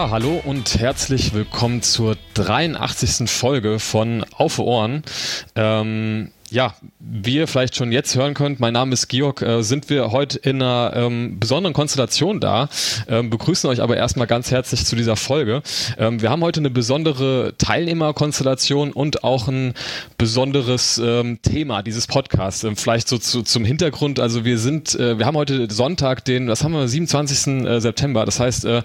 Ja, hallo und herzlich willkommen zur 83. Folge von Auf Ohren. Ähm, ja, wie ihr vielleicht schon jetzt hören könnt, mein Name ist Georg, äh, sind wir heute in einer ähm, besonderen Konstellation da, ähm, begrüßen euch aber erstmal ganz herzlich zu dieser Folge. Ähm, wir haben heute eine besondere Teilnehmerkonstellation und auch ein besonderes ähm, Thema dieses Podcasts. Ähm, vielleicht so zu, zum Hintergrund, also wir sind, äh, wir haben heute Sonntag, den, was haben wir, 27. Äh, September, das heißt, äh,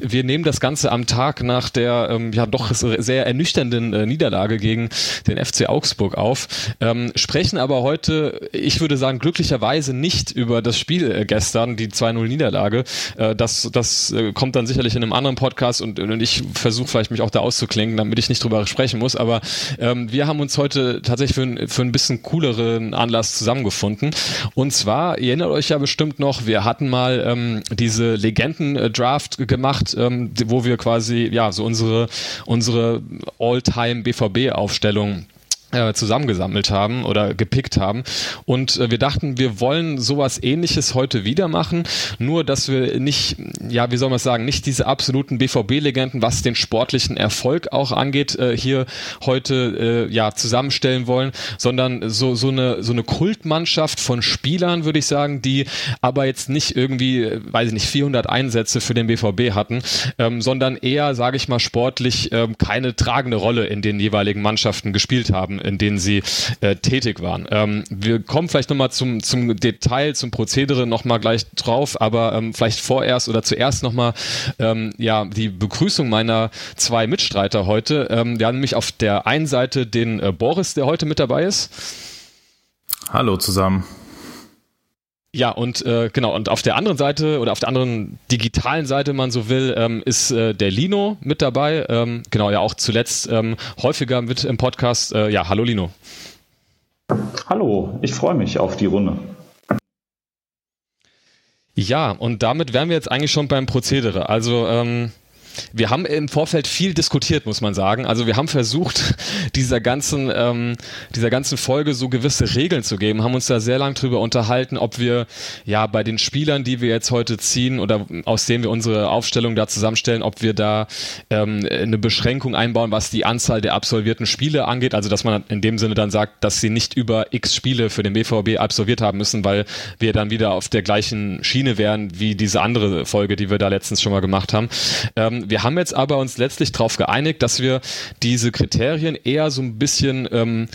wir nehmen das Ganze am Tag nach der ähm, ja doch sehr ernüchternden äh, Niederlage gegen den FC Augsburg auf. Ähm, sprechen aber heute, ich würde sagen, glücklicherweise nicht über das Spiel äh, gestern, die 2-0-Niederlage. Äh, das das äh, kommt dann sicherlich in einem anderen Podcast und, und ich versuche vielleicht mich auch da auszuklinken, damit ich nicht drüber sprechen muss. Aber ähm, wir haben uns heute tatsächlich für, ein, für ein bisschen cooleren Anlass zusammengefunden. Und zwar, ihr erinnert euch ja bestimmt noch, wir hatten mal ähm, diese Legenden-Draft gemacht, ähm, wo wir quasi ja so unsere, unsere All-Time BVB-Aufstellung äh, zusammengesammelt haben oder gepickt haben. Und äh, wir dachten, wir wollen sowas ähnliches heute wieder machen, nur dass wir nicht, ja, wie soll man sagen, nicht diese absoluten BVB-Legenden, was den sportlichen Erfolg auch angeht, äh, hier heute äh, ja zusammenstellen wollen, sondern so, so, eine, so eine Kultmannschaft von Spielern, würde ich sagen, die aber jetzt nicht irgendwie, weiß ich nicht, 400 Einsätze für den BVB hatten, ähm, sondern eher, sage ich mal, sportlich ähm, keine tragende Rolle in den jeweiligen Mannschaften gespielt haben in denen sie äh, tätig waren. Ähm, wir kommen vielleicht nochmal zum, zum Detail, zum Prozedere nochmal gleich drauf, aber ähm, vielleicht vorerst oder zuerst nochmal ähm, ja, die Begrüßung meiner zwei Mitstreiter heute. Ähm, wir haben nämlich auf der einen Seite den äh, Boris, der heute mit dabei ist. Hallo zusammen. Ja, und äh, genau, und auf der anderen Seite oder auf der anderen digitalen Seite, wenn man so will, ähm, ist äh, der Lino mit dabei. Ähm, genau, ja auch zuletzt ähm, häufiger mit im Podcast. Äh, ja, hallo Lino. Hallo, ich freue mich auf die Runde. Ja, und damit wären wir jetzt eigentlich schon beim Prozedere. Also ähm, wir haben im Vorfeld viel diskutiert, muss man sagen. Also wir haben versucht, dieser ganzen, ähm, dieser ganzen Folge so gewisse Regeln zu geben, haben uns da sehr lang drüber unterhalten, ob wir ja bei den Spielern, die wir jetzt heute ziehen oder aus denen wir unsere Aufstellung da zusammenstellen, ob wir da ähm, eine Beschränkung einbauen, was die Anzahl der absolvierten Spiele angeht. Also dass man in dem Sinne dann sagt, dass sie nicht über x Spiele für den BVB absolviert haben müssen, weil wir dann wieder auf der gleichen Schiene wären wie diese andere Folge, die wir da letztens schon mal gemacht haben. Ähm, wir haben jetzt aber uns letztlich darauf geeinigt, dass wir diese Kriterien eher so ein bisschen ähm,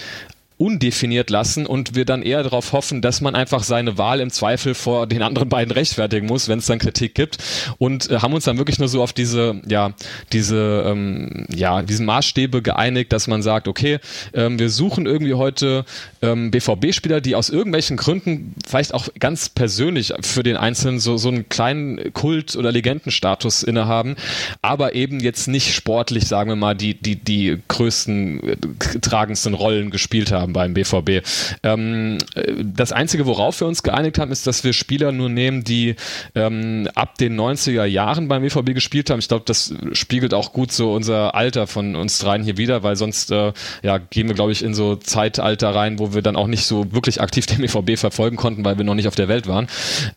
undefiniert lassen und wir dann eher darauf hoffen, dass man einfach seine Wahl im Zweifel vor den anderen beiden rechtfertigen muss, wenn es dann Kritik gibt. Und äh, haben uns dann wirklich nur so auf diese ja diese ähm, ja diesen Maßstäbe geeinigt, dass man sagt, okay, ähm, wir suchen irgendwie heute ähm, BVB-Spieler, die aus irgendwelchen Gründen vielleicht auch ganz persönlich für den Einzelnen so so einen kleinen Kult oder Legendenstatus innehaben, aber eben jetzt nicht sportlich, sagen wir mal, die die die größten äh, tragendsten Rollen gespielt haben haben beim BVB. Ähm, das Einzige, worauf wir uns geeinigt haben, ist, dass wir Spieler nur nehmen, die ähm, ab den 90er Jahren beim BVB gespielt haben. Ich glaube, das spiegelt auch gut so unser Alter von uns dreien hier wieder, weil sonst äh, ja, gehen wir, glaube ich, in so Zeitalter rein, wo wir dann auch nicht so wirklich aktiv den BVB verfolgen konnten, weil wir noch nicht auf der Welt waren.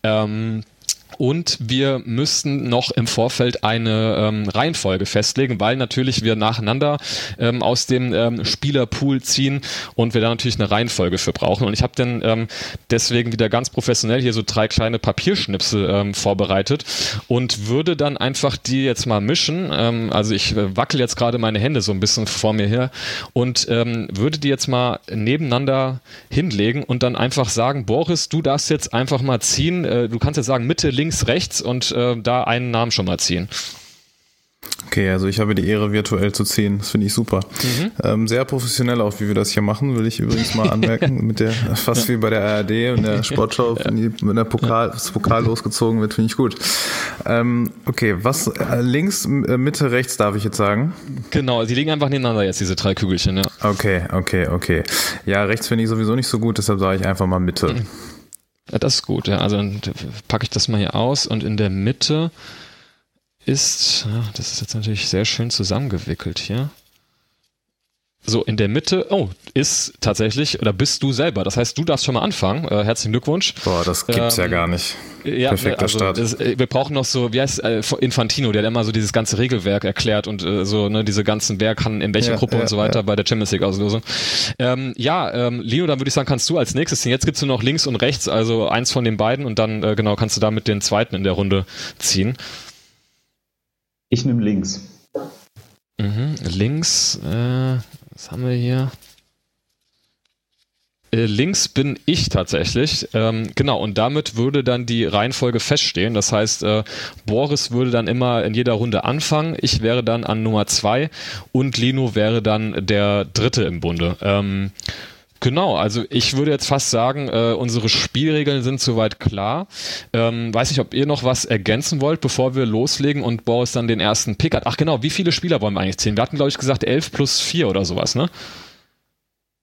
Ähm, und wir müssten noch im Vorfeld eine ähm, Reihenfolge festlegen, weil natürlich wir nacheinander ähm, aus dem ähm, Spielerpool ziehen und wir da natürlich eine Reihenfolge für brauchen. Und ich habe dann ähm, deswegen wieder ganz professionell hier so drei kleine Papierschnipsel ähm, vorbereitet und würde dann einfach die jetzt mal mischen. Ähm, also ich äh, wackel jetzt gerade meine Hände so ein bisschen vor mir her und ähm, würde die jetzt mal nebeneinander hinlegen und dann einfach sagen, Boris, du darfst jetzt einfach mal ziehen. Äh, du kannst jetzt sagen Mitte, links, links, rechts und äh, da einen Namen schon mal ziehen. Okay, also ich habe die Ehre, virtuell zu ziehen. Das finde ich super. Mhm. Ähm, sehr professionell auch, wie wir das hier machen, will ich übrigens mal anmerken. mit der, fast wie bei der ARD und der Sportschau, ja. wenn der Pokal, das Pokal losgezogen wird, finde ich gut. Ähm, okay, was äh, links, äh, Mitte, rechts darf ich jetzt sagen? Genau, die liegen einfach nebeneinander jetzt, diese drei Kügelchen, ja. Okay, okay, okay. Ja, rechts finde ich sowieso nicht so gut, deshalb sage ich einfach mal Mitte. Mhm. Ja, das ist gut, ja. Also dann packe ich das mal hier aus und in der Mitte ist, ja, das ist jetzt natürlich sehr schön zusammengewickelt hier. So, in der Mitte, oh, ist tatsächlich, oder bist du selber. Das heißt, du darfst schon mal anfangen. Äh, herzlichen Glückwunsch. Boah, das gibt's ähm, ja gar nicht. Ja, Perfekter also, Start. Das, äh, wir brauchen noch so, wie heißt äh, Infantino, der hat immer so dieses ganze Regelwerk erklärt und äh, so, ne, diese ganzen, wer kann in welcher ja, Gruppe ja, und so weiter ja. bei der Champions League Auslosung. Ähm, ja, ähm, Leo, dann würde ich sagen, kannst du als nächstes ziehen. Jetzt gibt's nur noch links und rechts, also eins von den beiden und dann, äh, genau, kannst du damit den zweiten in der Runde ziehen. Ich nehme links. Mhm, links, äh, was haben wir hier? Äh, links bin ich tatsächlich. Ähm, genau, und damit würde dann die Reihenfolge feststehen. Das heißt, äh, Boris würde dann immer in jeder Runde anfangen. Ich wäre dann an Nummer zwei und Lino wäre dann der Dritte im Bunde. Ähm, Genau, also ich würde jetzt fast sagen, äh, unsere Spielregeln sind soweit klar. Ähm, weiß nicht, ob ihr noch was ergänzen wollt, bevor wir loslegen und Boris dann den ersten Pick hat. Ach genau, wie viele Spieler wollen wir eigentlich zählen? Wir hatten, glaube ich, gesagt 11 plus 4 oder sowas, ne?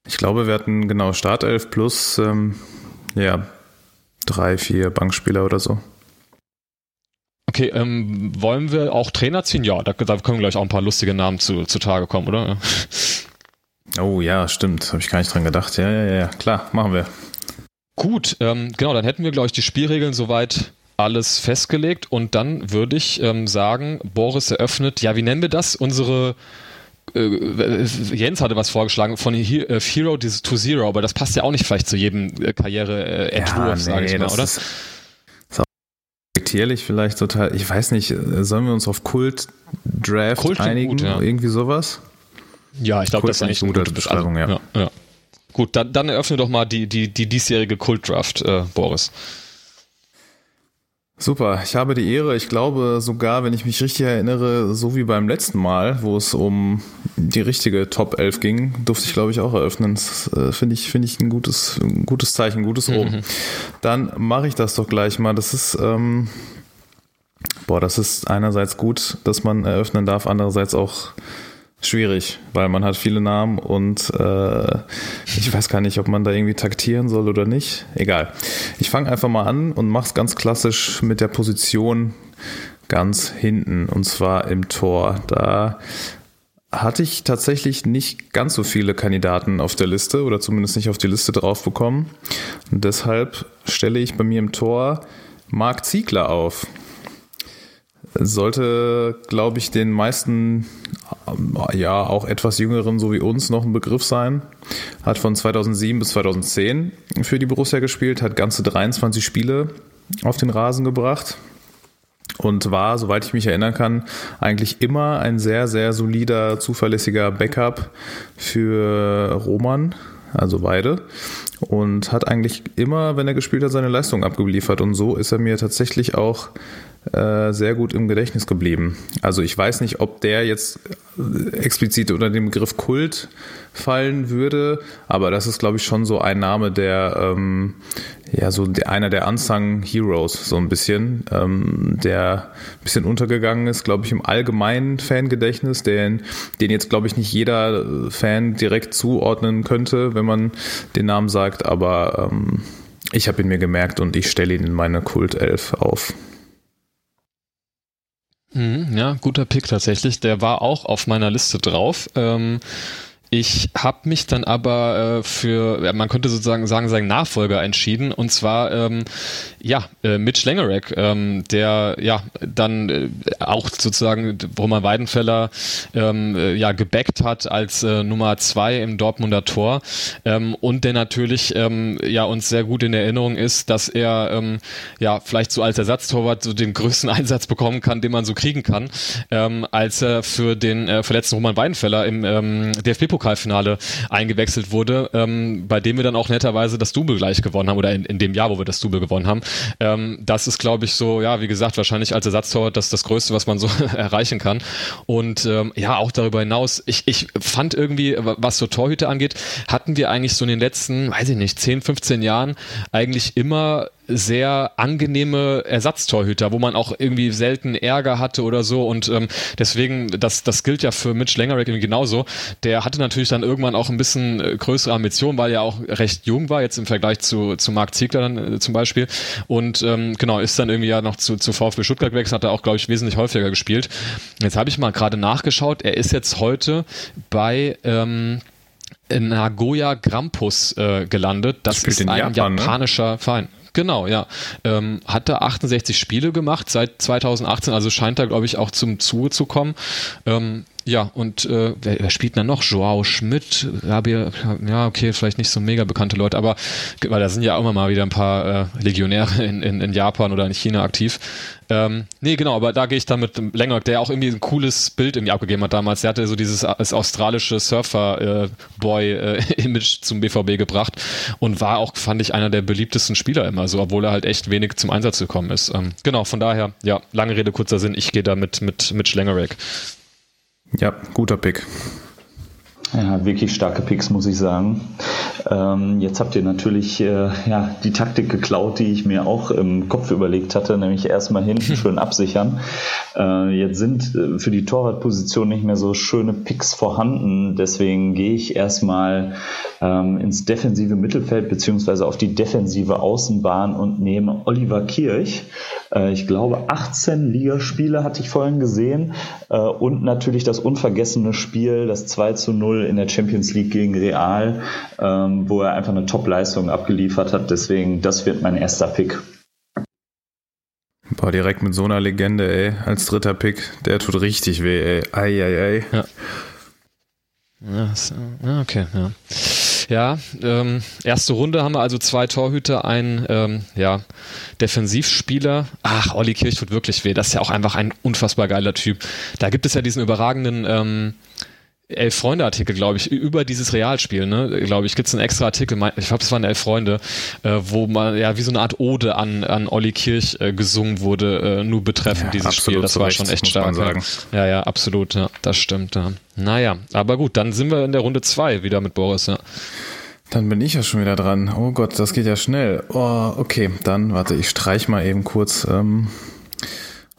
Ich glaube, wir hatten genau Startelf plus, ähm, ja, drei, vier Bankspieler oder so. Okay, ähm, wollen wir auch Trainer ziehen? Ja, da, da können gleich auch ein paar lustige Namen zu, zutage kommen, oder? Oh ja, stimmt. Habe ich gar nicht dran gedacht. Ja, ja, ja, klar, machen wir. Gut, ähm, genau, dann hätten wir, glaube ich, die Spielregeln soweit alles festgelegt und dann würde ich ähm, sagen, Boris eröffnet, ja, wie nennen wir das? Unsere äh, Jens hatte was vorgeschlagen von äh, Hero to Zero, aber das passt ja auch nicht vielleicht zu jedem äh, Karriere-Entwurf, ja, nee, sage ich mal, oder? Ist, ist auch respektierlich vielleicht total, ich weiß nicht, sollen wir uns auf Kult Draft Kult einigen? Gut, ja. Irgendwie sowas? Ja, ich glaube, das ist eigentlich eine gute Beschreibung, ja. ja, ja. Gut, dann, dann eröffne doch mal die, die, die diesjährige Kult-Draft, äh, Boris. Super, ich habe die Ehre, ich glaube sogar, wenn ich mich richtig erinnere, so wie beim letzten Mal, wo es um die richtige Top 11 ging, durfte ich glaube ich auch eröffnen. Das äh, finde ich, finde ich ein gutes, ein gutes Zeichen, ein gutes Oben. Mhm. Dann mache ich das doch gleich mal. Das ist, ähm, boah, das ist einerseits gut, dass man eröffnen darf, andererseits auch schwierig, weil man hat viele Namen und äh, ich weiß gar nicht, ob man da irgendwie taktieren soll oder nicht. Egal. Ich fange einfach mal an und mache es ganz klassisch mit der Position ganz hinten und zwar im Tor. Da hatte ich tatsächlich nicht ganz so viele Kandidaten auf der Liste oder zumindest nicht auf die Liste drauf bekommen. Und deshalb stelle ich bei mir im Tor Marc Ziegler auf sollte, glaube ich, den meisten, ja, auch etwas jüngeren, so wie uns, noch ein Begriff sein. Hat von 2007 bis 2010 für die Borussia gespielt, hat ganze 23 Spiele auf den Rasen gebracht und war, soweit ich mich erinnern kann, eigentlich immer ein sehr, sehr solider, zuverlässiger Backup für Roman, also beide. Und hat eigentlich immer, wenn er gespielt hat, seine Leistung abgeliefert. Und so ist er mir tatsächlich auch äh, sehr gut im Gedächtnis geblieben. Also ich weiß nicht, ob der jetzt äh, explizit unter dem Begriff Kult fallen würde, aber das ist, glaube ich, schon so ein Name, der ähm, ja so einer der Unsung Heroes so ein bisschen, ähm, der ein bisschen untergegangen ist, glaube ich, im allgemeinen Fangedächtnis, den, den jetzt, glaube ich, nicht jeder Fan direkt zuordnen könnte, wenn man den Namen sagt, aber ähm, ich habe ihn mir gemerkt und ich stelle ihn in meine Kult 11 auf. Mhm, ja, guter Pick tatsächlich. Der war auch auf meiner Liste drauf. Ähm, ich habe mich dann aber äh, für, man könnte sozusagen sagen, seinen Nachfolger entschieden. Und zwar, ähm, ja, äh, Mitch Lengerek, ähm, der ja dann äh, auch sozusagen Roman Weidenfeller ähm, äh, ja gebackt hat als äh, Nummer zwei im Dortmunder Tor. Ähm, und der natürlich ähm, ja uns sehr gut in Erinnerung ist, dass er ähm, ja vielleicht so als Ersatztorwart so den größten Einsatz bekommen kann, den man so kriegen kann, als er für den äh, verletzten Roman Weidenfeller im DFB-Pokal Pokalfinale eingewechselt wurde, ähm, bei dem wir dann auch netterweise das Double gleich gewonnen haben oder in, in dem Jahr, wo wir das Double gewonnen haben. Ähm, das ist, glaube ich, so, ja, wie gesagt, wahrscheinlich als Ersatztorwart das das Größte, was man so erreichen kann. Und ähm, ja, auch darüber hinaus, ich, ich fand irgendwie, was so Torhüter angeht, hatten wir eigentlich so in den letzten, weiß ich nicht, 10, 15 Jahren eigentlich immer sehr angenehme Ersatztorhüter, wo man auch irgendwie selten Ärger hatte oder so und ähm, deswegen, das, das gilt ja für Mitch irgendwie genauso. Der hatte natürlich dann irgendwann auch ein bisschen äh, größere Ambitionen, weil er auch recht jung war, jetzt im Vergleich zu, zu Marc Ziegler dann äh, zum Beispiel und ähm, genau, ist dann irgendwie ja noch zu, zu VfB Stuttgart gewechselt, hat er auch, glaube ich, wesentlich häufiger gespielt. Jetzt habe ich mal gerade nachgeschaut, er ist jetzt heute bei ähm, Nagoya Grampus äh, gelandet. Das Spielt ist in ein Japan, ne? japanischer Verein. Genau, ja. Ähm, hat da 68 Spiele gemacht seit 2018, also scheint da, glaube ich, auch zum Zuge zu kommen. Ähm, ja, und äh, wer, wer spielt denn noch? Joao Schmidt, Rabia, ja, okay, vielleicht nicht so mega bekannte Leute, aber weil da sind ja immer mal wieder ein paar äh, Legionäre in, in, in Japan oder in China aktiv. Ähm, nee, genau, aber da gehe ich dann mit Länger, der auch irgendwie ein cooles Bild irgendwie abgegeben hat damals. Der hatte so dieses das australische Surfer-Boy-Image zum BVB gebracht und war auch, fand ich, einer der beliebtesten Spieler immer so, obwohl er halt echt wenig zum Einsatz gekommen ist. Ähm, genau, von daher, ja, lange Rede, kurzer Sinn, ich gehe da mit, mit, mit Schlengerek. Ja, guter Pick. Ja, wirklich starke Picks, muss ich sagen. Ähm, jetzt habt ihr natürlich äh, ja, die Taktik geklaut, die ich mir auch im Kopf überlegt hatte, nämlich erstmal hinten schön absichern. Äh, jetzt sind äh, für die Torwartposition nicht mehr so schöne Picks vorhanden, deswegen gehe ich erstmal ähm, ins defensive Mittelfeld beziehungsweise auf die defensive Außenbahn und nehme Oliver Kirch. Äh, ich glaube, 18 Ligaspiele hatte ich vorhin gesehen äh, und natürlich das unvergessene Spiel, das 2 zu 0 in der Champions League gegen Real, ähm, wo er einfach eine Top-Leistung abgeliefert hat. Deswegen, das wird mein erster Pick. Boah, direkt mit so einer Legende, ey, als dritter Pick, der tut richtig weh, ey. Ei, ei, ei. Ja. Ja, okay, ja. Ja, ähm, erste Runde haben wir also zwei Torhüter, ein ähm, ja, Defensivspieler. Ach, Olli Kirch tut wirklich weh. Das ist ja auch einfach ein unfassbar geiler Typ. Da gibt es ja diesen überragenden ähm, Elf Freunde Artikel, glaube ich, über dieses Realspiel, ne, glaube ich, gibt es einen extra Artikel, ich glaube, es waren Elf Freunde, äh, wo man ja wie so eine Art Ode an, an Olli Kirch äh, gesungen wurde, äh, nur betreffend Ja, dieses Spiel. Das war schon echt stark. Ja. ja, ja, absolut, ja, das stimmt. Ja. Naja, aber gut, dann sind wir in der Runde zwei wieder mit Boris, ja. Dann bin ich ja schon wieder dran. Oh Gott, das geht ja schnell. Oh, okay, dann warte, ich streich mal eben kurz ähm,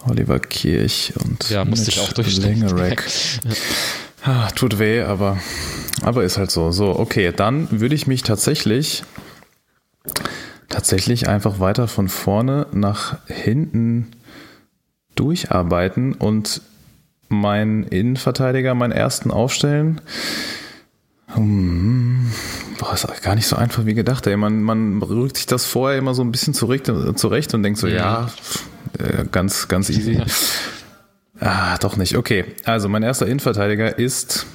Oliver Kirch und Ja, musste ich auch durchstehen. Langerack. Ah, tut weh, aber, aber ist halt so. So, okay, dann würde ich mich tatsächlich tatsächlich einfach weiter von vorne nach hinten durcharbeiten und meinen Innenverteidiger, meinen ersten aufstellen. Hm, boah, ist gar nicht so einfach wie gedacht. Ey. Man, man rückt sich das vorher immer so ein bisschen zurecht, zurecht und denkt so, ja, äh, ganz, ganz easy. Ah, doch nicht. Okay, also mein erster Innenverteidiger ist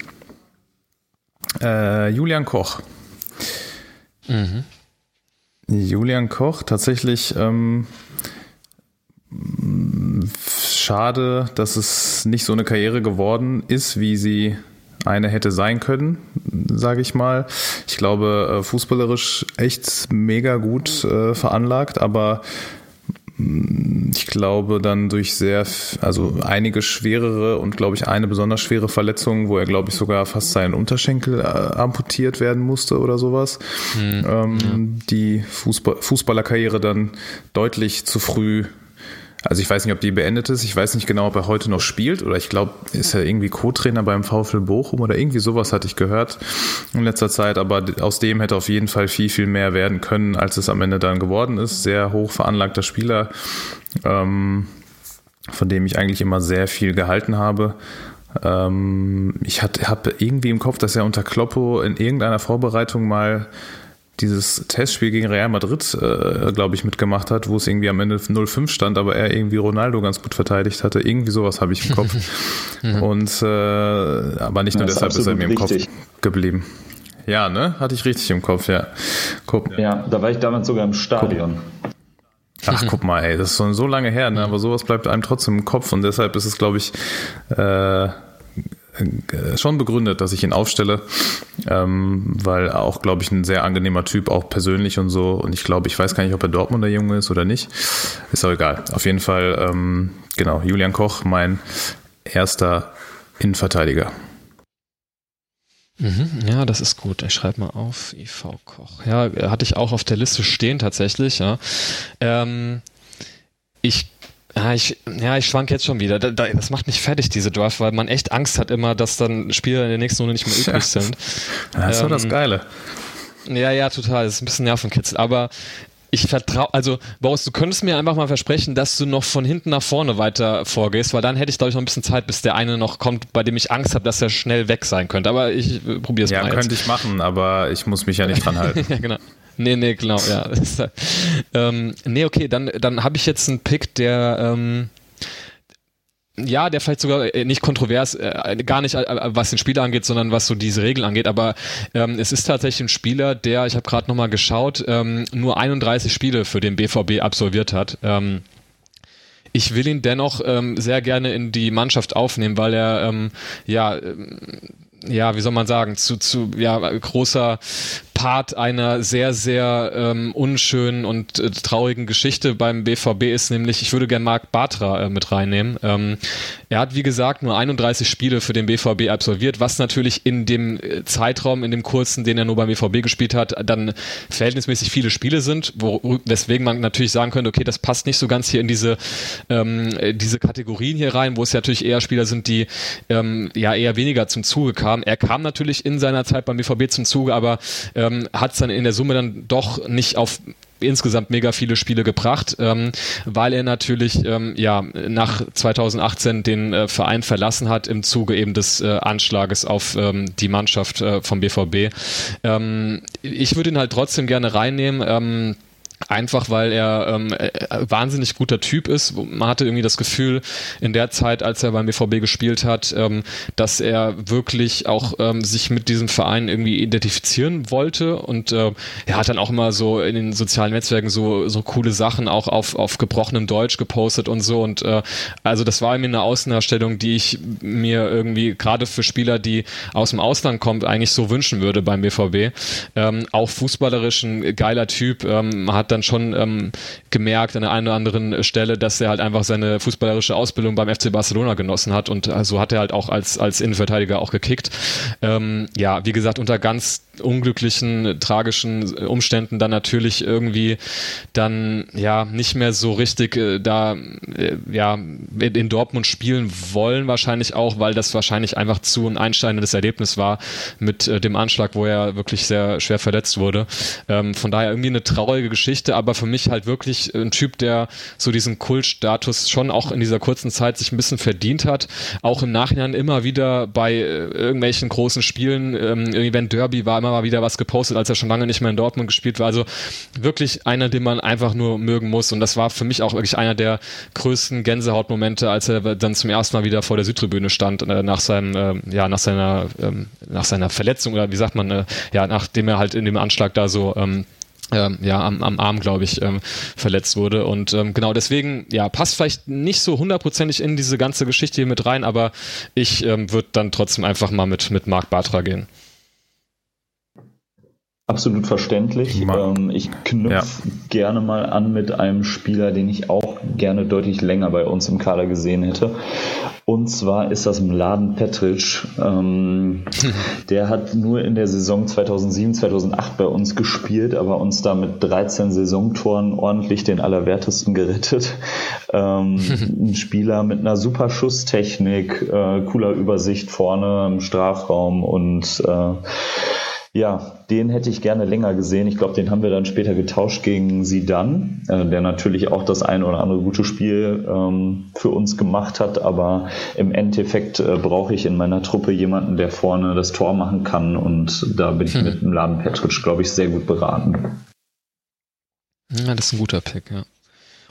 äh, Julian Koch. Julian Koch, tatsächlich ähm, schade, dass es nicht so eine Karriere geworden ist, wie sie eine hätte sein können, sage ich mal. Ich glaube, äh, fußballerisch echt mega gut äh, veranlagt, aber ich glaube dann durch sehr, also einige schwerere und glaube ich eine besonders schwere Verletzung, wo er glaube ich sogar fast seinen Unterschenkel äh, amputiert werden musste oder sowas, ähm, die Fußball Fußballerkarriere dann deutlich zu früh also ich weiß nicht, ob die beendet ist. Ich weiß nicht genau, ob er heute noch spielt oder ich glaube, ist er irgendwie Co-Trainer beim VfL Bochum oder irgendwie sowas hatte ich gehört in letzter Zeit. Aber aus dem hätte auf jeden Fall viel, viel mehr werden können, als es am Ende dann geworden ist. Sehr hoch veranlagter Spieler, ähm, von dem ich eigentlich immer sehr viel gehalten habe. Ähm, ich habe irgendwie im Kopf, dass er unter Kloppo in irgendeiner Vorbereitung mal dieses Testspiel gegen Real Madrid, äh, glaube ich, mitgemacht hat, wo es irgendwie am Ende 0-5 stand, aber er irgendwie Ronaldo ganz gut verteidigt hatte. Irgendwie sowas habe ich im Kopf. Und äh, aber nicht nur Das ist deshalb ist er mir im Kopf geblieben. Ja, ne? Hatte ich richtig im Kopf, ja. Guck, Ja, da war ich damals sogar im Stadion. Ach, guck mal, ey, das ist schon so lange her, ne? aber sowas bleibt einem trotzdem im Kopf und deshalb ist es, glaube ich, äh, schon begründet, dass ich ihn aufstelle, ähm, weil auch, glaube ich, ein sehr angenehmer Typ, auch persönlich und so. Und ich glaube, ich weiß gar nicht, ob er Dortmunder Junge ist oder nicht. Ist auch egal. Auf jeden Fall, ähm, genau, Julian Koch, mein erster Innenverteidiger. Mhm, ja, das ist gut. Ich schreibe mal auf, IV Koch. Ja, hatte ich auch auf der Liste stehen tatsächlich, ja. Ähm, ich ja, ich, ja, ich schwank jetzt schon wieder. Das macht mich fertig, diese Draft, weil man echt Angst hat immer, dass dann Spieler in der nächsten Runde nicht mehr übrig sind. Das ist ähm, doch das Geile. Ja, ja, total. Das ist ein bisschen Nervenkitzel. Aber ich vertraue, also Boris, du könntest mir einfach mal versprechen, dass du noch von hinten nach vorne weiter vorgehst, weil dann hätte ich, glaube ich, noch ein bisschen Zeit, bis der eine noch kommt, bei dem ich Angst habe, dass er schnell weg sein könnte. Aber ich äh, probiere es ja, mal. Ja, könnte ich machen, aber ich muss mich ja nicht dran halten. ja, genau. Nee, nee, genau, ja. ähm, nee, okay, dann, dann habe ich jetzt einen Pick, der ähm, ja, der vielleicht sogar äh, nicht kontrovers, äh, gar nicht äh, was den Spieler angeht, sondern was so diese Regeln angeht, aber ähm, es ist tatsächlich ein Spieler, der, ich habe gerade nochmal geschaut, ähm, nur 31 Spiele für den BVB absolviert hat. Ähm, ich will ihn dennoch ähm, sehr gerne in die Mannschaft aufnehmen, weil er ähm, ja ähm, ja, wie soll man sagen, zu, zu ja, großer Part einer sehr, sehr ähm, unschönen und äh, traurigen Geschichte beim BVB ist, nämlich ich würde gerne Marc Bartra äh, mit reinnehmen. Ähm, er hat, wie gesagt, nur 31 Spiele für den BVB absolviert, was natürlich in dem äh, Zeitraum, in dem kurzen, den er nur beim BVB gespielt hat, dann verhältnismäßig viele Spiele sind, wo, weswegen man natürlich sagen könnte, okay, das passt nicht so ganz hier in diese, ähm, äh, diese Kategorien hier rein, wo es ja natürlich eher Spieler sind, die ähm, ja eher weniger zum Zuge kamen. Er kam natürlich in seiner Zeit beim BVB zum Zuge, aber ähm, ähm, hat es dann in der Summe dann doch nicht auf insgesamt mega viele Spiele gebracht, ähm, weil er natürlich ähm, ja nach 2018 den äh, Verein verlassen hat im Zuge eben des äh, Anschlages auf ähm, die Mannschaft äh, vom BVB. Ähm, ich würde ihn halt trotzdem gerne reinnehmen. Einfach weil er ähm, äh, wahnsinnig guter Typ ist. Man hatte irgendwie das Gefühl in der Zeit, als er beim BVB gespielt hat, ähm, dass er wirklich auch ähm, sich mit diesem Verein irgendwie identifizieren wollte und äh, er hat dann auch immer so in den sozialen Netzwerken so so coole Sachen auch auf auf gebrochenem Deutsch gepostet und so und äh, also das war mir eine Außendarstellung, die ich mir irgendwie gerade für Spieler, die aus dem Ausland kommen, eigentlich so wünschen würde beim BVB. Ähm, auch fußballerisch ein geiler Typ, ähm, hat dann schon ähm, gemerkt an der einen oder anderen Stelle, dass er halt einfach seine fußballerische Ausbildung beim FC Barcelona genossen hat und so hat er halt auch als, als Innenverteidiger auch gekickt. Ähm, ja, wie gesagt, unter ganz unglücklichen, tragischen Umständen dann natürlich irgendwie dann ja nicht mehr so richtig äh, da äh, ja in Dortmund spielen wollen wahrscheinlich auch, weil das wahrscheinlich einfach zu ein einsteinendes Erlebnis war mit äh, dem Anschlag, wo er wirklich sehr schwer verletzt wurde. Ähm, von daher irgendwie eine traurige Geschichte, aber für mich halt wirklich ein Typ, der so diesen Kultstatus schon auch in dieser kurzen Zeit sich ein bisschen verdient hat, auch im Nachhinein immer wieder bei äh, irgendwelchen großen Spielen, ähm, irgendwie wenn Derby war, immer mal wieder was gepostet, als er schon lange nicht mehr in Dortmund gespielt war. Also wirklich einer, den man einfach nur mögen muss. Und das war für mich auch wirklich einer der größten Gänsehautmomente, als er dann zum ersten Mal wieder vor der Südtribüne stand, äh, nach seinem, äh, ja, nach seiner, ähm, nach seiner Verletzung oder wie sagt man, äh, ja, nachdem er halt in dem Anschlag da so, ähm, ähm, ja, am, am Arm, glaube ich, ähm, verletzt wurde. Und ähm, genau deswegen, ja, passt vielleicht nicht so hundertprozentig in diese ganze Geschichte hier mit rein, aber ich ähm, würde dann trotzdem einfach mal mit, mit Marc Bartra gehen. Absolut verständlich. Ähm, ich knüpfe ja. gerne mal an mit einem Spieler, den ich auch gerne deutlich länger bei uns im Kader gesehen hätte. Und zwar ist das Mladen Petric. Ähm, der hat nur in der Saison 2007, 2008 bei uns gespielt, aber uns da mit 13 Saisontoren ordentlich den Allerwertesten gerettet. Ähm, ein Spieler mit einer super Schusstechnik, äh, cooler Übersicht vorne im Strafraum und äh, ja, den hätte ich gerne länger gesehen. Ich glaube, den haben wir dann später getauscht gegen Sidan, äh, der natürlich auch das ein oder andere gute Spiel ähm, für uns gemacht hat. Aber im Endeffekt äh, brauche ich in meiner Truppe jemanden, der vorne das Tor machen kann. Und da bin ich hm. mit dem Laden Petric, glaube ich, sehr gut beraten. Ja, das ist ein guter Pick, ja.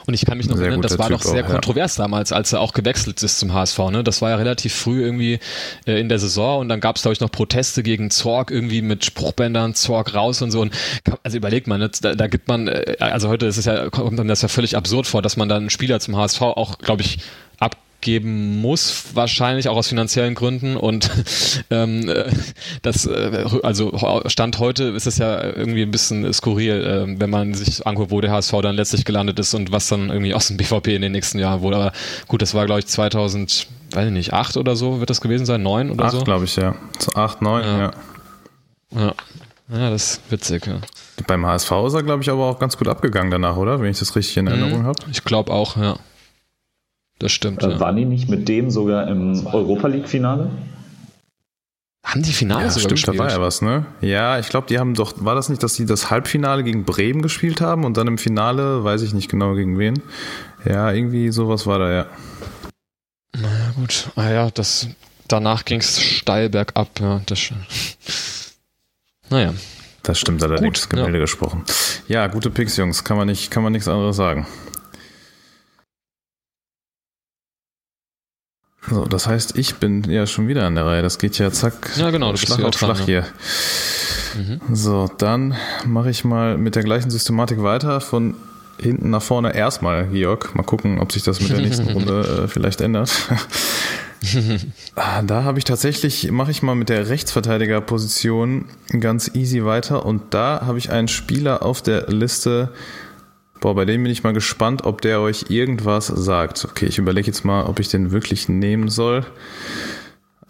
Und ich kann mich noch sehr erinnern, das war typ doch sehr auch, kontrovers ja. damals, als er auch gewechselt ist zum HSV. Ne? Das war ja relativ früh irgendwie äh, in der Saison und dann gab es, glaube ich, noch Proteste gegen Zorg irgendwie mit Spruchbändern, Zorg raus und so. Und also überlegt man, ne? da, da gibt man, äh, also heute ist es ja, kommt dann das ja völlig absurd vor, dass man dann einen Spieler zum HSV auch, glaube ich, ab geben muss, wahrscheinlich auch aus finanziellen Gründen. Und ähm, äh, das, äh, also Stand heute ist es ja irgendwie ein bisschen skurril, äh, wenn man sich anguckt, wo der HSV dann letztlich gelandet ist und was dann irgendwie aus dem BVP in den nächsten Jahren wurde. Aber gut, das war, glaube ich, 2000, weiß ich nicht, acht oder so wird das gewesen sein, neun oder acht, so? glaube ich, ja. Acht, neun, ja. ja. Ja. Ja, das ist witzig, ja. Beim HSV ist er, glaube ich, aber auch ganz gut abgegangen danach, oder? Wenn ich das richtig in Erinnerung Mhm. habe. Ich glaube auch, ja. Das stimmt. Äh, Ja. Waren die nicht mit dem sogar im Europa League-Finale? Haben die Finale Ja, sogar stimmt, da gespielt? war ja was, ne? Ja, ich glaube, die haben doch, war das nicht, dass die das Halbfinale gegen Bremen gespielt haben und dann im Finale, weiß ich nicht genau gegen wen. Ja, irgendwie sowas war da, ja. Naja, gut. Ah ja, das, danach ging es steil bergab, ja, das. Naja. Das stimmt allerdings, Gut, Gemälde ja. gesprochen. Ja, gute Picks, Jungs, kann man nicht, kann man nichts anderes sagen. So, das heißt, ich bin ja schon wieder an der Reihe. Das geht ja zack. Ja, genau, bist Schlag auf dran, Schlag ja. hier. So, dann mache ich mal mit der gleichen Systematik weiter. Von hinten nach vorne erstmal, Georg. Mal gucken, ob sich das mit der nächsten Runde äh, vielleicht ändert. Ah, da habe ich tatsächlich, mache ich mal mit der Rechtsverteidigerposition ganz easy weiter. Und da habe ich einen Spieler auf der Liste. Boah, bei dem bin ich mal gespannt, ob der euch irgendwas sagt. Okay, ich überlege jetzt mal, ob ich den wirklich nehmen soll.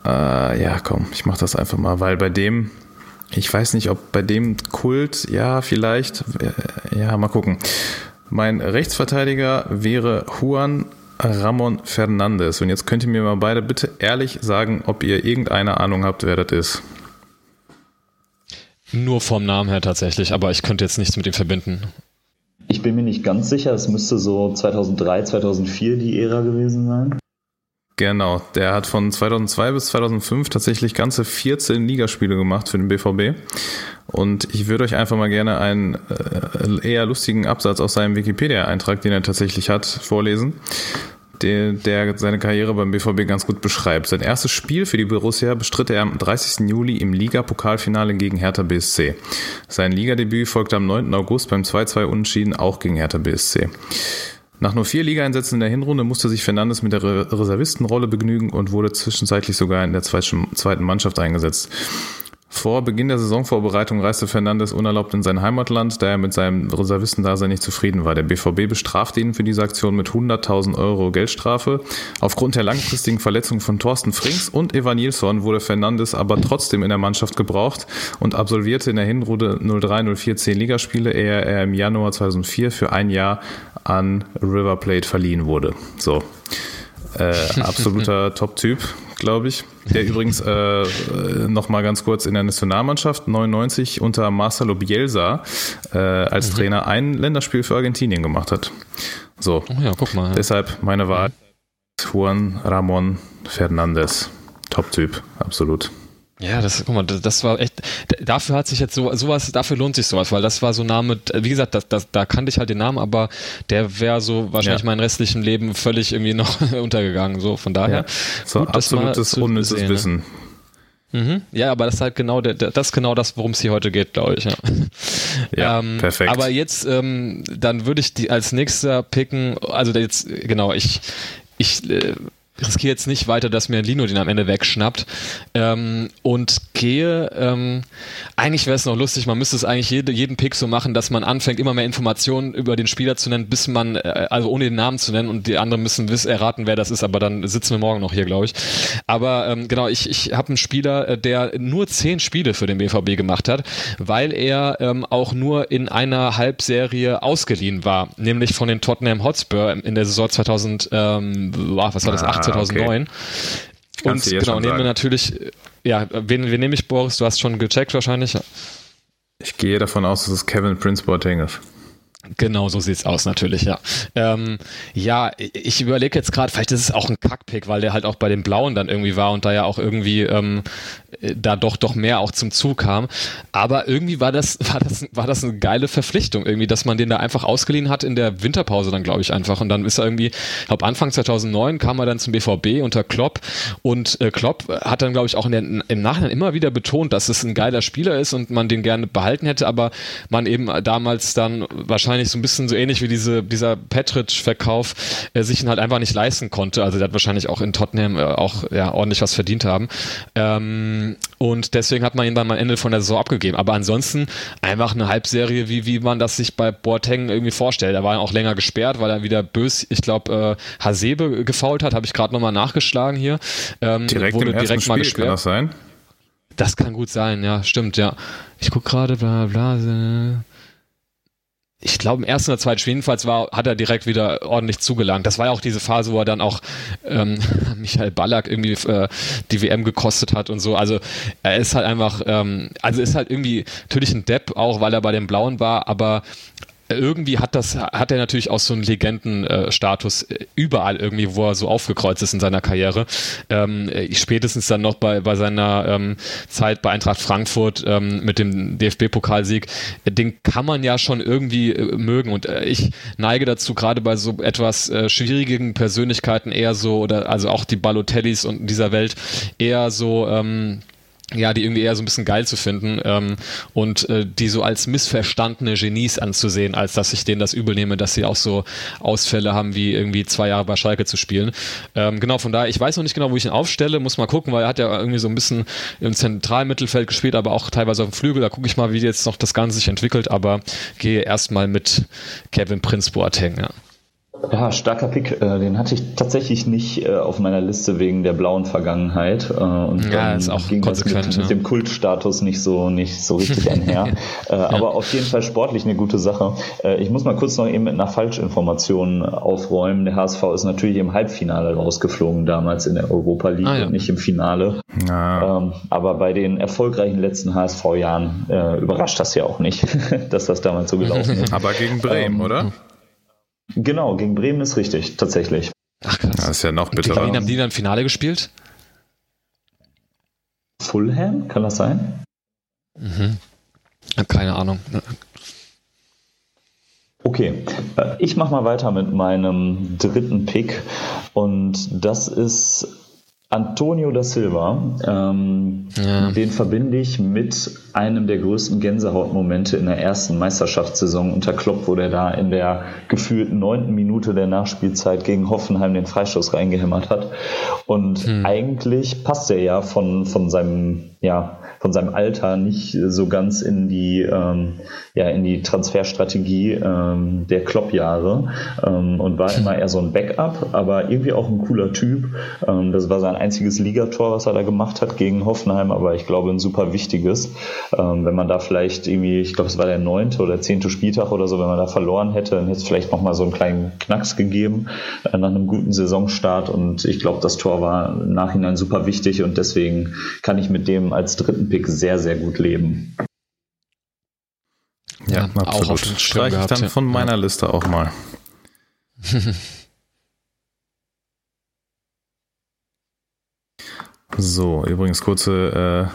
Äh, ja, komm, ich mache das einfach mal, weil bei dem, ich weiß nicht, ob bei dem Kult, ja, vielleicht, äh, ja, mal gucken. Mein Rechtsverteidiger wäre Juan Ramon Fernandes. Und jetzt könnt ihr mir mal beide bitte ehrlich sagen, ob ihr irgendeine Ahnung habt, wer das ist. Nur vom Namen her tatsächlich, aber ich könnte jetzt nichts mit ihm verbinden. Ich bin mir nicht ganz sicher, es müsste so 2003, 2004 die Ära gewesen sein. Genau, der hat von 2002 bis 2005 tatsächlich ganze 14 Ligaspiele gemacht für den BVB. Und ich würde euch einfach mal gerne einen äh, eher lustigen Absatz aus seinem Wikipedia-Eintrag, den er tatsächlich hat, vorlesen, der, der seine Karriere beim BVB ganz gut beschreibt. Sein erstes Spiel für die Borussia bestritt er am 30. Juli im Liga-Pokalfinale gegen Hertha BSC. Sein Ligadebüt folgte am 9. August beim 2-2 Unentschieden auch gegen Hertha BSC. Nach nur vier Ligaeinsätzen in der Hinrunde musste sich Fernandes mit der Re- Reservistenrolle begnügen und wurde zwischenzeitlich sogar in der zweiten Mannschaft eingesetzt. Vor Beginn der Saisonvorbereitung reiste Fernandes unerlaubt in sein Heimatland, da er mit seinem Reservistendasein nicht zufrieden war. Der BVB bestrafte ihn für diese Aktion mit 100.000 Euro Geldstrafe. Aufgrund der langfristigen Verletzung von Thorsten Frings und Evan Nilsson wurde Fernandes aber trotzdem in der Mannschaft gebraucht und absolvierte in der Hinrunde 03-04 10 Ligaspiele, ehe er im Januar 2004 für ein Jahr an River Plate verliehen wurde. So. Äh, absoluter Top-Typ, glaube ich. Der übrigens äh, noch mal ganz kurz in der Nationalmannschaft 99 unter Marcelo Bielsa äh, als Trainer ein Länderspiel für Argentinien gemacht hat. So, Oh ja, guck mal. deshalb meine Wahl Juan Ramon Fernandes. Top-Typ, absolut. Ja, das, guck mal, das, war echt, dafür hat sich jetzt so, sowas, dafür lohnt sich sowas, weil das war so ein Name, wie gesagt, das, das, da kannte ich halt den Namen, aber der wäre so wahrscheinlich Ja. mein restlichen Leben völlig irgendwie noch untergegangen, so, von daher. So gut, absolutes unnützes sehen, ne? Wissen. Mhm. Ja, aber das ist halt genau der, das ist genau das, worum es hier heute geht, glaube ich. Ja, Ja, perfekt. Aber jetzt, ähm, dann würde ich die als nächster picken, also jetzt, genau, ich, ich äh, riskiere jetzt nicht weiter, dass mir Lino den am Ende wegschnappt ähm, und gehe, ähm, eigentlich wäre es noch lustig, man müsste es eigentlich jede, jeden Pick so machen, dass man anfängt, immer mehr Informationen über den Spieler zu nennen, bis man, äh, also ohne den Namen zu nennen und die anderen müssen wissen, erraten, wer das ist, aber dann sitzen wir morgen noch hier, glaube ich. Aber ähm, genau, ich, ich habe einen Spieler, äh, der nur zehn Spiele für den BVB gemacht hat, weil er ähm, auch nur in einer Halbserie ausgeliehen war, nämlich von den Tottenham Hotspur in der Saison 2000, ähm, was war das, Ah, 8, 2009. Kannst Und du jetzt genau, nehmen wir sagen. natürlich, äh, ja, wen, wen nehme ich, Boris? Du hast schon gecheckt wahrscheinlich. Ich gehe davon aus, dass es Kevin Prince Boateng ist. Genau, so sieht's aus natürlich, ja. Ähm, ja, ich überlege jetzt gerade, vielleicht ist es auch ein Kackpick, weil der halt auch bei den Blauen dann irgendwie war und da ja auch irgendwie ähm, äh, da doch doch mehr auch zum Zug kam. Aber irgendwie war das war das war das eine geile Verpflichtung irgendwie, dass man den da einfach ausgeliehen hat in der Winterpause dann glaube ich einfach und dann ist er irgendwie, ich glaube Anfang 2009 kam er dann zum BVB unter Klopp und äh, Klopp hat dann glaube ich auch in der, im Nachhinein immer wieder betont, dass es ein geiler Spieler ist und man den gerne behalten hätte, aber man eben damals dann wahrscheinlich so ein bisschen so ähnlich wie diese, dieser Petric-Verkauf äh, sich ihn halt einfach nicht leisten konnte. Also der hat wahrscheinlich auch in Tottenham äh, auch ja, ordentlich was verdient haben. Ähm, und deswegen hat man ihn dann am Ende von der Saison abgegeben. Aber ansonsten einfach eine Halbserie, wie, wie man das sich bei Boateng irgendwie vorstellt. Er war ja auch länger gesperrt, weil er wieder bös, ich glaube, äh, Hasebe gefault hat, habe ich gerade nochmal nachgeschlagen hier. Ähm, Direkt wurde im ersten direkt mal Spiel, kann gesperrt. das sein? Das kann gut sein, ja, stimmt, ja. Ich guck gerade, bla bla. Ich glaube, im ersten oder zweiten Spiel jedenfalls war, hat er direkt wieder ordentlich zugelangt. Das war ja auch diese Phase, wo er dann auch ähm, Michael Ballack irgendwie äh, die WM gekostet hat und so. Also er ist halt einfach, ähm, also ist halt irgendwie natürlich ein Depp, auch weil er bei den Blauen war, aber irgendwie hat das, hat er natürlich auch so einen Legendenstatus äh, überall irgendwie, wo er so aufgekreuzt ist in seiner Karriere. Ähm, spätestens dann noch bei, bei seiner ähm, Zeit bei Eintracht Frankfurt ähm, mit dem DFB-Pokalsieg, den kann man ja schon irgendwie äh, mögen und äh, ich neige dazu, gerade bei so etwas äh, schwierigen Persönlichkeiten eher so, oder also auch die Balotellis und dieser Welt eher so, ähm, ja, die irgendwie eher so ein bisschen geil zu finden ähm, und äh, die so als missverstandene Genies anzusehen, als dass ich denen das übel nehme, dass sie auch so Ausfälle haben, wie irgendwie zwei Jahre bei Schalke zu spielen. Ähm, genau, von daher, ich weiß noch nicht genau, wo ich ihn aufstelle, muss mal gucken, weil er hat ja irgendwie so ein bisschen im Zentralmittelfeld gespielt, aber auch teilweise auf dem Flügel, da gucke ich mal, wie jetzt noch das Ganze sich entwickelt, aber gehe erstmal mit Kevin Prince Boateng, ja. Ja, starker Pick. Äh, den hatte ich tatsächlich nicht äh, auf meiner Liste wegen der blauen Vergangenheit. Äh, und ja, ist auch ging konsequent. Das mit, mit, dem Kultstatus nicht so, nicht so richtig einher. ja. Aber auf jeden Fall sportlich eine gute Sache. Ich muss mal kurz noch eben mit einer Falschinformation aufräumen. Der HSV ist natürlich im Halbfinale rausgeflogen damals in der Europa League ah, ja. und nicht im Finale. Ja. Ähm, aber bei den erfolgreichen letzten HSV-Jahren überrascht das ja auch nicht, dass das damals so gelaufen ist. Aber gegen Bremen, ähm, oder? Genau, gegen Bremen ist richtig, tatsächlich. Ach krass. Das ist ja noch bitterer. Gegen wen haben die dann im Finale gespielt? Fulham, kann das sein? Mhm. Keine Ahnung. Okay, äh, ich mache mal weiter mit meinem dritten Pick und das ist Antonio da Silva, ähm, ja. den verbinde ich mit einem der größten Gänsehautmomente in der ersten Meisterschaftssaison unter Klopp, wo der da in der gefühlten neunten Minute der Nachspielzeit gegen Hoffenheim den Freistoß reingehämmert hat. Und hm. eigentlich passt er ja von, von seinem, ja, von seinem Alter nicht so ganz in die, ähm, ja, in die Transferstrategie ähm, der Klopp-Jahre ähm, und war immer eher so ein Backup, aber irgendwie auch ein cooler Typ. Ähm, das war sein einziges Ligator, was er da gemacht hat gegen Hoffenheim, aber ich glaube ein super wichtiges. Ähm, wenn man da vielleicht irgendwie, ich glaube, es war der neunte oder zehnte Spieltag oder so, wenn man da verloren hätte, dann hätte es vielleicht nochmal so einen kleinen Knacks gegeben äh, nach einem guten Saisonstart und ich glaube, das Tor war im Nachhinein super wichtig und deswegen kann ich mit dem als dritten Pick sehr, sehr gut leben. Ja, ja absolut. Streiche ich dann ja. von meiner Liste auch mal. so, übrigens kurze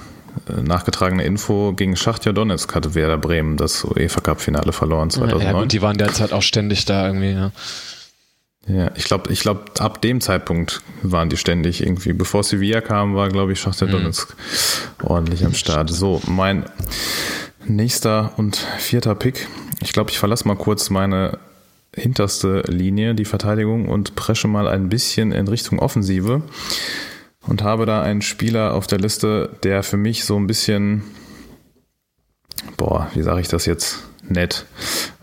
äh, nachgetragene Info. Gegen Schachtja Donetsk hatte Werder Bremen das UEFA Cup Finale verloren 2009. Ja, gut, die waren derzeit auch ständig da irgendwie, ja. Ja, ich glaube, ich glaube, ab dem Zeitpunkt waren die ständig irgendwie. Bevor Sevilla kam, war, glaube ich, Schachter mhm. Donetsk ordentlich am Start. So, mein nächster und vierter Pick. Ich glaube, ich verlasse mal kurz meine hinterste Linie, die Verteidigung, und presche mal ein bisschen in Richtung Offensive und habe da einen Spieler auf der Liste, der für mich so ein bisschen, boah, wie sage ich das jetzt? Nett.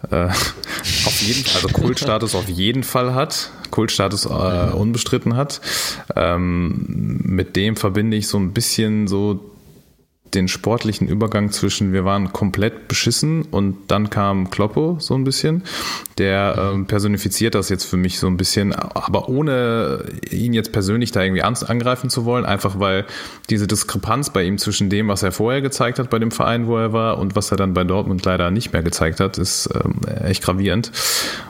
Äh, auf jeden Fall, also Kultstatus auf jeden Fall hat, Kultstatus äh, unbestritten hat. Ähm, mit dem verbinde ich so ein bisschen so den sportlichen Übergang zwischen, wir waren komplett beschissen und dann kam Kloppo so ein bisschen. Der ähm, personifiziert das jetzt für mich so ein bisschen, aber ohne ihn jetzt persönlich da irgendwie angreifen zu wollen, einfach weil diese Diskrepanz bei ihm zwischen dem, was er vorher gezeigt hat bei dem Verein, wo er war und was er dann bei Dortmund leider nicht mehr gezeigt hat, ist ähm, echt gravierend.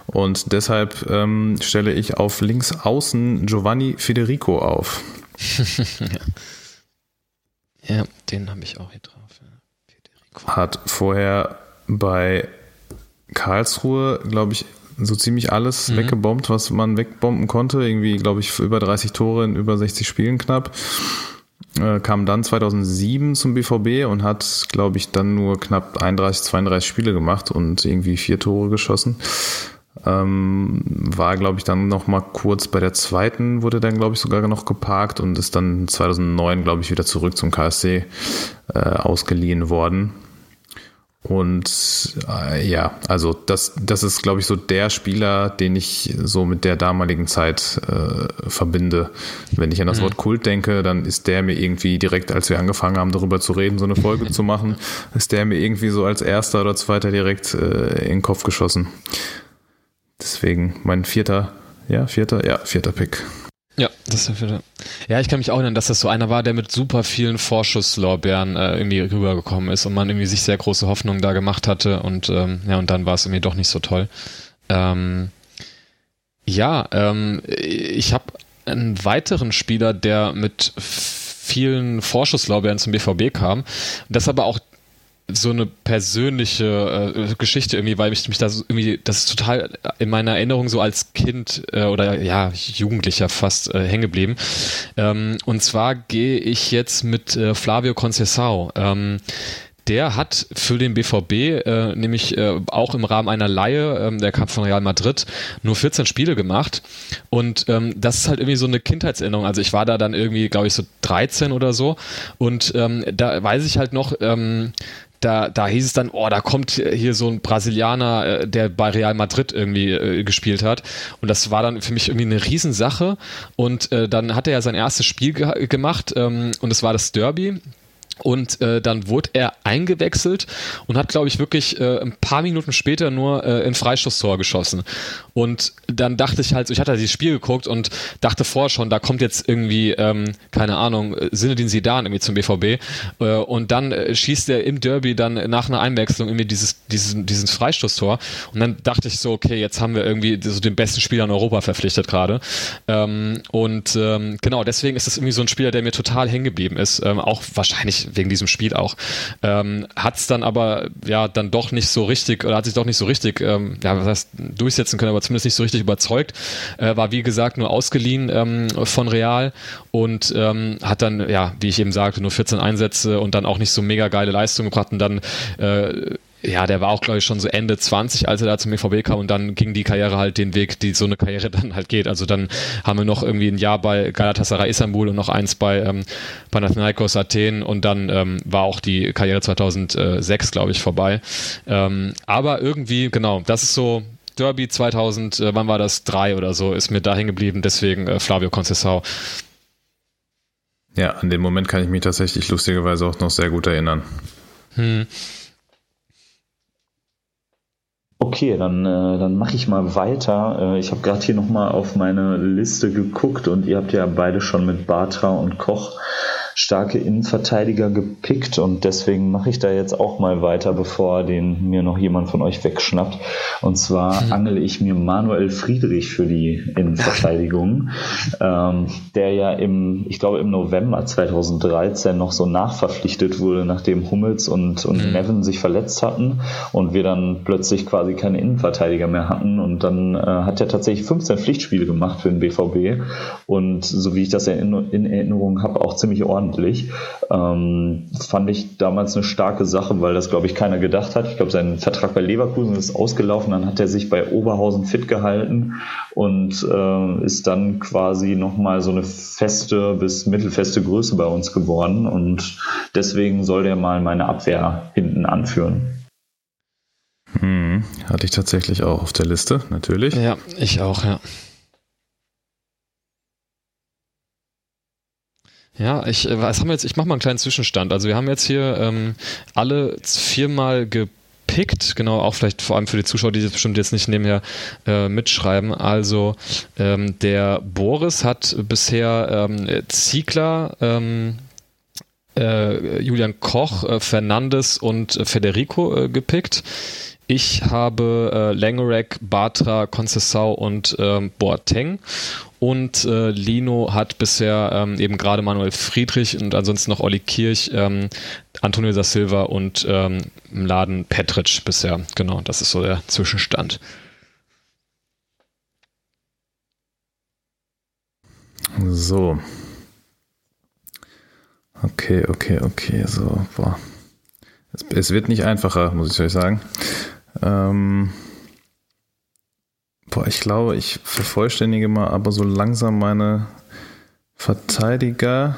Und deshalb ähm, stelle ich auf links außen Giovanni Federico auf. Ja, den habe ich auch hier drauf. Ja. Hat vorher bei Karlsruhe, glaube ich, so ziemlich alles mhm. weggebombt, was man wegbomben konnte. Irgendwie, glaube ich, für über 30 Tore in über 60 Spielen knapp. Äh, kam dann 2007 zum BVB und hat, glaube ich, dann nur knapp 31, 32 Spiele gemacht und irgendwie vier Tore geschossen. Ähm, war, glaube ich, dann noch mal kurz bei der zweiten, wurde dann, glaube ich, sogar noch geparkt und ist dann 2009, glaube ich, wieder zurück zum KSC äh, ausgeliehen worden. Und äh, ja, also das, das ist, glaube ich, so der Spieler, den ich so mit der damaligen Zeit äh, verbinde. Wenn ich an das mhm. Wort Kult denke, dann ist der mir irgendwie direkt, als wir angefangen haben, darüber zu reden, so eine Folge zu machen, ist der mir irgendwie so als erster oder zweiter direkt äh, in den Kopf geschossen. Deswegen mein vierter, ja, vierter, ja, vierter Pick. Ja, das ist der Ja, ich kann mich auch erinnern, dass das so einer war, der mit super vielen Vorschusslorbeeren äh, irgendwie rübergekommen ist und man irgendwie sich sehr große Hoffnungen da gemacht hatte und ähm, ja, und dann war es irgendwie doch nicht so toll. Ähm, ja, ähm, ich habe einen weiteren Spieler, der mit vielen Vorschusslorbeeren zum BVB kam. Das aber auch so eine persönliche äh, Geschichte irgendwie, weil ich mich da so irgendwie, das ist total in meiner Erinnerung so als Kind äh, oder ja, Jugendlicher fast äh, hängen geblieben. Ähm, und zwar gehe ich jetzt mit äh, Flavio Conceição. Ähm, der hat für den BVB äh, nämlich äh, auch im Rahmen einer Laie, ähm, der kam von Real Madrid, nur 14 Spiele gemacht. Und ähm, das ist halt irgendwie so eine Kindheitserinnerung. Also ich war da dann irgendwie, glaube ich, so 13 oder so. Und ähm, da weiß ich halt noch, ähm, da, da hieß es dann, oh, da kommt hier so ein Brasilianer, äh, der bei Real Madrid irgendwie äh, gespielt hat. Und das war dann für mich irgendwie eine Riesensache. Und äh, dann hat er ja sein erstes Spiel ge gemacht ähm, und es war das Derby. Und äh, dann wurde er eingewechselt und hat, glaube ich, wirklich äh, ein paar Minuten später nur äh, ein Freistoßtor geschossen. Und dann dachte ich halt, ich hatte dieses Spiel geguckt und dachte vorher schon, da kommt jetzt irgendwie, ähm, keine Ahnung, Sinedin Sidan irgendwie zum BVB. Äh, und dann äh, schießt er im Derby dann nach einer Einwechslung irgendwie dieses, diesen, diesen Freistoßtor. Und dann dachte ich so, okay, jetzt haben wir irgendwie so den besten Spieler in Europa verpflichtet gerade. Ähm, und ähm, genau, deswegen ist das irgendwie so ein Spieler, der mir total hängen geblieben ist. Ähm, auch wahrscheinlich wegen diesem Spiel auch. Ähm, hat es dann aber ja dann doch nicht so richtig, oder hat sich doch nicht so richtig, ähm, ja, was heißt, durchsetzen können, aber zumindest nicht so richtig überzeugt. Äh, war wie gesagt nur ausgeliehen ähm, von Real und ähm, hat dann, ja, wie ich eben sagte, nur 14 Einsätze und dann auch nicht so mega geile Leistungen gebracht und dann äh, ja, der war auch, glaube ich, schon so Ende 20, als er da zum EVB kam und dann ging die Karriere halt den Weg, die so eine Karriere dann halt geht. Also dann haben wir noch irgendwie ein Jahr bei Galatasaray Istanbul und noch eins bei ähm, Panathinaikos Athen und dann ähm, war auch die Karriere 2006, glaube ich, vorbei. Ähm, aber irgendwie, genau, das ist so Derby 2000, äh, wann war das? Drei oder so, ist mir da hängen geblieben, deswegen äh, Flavio Concesao. Ja, an den Moment kann ich mich tatsächlich lustigerweise auch noch sehr gut erinnern. Hm. Okay, dann, äh, dann mache ich mal weiter. Äh, ich habe gerade hier nochmal auf meine Liste geguckt und ihr habt ja beide schon mit Bartra und Koch starke Innenverteidiger gepickt und deswegen mache ich da jetzt auch mal weiter, bevor den mir noch jemand von euch wegschnappt. Und zwar mhm. angele ich mir Manuel Friedrich für die Innenverteidigung, ähm, der ja im, ich glaube im November 2013 noch so nachverpflichtet wurde, nachdem Hummels und, und mhm. Nevin sich verletzt hatten und wir dann plötzlich quasi keine Innenverteidiger mehr hatten und dann äh, hat er tatsächlich 15 Pflichtspiele gemacht für den BVB und so wie ich das in, in Erinnerung habe, auch ziemlich ordentlich ordentlich. Ähm, fand ich damals eine starke Sache, weil das, glaube ich, keiner gedacht hat. Ich glaube, sein Vertrag bei Leverkusen ist ausgelaufen, dann hat er sich bei Oberhausen fit gehalten und äh, ist dann quasi nochmal so eine feste bis mittelfeste Größe bei uns geworden und deswegen soll der mal meine Abwehr hinten anführen. Hm, hatte ich tatsächlich auch auf der Liste, natürlich. Ja, ich auch, ja. Ja, ich, äh, was haben wir jetzt? Ich mache mal einen kleinen Zwischenstand. Also wir haben jetzt hier ähm, alle viermal gepickt, genau, auch vielleicht vor allem für die Zuschauer, die jetzt bestimmt jetzt nicht nebenher äh, mitschreiben. Also ähm, der Boris hat bisher ähm, Ziegler, ähm, äh, Julian Koch, äh, Fernandes und Federico äh, gepickt. Ich habe äh, Langerack, Batra, Concesao und ähm, Boateng. Und äh, Lino hat bisher ähm, eben gerade Manuel Friedrich und ansonsten noch Olli Kirch, ähm, Antonio da Silva und ähm, Laden Petric bisher. Genau, das ist so der Zwischenstand. So. Okay, okay, okay, so, boah. Es, es wird nicht einfacher, muss ich euch sagen. Ähm, boah, ich glaube, ich vervollständige mal aber so langsam meine Verteidiger.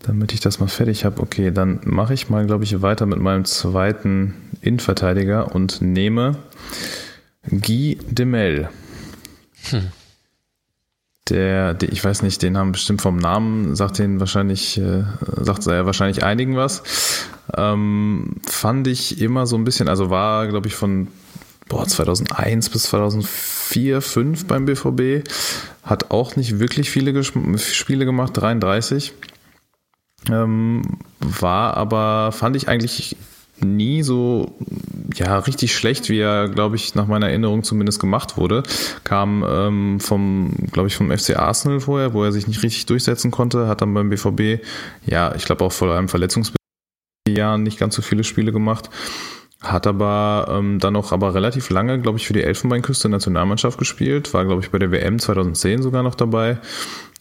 damit ich das mal fertig habe. Okay, dann mache ich mal, glaube ich, weiter mit meinem zweiten Innenverteidiger und nehme Guy Demel. Hm. Der, der, ich weiß nicht, den haben bestimmt vom Namen, sagt den wahrscheinlich, äh, sagt er wahrscheinlich einigen was. Ähm, fand ich immer so ein bisschen, also war, glaube ich, von boah, 2001 bis 2004, 5 beim BVB. Hat auch nicht wirklich viele Ges Spiele gemacht, 33. Ähm, war aber, fand ich eigentlich nie so ja richtig schlecht, wie er, glaube ich, nach meiner Erinnerung zumindest gemacht wurde. Kam ähm, vom, glaube ich, vom FC Arsenal vorher, wo er sich nicht richtig durchsetzen konnte, hat dann beim BVB, ja, ich glaube auch vor allem verletzungsbedingt Jahren nicht ganz so viele Spiele gemacht. Hat aber ähm, dann noch aber relativ lange, glaube ich, für die Elfenbeinküste Nationalmannschaft gespielt. War, glaube ich, bei der WM 2010 sogar noch dabei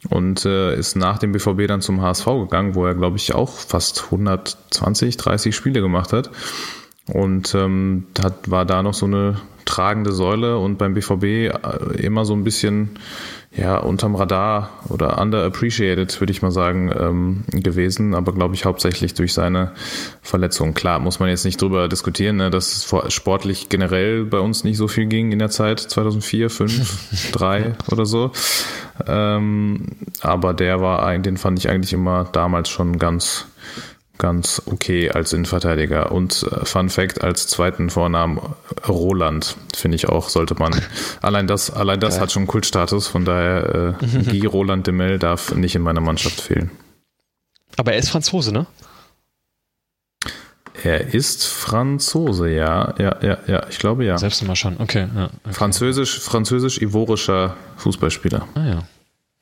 und äh, ist nach dem BVB dann zum HSV gegangen, wo er, glaube ich, auch fast 120, 30 Spiele gemacht hat. Und ähm, hat, war da noch so eine tragende Säule und beim BVB äh, immer so ein bisschen ja, unterm Radar oder underappreciated, würde ich mal sagen, ähm, gewesen, aber glaube ich hauptsächlich durch seine Verletzung. Klar, muss man jetzt nicht drüber diskutieren, ne, dass es sportlich generell bei uns nicht so viel ging in der Zeit, 2004, 5, 3 oder so. Ähm, aber der war, den fand ich eigentlich immer damals schon ganz, ganz okay als Innenverteidiger. Und äh, Fun Fact als zweiten Vornamen Roland, finde ich auch, sollte man. allein das, allein das ja. hat schon Kultstatus, von daher äh, Guy Roland de Mel darf nicht in meiner Mannschaft fehlen. Aber er ist Franzose, ne? Er ist Franzose, ja, ja, ja, ja, ich glaube ja. Selbst mal schon, okay. Ja, okay. Französisch, französisch-ivorischer Fußballspieler. Ah ja.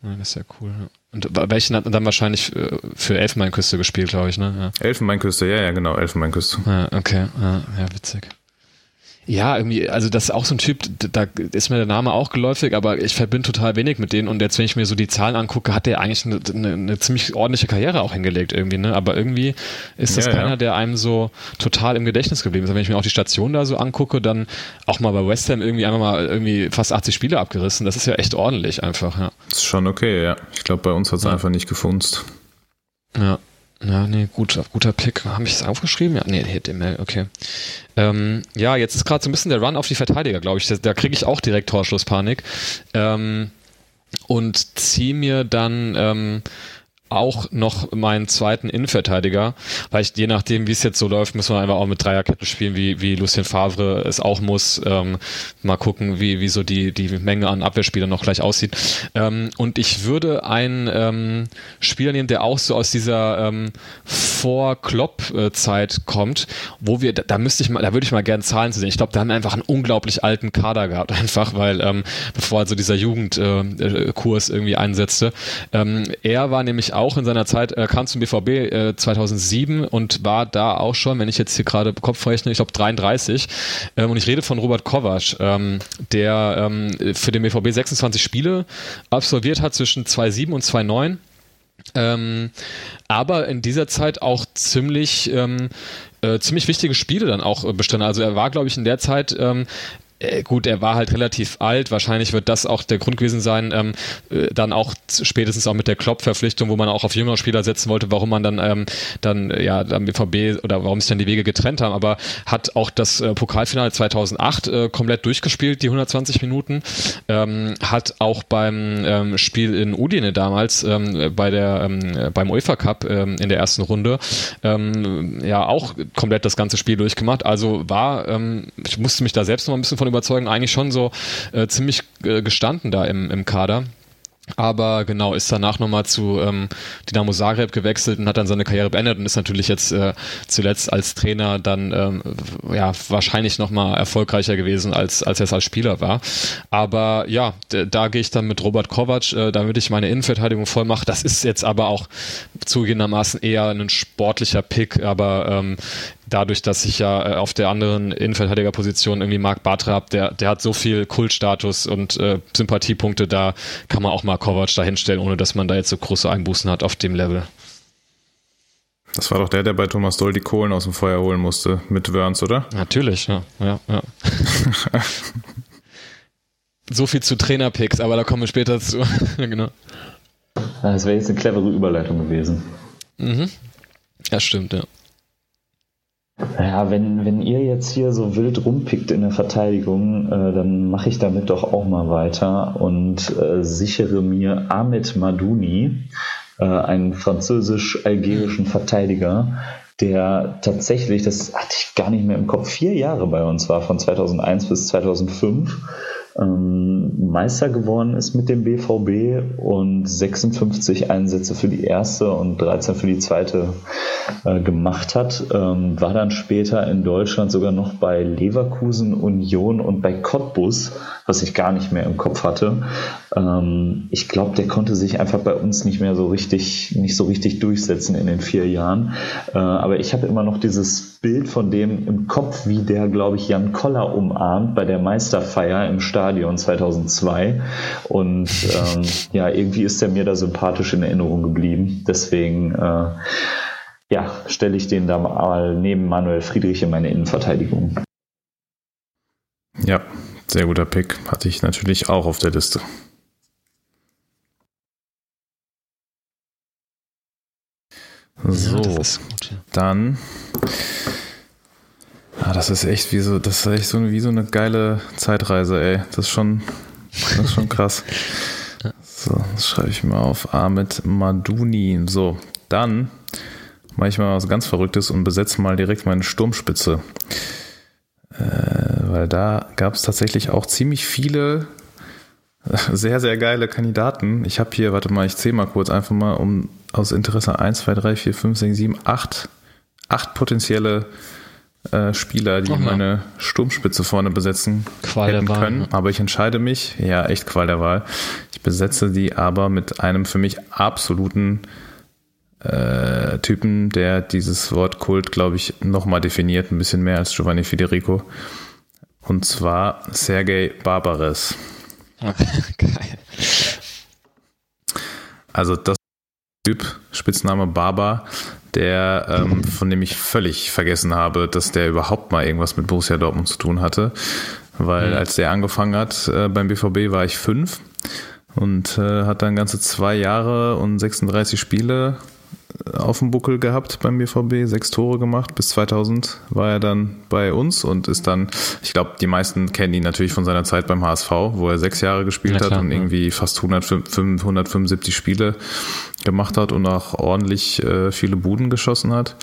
ja. Das ist ja cool. Und welchen hat dann wahrscheinlich äh, für Elfenbeinküste gespielt, glaube ich, ne? Ja. Elfenbeinküste, ja, ja, genau, Elfenbeinküste. Ja, okay, ja, ja witzig. Ja, irgendwie, also das ist auch so ein Typ, da ist mir der Name auch geläufig, aber ich verbinde total wenig mit denen und jetzt, wenn ich mir so die Zahlen angucke, hat der eigentlich eine, eine, eine ziemlich ordentliche Karriere auch hingelegt irgendwie, ne? Aber irgendwie ist das ja, keiner, ja. der einem so total im Gedächtnis geblieben ist. Wenn ich mir auch die Station da so angucke, dann auch mal bei West Ham irgendwie einmal mal irgendwie fast 80 Spiele abgerissen. Das ist ja echt ordentlich einfach, ja. Das ist schon okay, ja. Ich glaube, bei uns hat es ja. einfach nicht gefunzt. Ja. Ja, nee, gut, guter Pick. Habe ich es aufgeschrieben? Ja, nee, Hit Mail, okay. Ähm, ja, jetzt ist gerade so ein bisschen der Run auf die Verteidiger, glaube ich. Da, da kriege ich auch direkt Torschlusspanik. Ähm, und ziehe mir dann ähm, auch noch meinen zweiten Innenverteidiger, weil ich je nachdem, wie es jetzt so läuft, müssen wir einfach auch mit Dreierketten spielen, wie, wie Lucien Favre es auch muss. Ähm, mal gucken, wie, wie so die, die Menge an Abwehrspielern noch gleich aussieht. Ähm, und ich würde einen ähm, Spieler nehmen, der auch so aus dieser ähm, Vor-Klopp-Zeit kommt, wo wir, da müsste ich mal, da würde ich mal gerne Zahlen zu sehen. Ich glaube, da haben wir einfach einen unglaublich alten Kader gehabt, einfach, weil ähm, bevor also dieser Jugendkurs äh, irgendwie einsetzte. Ähm, er war nämlich auch in seiner Zeit, er kam zum BVB äh, 2007 und war da auch schon, wenn ich jetzt hier gerade Kopf rechne, ich glaube 33. Ähm, und ich rede von Robert Kovac, ähm, der ähm, für den BVB 26 Spiele absolviert hat zwischen 2007 und 2009. Ähm, aber in dieser Zeit auch ziemlich ähm, äh, ziemlich wichtige Spiele dann auch äh, bestanden. Also er war, glaube ich, in der Zeit ähm, äh, gut, er war halt relativ alt. Wahrscheinlich wird das auch der Grund gewesen sein, ähm, äh, dann auch spätestens auch mit der Klopp-Verpflichtung, wo man auch auf jüngere Spieler setzen wollte, warum man dann ähm, dann ja am BVB oder warum sich dann die Wege getrennt haben. Aber hat auch das äh, Pokalfinale 2008 äh, komplett durchgespielt, die 120 Minuten. Ähm, hat auch beim ähm, Spiel in Udine damals ähm, bei der ähm, beim UEFA Cup ähm, in der ersten Runde ähm, ja auch komplett das ganze Spiel durchgemacht. Also war ähm, ich musste mich da selbst noch ein bisschen von überzeugen, eigentlich schon so äh, ziemlich äh, gestanden da im, im Kader. Aber genau, ist danach nochmal zu ähm, Dinamo Zagreb gewechselt und hat dann seine Karriere beendet und ist natürlich jetzt äh, zuletzt als Trainer dann ähm, ja wahrscheinlich nochmal erfolgreicher gewesen, als, als er es als Spieler war. Aber ja, da gehe ich dann mit Robert Kovac, äh, damit ich meine Innenverteidigung voll mache. Das ist jetzt aber auch zugegebenermaßen eher ein sportlicher Pick, aber ähm, dadurch, dass ich ja äh, auf der anderen Innenverteidigerposition irgendwie Marc Bartra habe, der, der hat so viel Kultstatus und äh, Sympathiepunkte, da kann man auch mal Kovac da hinstellen, ohne dass man da jetzt so große Einbußen hat auf dem Level. Das war doch der, der bei Thomas Doll die Kohlen aus dem Feuer holen musste, mit Wörns, oder? Natürlich, ja. ja, ja. so viel zu Trainerpicks, aber da kommen wir später zu. genau. Das wäre jetzt eine clevere Überleitung gewesen. Mhm. Ja, stimmt, ja. Ja, wenn, wenn ihr jetzt hier so wild rumpickt in der Verteidigung, äh, dann mache ich damit doch auch mal weiter und äh, sichere mir Ahmed Madouni, äh, einen französisch-algerischen Verteidiger, der tatsächlich, das hatte ich gar nicht mehr im Kopf, vier Jahre bei uns war, von 2001 bis 2005 ähm, Meister geworden ist mit dem BVB und 56 Einsätze für die erste und 13 für die zweite äh, gemacht hat. Ähm, war dann später in Deutschland sogar noch bei Leverkusen, Union und bei Cottbus, was ich gar nicht mehr im Kopf hatte. Ähm, ich glaube, der konnte sich einfach bei uns nicht mehr so richtig, nicht so richtig durchsetzen in den vier Jahren. Äh, aber ich habe immer noch dieses Bild von dem im Kopf, wie der, glaube ich, Jan Koller umarmt bei der Meisterfeier im Stadion 2002. Und ähm, ja, irgendwie ist er mir da sympathisch in Erinnerung geblieben. Deswegen äh, ja, stelle ich den da mal neben Manuel Friedrich in meine Innenverteidigung. Ja, sehr guter Pick. Hatte ich natürlich auch auf der Liste. So, ja, gut, ja. dann. Ah, das ist echt wie so, das ist echt so, wie so eine geile Zeitreise, ey. Das ist schon, das ist schon krass. So, das schreibe ich mal auf. Ahmed Maduni. So, dann mache ich mal was ganz Verrücktes und besetze mal direkt meine Sturmspitze. Äh, weil da gab es tatsächlich auch ziemlich viele sehr, sehr geile Kandidaten. Ich habe hier, warte mal, ich zähle mal kurz einfach mal um aus Interesse 1, 2, 3, 4, 5, 6, 7, 8, 8 potenzielle äh, Spieler, die meine Sturmspitze vorne besetzen Qual hätten können. Ne? Aber ich entscheide mich, ja, echt Qual der Wahl. Ich besetze die aber mit einem für mich absoluten äh, Typen, der dieses Wort Kult, glaube ich, nochmal definiert, ein bisschen mehr als Giovanni Federico. Und zwar Sergei Barbares. Geil. Also das Typ, Spitzname Barbar, der, ähm, von dem ich völlig vergessen habe, dass der überhaupt mal irgendwas mit Borussia Dortmund zu tun hatte. Weil mhm. als der angefangen hat äh, beim BVB war ich fünf und äh, hat dann ganze zwei Jahre und 36 Spiele auf dem Buckel gehabt beim BVB, sechs Tore gemacht. Bis 2000 war er dann bei uns und ist dann, ich glaube, die meisten kennen ihn natürlich von seiner Zeit beim HSV, wo er sechs Jahre gespielt klar, hat und ja. irgendwie fast 105, 175 Spiele gemacht hat und auch ordentlich äh, viele Buden geschossen hat.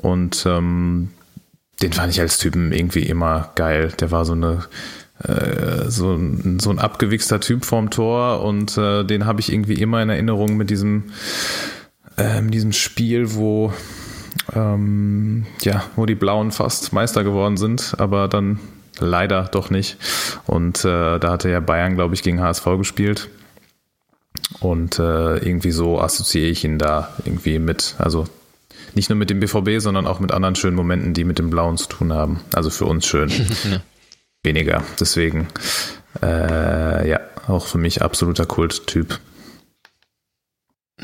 Und ähm, den fand ich als Typen irgendwie immer geil. Der war so eine äh, so, so ein abgewichster Typ vorm Tor und äh, den habe ich irgendwie immer in Erinnerung mit diesem ähm, diesem Spiel, wo ähm, ja, wo die Blauen fast Meister geworden sind, aber dann leider doch nicht. Und äh, da hatte ja Bayern, glaube ich, gegen HSV gespielt. Und äh, irgendwie so assoziiere ich ihn da irgendwie mit, also nicht nur mit dem BVB, sondern auch mit anderen schönen Momenten, die mit dem Blauen zu tun haben. Also für uns schön. Weniger. Deswegen, äh, ja, auch für mich absoluter Kulttyp.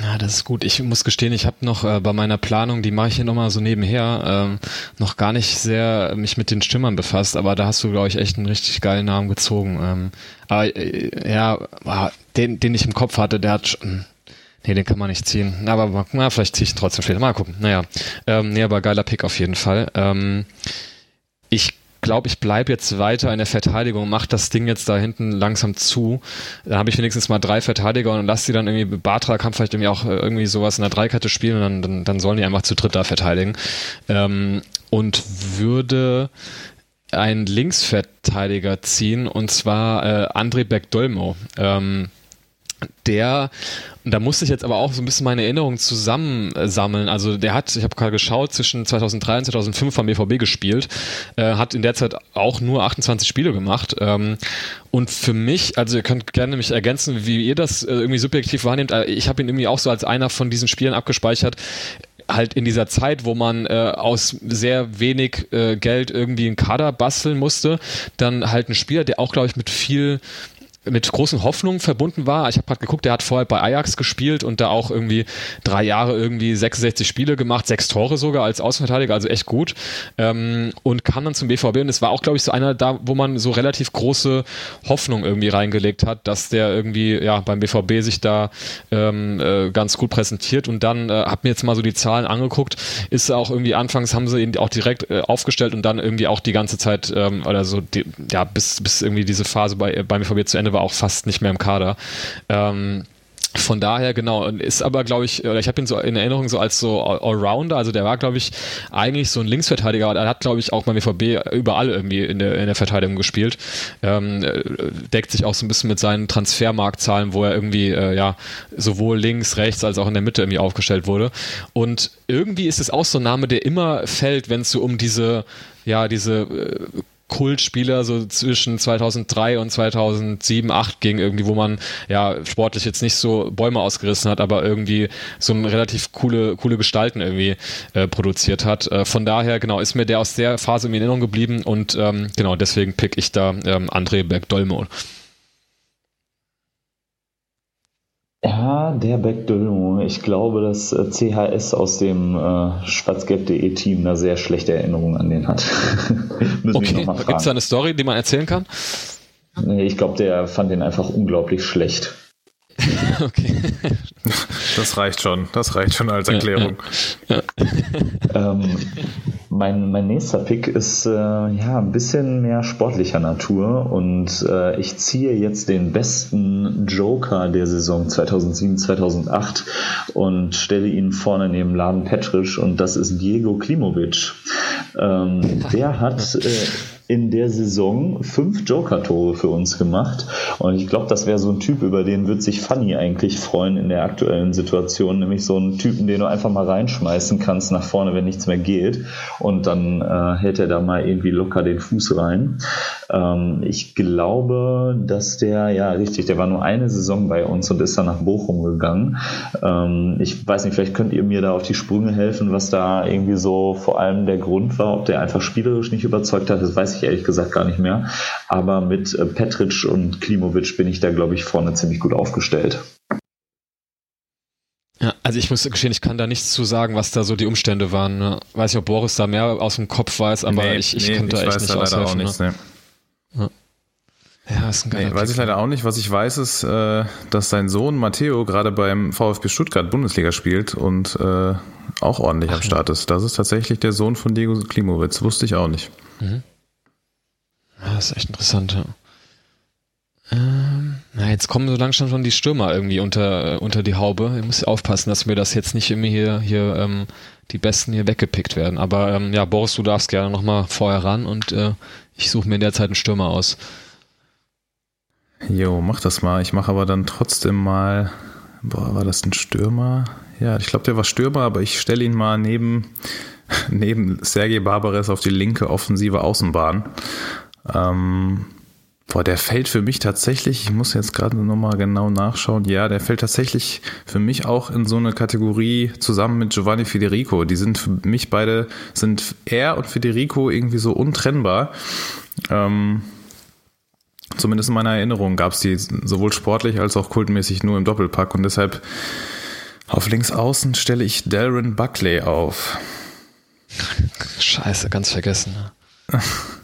Ja, das ist gut. Ich muss gestehen, ich habe noch äh, bei meiner Planung, die mache ich hier nochmal so nebenher, ähm, noch gar nicht sehr mich mit den Stimmern befasst, aber da hast du, glaube ich, echt einen richtig geilen Namen gezogen. Ähm, aber äh, ja, den, den ich im Kopf hatte, der hat schon, Nee, den kann man nicht ziehen. Aber na, vielleicht ziehe ich ihn trotzdem später. Mal gucken. Naja. Ähm, nee, aber geiler Pick auf jeden Fall. Ähm, ich glaube, ich bleibe jetzt weiter in der Verteidigung, mache das Ding jetzt da hinten langsam zu. Da habe ich wenigstens mal drei Verteidiger und lasse die dann irgendwie, Bartra kann vielleicht irgendwie auch äh, irgendwie sowas in der Dreikette spielen und dann, dann, dann sollen die einfach zu dritt da verteidigen. Ähm, und würde einen Linksverteidiger ziehen und zwar äh, André Beck-Dolmo. Ähm, der, da musste ich jetzt aber auch so ein bisschen meine Erinnerungen zusammensammeln. Also der hat, ich habe gerade geschaut, zwischen 2003 und 2005 vom BVB gespielt, äh, hat in der Zeit auch nur 28 Spiele gemacht. Ähm, und für mich, also ihr könnt gerne mich ergänzen, wie ihr das äh, irgendwie subjektiv wahrnehmt. Äh, ich habe ihn irgendwie auch so als einer von diesen Spielen abgespeichert halt in dieser Zeit, wo man äh, aus sehr wenig äh, Geld irgendwie einen Kader basteln musste, dann halt ein Spieler, der auch, glaube ich, mit viel mit großen Hoffnungen verbunden war. Ich habe gerade geguckt, der hat vorher bei Ajax gespielt und da auch irgendwie drei Jahre irgendwie 66 Spiele gemacht, sechs Tore sogar als Außenverteidiger, also echt gut. Ähm, und kam dann zum BVB und es war auch, glaube ich, so einer da, wo man so relativ große Hoffnung irgendwie reingelegt hat, dass der irgendwie ja beim BVB sich da ähm, äh, ganz gut präsentiert und dann äh, habe mir jetzt mal so die Zahlen angeguckt, ist auch irgendwie anfangs haben sie ihn auch direkt äh, aufgestellt und dann irgendwie auch die ganze Zeit ähm, oder so die, ja bis bis irgendwie diese Phase bei beim BVB zu Ende war auch fast nicht mehr im Kader. Ähm, von daher, genau, ist aber, glaube ich, oder ich habe ihn so in Erinnerung so als so Allrounder, also der war, glaube ich, eigentlich so ein Linksverteidiger, aber er hat, glaube ich, auch beim BVB überall irgendwie in der, in der Verteidigung gespielt. Ähm, äh, deckt sich auch so ein bisschen mit seinen Transfermarktzahlen, wo er irgendwie, äh, ja, sowohl links, rechts als auch in der Mitte irgendwie aufgestellt wurde. Und irgendwie ist es auch so ein Name, der immer fällt, wenn es so um diese, ja, diese äh, Kultspieler so zwischen 2003 und 2007, 8 ging irgendwie, wo man ja sportlich jetzt nicht so Bäume ausgerissen hat, aber irgendwie so ein relativ coole coole Gestalten irgendwie äh, produziert hat. Äh, von daher genau ist mir der aus der Phase in Erinnerung geblieben und ähm, genau deswegen pick ich da ähm, André Berg-Dolmo. Ja, der Backdolmo. Ich glaube, dass äh, CHS aus dem äh, schwarzgelb.de Team da sehr schlechte Erinnerungen an den hat. okay, gibt es da eine Story, die man erzählen kann? Ich glaube, der fand den einfach unglaublich schlecht. okay. Das reicht schon. Das reicht schon als Erklärung. Ja, ja. ähm, mein, mein nächster Pick ist äh, ja ein bisschen mehr sportlicher Natur und äh, ich ziehe jetzt den besten Joker der Saison 2007, 2008 und stelle ihn vorne neben Laden Petrisch und das ist Diego Klimovic. Ähm, der hat äh, in der Saison fünf Joker-Tore für uns gemacht. Und ich glaube, das wäre so ein Typ, über den wird sich Fanny eigentlich freuen in der aktuellen Situation. Nämlich so einen Typen, den du einfach mal reinschmeißen kannst nach vorne, wenn nichts mehr geht. Und dann äh, hält er da mal irgendwie locker den Fuß rein. Ähm, ich glaube, dass der, ja richtig, der war nur eine Saison bei uns und ist dann nach Bochum gegangen. Ähm, ich weiß nicht, vielleicht könnt ihr mir da auf die Sprünge helfen, was da irgendwie so vor allem der Grund war, ob der einfach spielerisch nicht überzeugt hat. Das weiß ich ich ehrlich gesagt gar nicht mehr. Aber mit äh, Petric und Klimovic bin ich da, glaube ich, vorne ziemlich gut aufgestellt. Ja, also ich muss gestehen, ich kann da nichts zu sagen, was da so die Umstände waren. Ne? Weiß nicht, ob Boris da mehr aus dem Kopf weiß, aber nee, ich, ich nee, kann da echt nicht aushelfen. Auch nichts, ne? ja. Ja, ist ein geiler nee, weiß ich leider auch nicht. Was ich weiß, ist, äh, dass sein Sohn Matteo gerade beim VfB Stuttgart Bundesliga spielt und äh, auch ordentlich Ach, am Start ist. Das ist tatsächlich der Sohn von Diego Klimowitz. Wusste ich auch nicht. Mhm. Ja, das ist echt interessant, ja. Ähm, na, jetzt kommen so langsam schon die Stürmer irgendwie unter, äh, unter die Haube. Ich muss aufpassen, dass mir das jetzt nicht immer hier, hier ähm, die Besten hier weggepickt werden. Aber ähm, ja, Boris, du darfst gerne nochmal vorher ran und äh, ich suche mir derzeit einen Stürmer aus. Jo, mach das mal. Ich mache aber dann trotzdem mal. Boah, war das ein Stürmer? Ja, ich glaube, der war Stürmer, aber ich stelle ihn mal neben, neben Sergei Barbares auf die linke offensive Außenbahn. Ähm, boah, der fällt für mich tatsächlich, ich muss jetzt gerade nochmal genau nachschauen, ja, der fällt tatsächlich für mich auch in so eine Kategorie zusammen mit Giovanni Federico. Die sind für mich beide, sind er und Federico irgendwie so untrennbar. Ähm, zumindest in meiner Erinnerung gab es die sowohl sportlich als auch kultmäßig nur im Doppelpack und deshalb auf links außen stelle ich Darren Buckley auf. Scheiße, ganz vergessen.